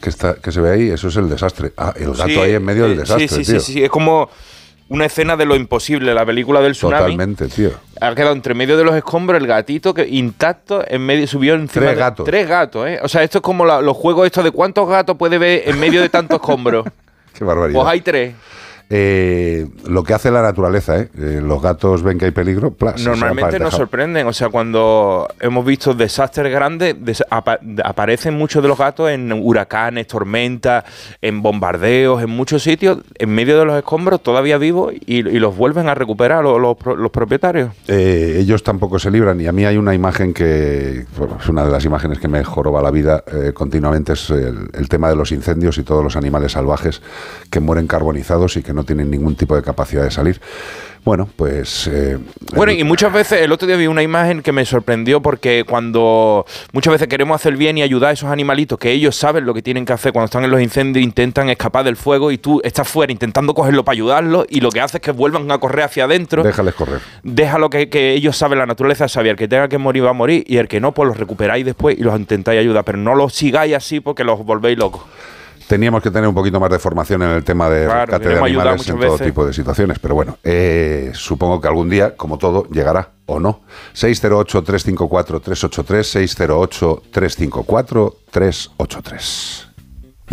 que, está, que se ve ahí, eso es el desastre. Ah, el gato Sí, ahí en medio del eh, desastre, sí, sí, tío. sí, sí, es como una escena de lo imposible, la película del tsunami. Totalmente, tío. Ha quedado entre medio de los escombros el gatito que intacto en medio subió encima Tres de- gatos. tres gatos, ¿eh? O sea, esto es como la- los juegos estos de cuántos gatos puede ver en medio de tantos escombros. (laughs) Qué barbaridad. pues hay tres. Eh, lo que hace la naturaleza, ¿eh? Eh, los gatos ven que hay peligro, plas, Normalmente nos sorprenden, o sea, cuando hemos visto desastres grandes, des- apa- aparecen muchos de los gatos en huracanes, tormentas, en bombardeos, en muchos sitios, en medio de los escombros, todavía vivos, y, y los vuelven a recuperar los, los pro- los propietarios. Eh, ellos tampoco se libran y a mí hay una imagen que bueno, es una de las imágenes que me joroba la vida eh, continuamente es el, el tema de los incendios y todos los animales salvajes que mueren carbonizados y que no tienen ningún tipo de capacidad de salir. Bueno, pues eh, Bueno, y muchas veces, el otro día vi una imagen que me sorprendió porque cuando muchas veces queremos hacer bien y ayudar a esos animalitos que ellos saben lo que tienen que hacer cuando están en los incendios, intentan escapar del fuego y tú estás fuera intentando cogerlo para ayudarlos y lo que hace es que vuelvan a correr hacia adentro. déjales correr. Déjalo que, que ellos saben, la naturaleza sabe, el que tenga que morir va a morir y el que no, pues los recuperáis después y los intentáis ayudar, pero no los sigáis así porque los volvéis locos. Teníamos que tener un poquito más de formación en el tema de Claro, rescate de animales en todo veces. tipo de situaciones. Pero bueno, eh, supongo que algún día, como todo, llegará o no. 608-354-383, 608-354-383.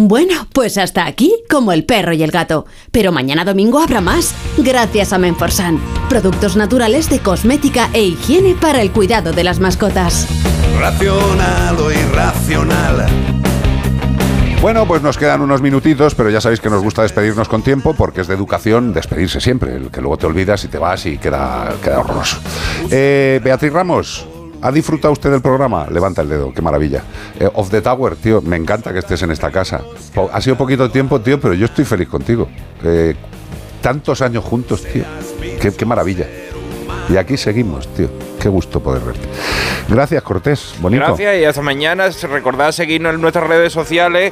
Bueno, pues hasta aquí, como el perro y el gato. Pero mañana domingo habrá más, gracias a Menforsan. Productos naturales de cosmética e higiene para el cuidado de las mascotas. Racional o irracional. Bueno, pues nos quedan unos minutitos, pero ya sabéis que nos gusta despedirnos con tiempo porque es de educación despedirse siempre, el que luego te olvidas y te vas y queda, queda horroroso. Eh, Beatriz Ramos, ¿ha disfrutado usted del programa? Levanta el dedo, qué maravilla. Eh, Off the Tower, tío, me encanta que estés en esta casa. Ha sido poquito tiempo, tío, pero yo estoy feliz contigo. Eh, tantos años juntos, tío. Qué maravilla. Y aquí seguimos, tío. Qué gusto poder verte. Gracias, Cortés. Bonito. Gracias y hasta mañana. Recordad seguirnos en nuestras redes sociales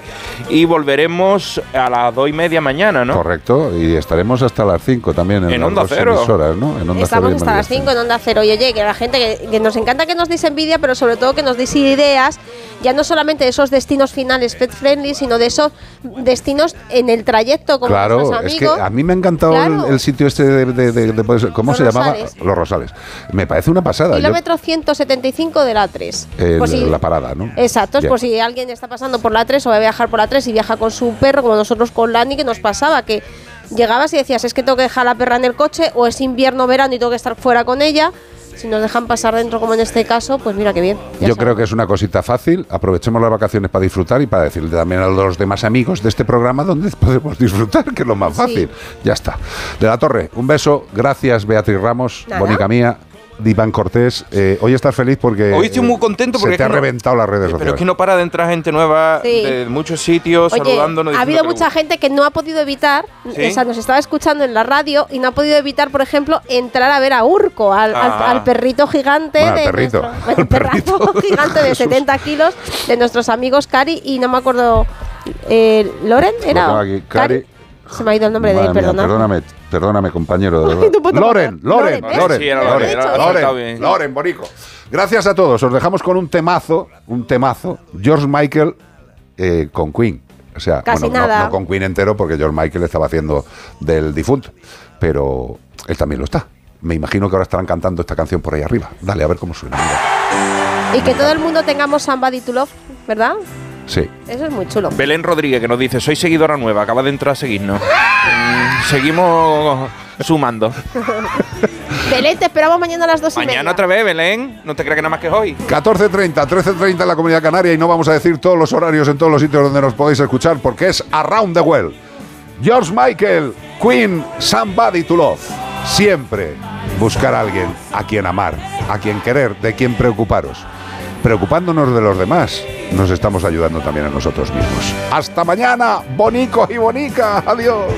y volveremos a las dos y media mañana, ¿no? Correcto, y estaremos hasta las 5 también en, Onda Cero. emisoras, ¿no? En Onda Estamos Cero hasta las 5 en Onda Cero. Y oye, que la gente que, que nos encanta que nos deis envidia, pero sobre todo que nos deis ideas, ya no solamente de esos destinos finales pet friendly, sino de esos destinos en el trayecto con Claro, nuestros es que amigos. a mí me ha encantado Claro. el, el sitio este de, de- de- de- ¿cómo Los se llamaba? Rosales. Los Rosales. Me parece una pasada. Yo- Kilómetro 175 de la 3. el- Por si- la parada, ¿no? Exacto, es por si alguien está pasando por la 3 o va a viajar por la 3 y viaja con su perro, como nosotros con Lani, que nos pasaba, que llegabas y decías, es que tengo que dejar la perra en el coche, o es invierno, verano y tengo que estar fuera con ella. Si nos dejan pasar dentro, como en este caso, pues mira qué bien. Yo creo que es una cosita fácil. Aprovechemos las vacaciones para disfrutar y para decirle también a los demás amigos de este programa dónde (laughs) podemos disfrutar, que es lo más fácil. Ya está. De la Torre, un beso. Gracias, Beatriz Ramos, Nada. bonica mía. Iván Cortés, eh, hoy estás feliz porque Hoy estoy muy contento porque se te ha no- reventado las redes Pero sociales. es que no para de entrar gente nueva Sí. de muchos sitios Oye, saludándonos. ha habido mucha gente que no ha podido evitar, ¿Sí? o sea, nos estaba escuchando en la radio y no ha podido evitar, por ejemplo, entrar a ver a Urco, al, Ah. al perrito gigante Bueno, al de perrito, nuestro- (laughs) el (laughs) gigante de (laughs) 70 kilos de nuestros amigos Cari y no me acuerdo, eh, Loren Lo era. Cari, Se me ha ido el nombre de él, mía, perdona. perdóname, perdóname, compañero. (laughs) tu puta Loren, madre. Loren, Loren, Loren, Sí, era Loren, Loren, Loren. Loren, Bonico. Gracias a todos. Os dejamos con un temazo, un temazo. George Michael eh, con Queen. O sea, Casi bueno, no- con Queen entero porque George Michael estaba haciendo del difunto. Pero él también lo está. Me imagino que ahora estarán cantando esta canción por ahí arriba. Dale, a ver cómo suena. mira. Y que todo el mundo tengamos Somebody to Love, ¿verdad? Sí. Eso es muy chulo. Belén Rodríguez que nos dice, soy seguidora nueva, acaba de entrar a seguirnos. Mm, Seguimos sumando. (laughs) Belén, te esperamos mañana a las dos y Mañana media. otra vez, Belén. No te creas que nada más que hoy. 14.30, 13.30 en la Comunidad Canaria y no vamos a decir todos los horarios en todos los sitios donde nos podéis escuchar porque es Around the World. George Michael, Queen, Somebody to Love. Siempre buscar a alguien a quien amar, a quien querer, de quien preocuparos. Preocupándonos de los demás, nos estamos ayudando también a nosotros mismos. Hasta mañana, bonicos y bonica. Adiós.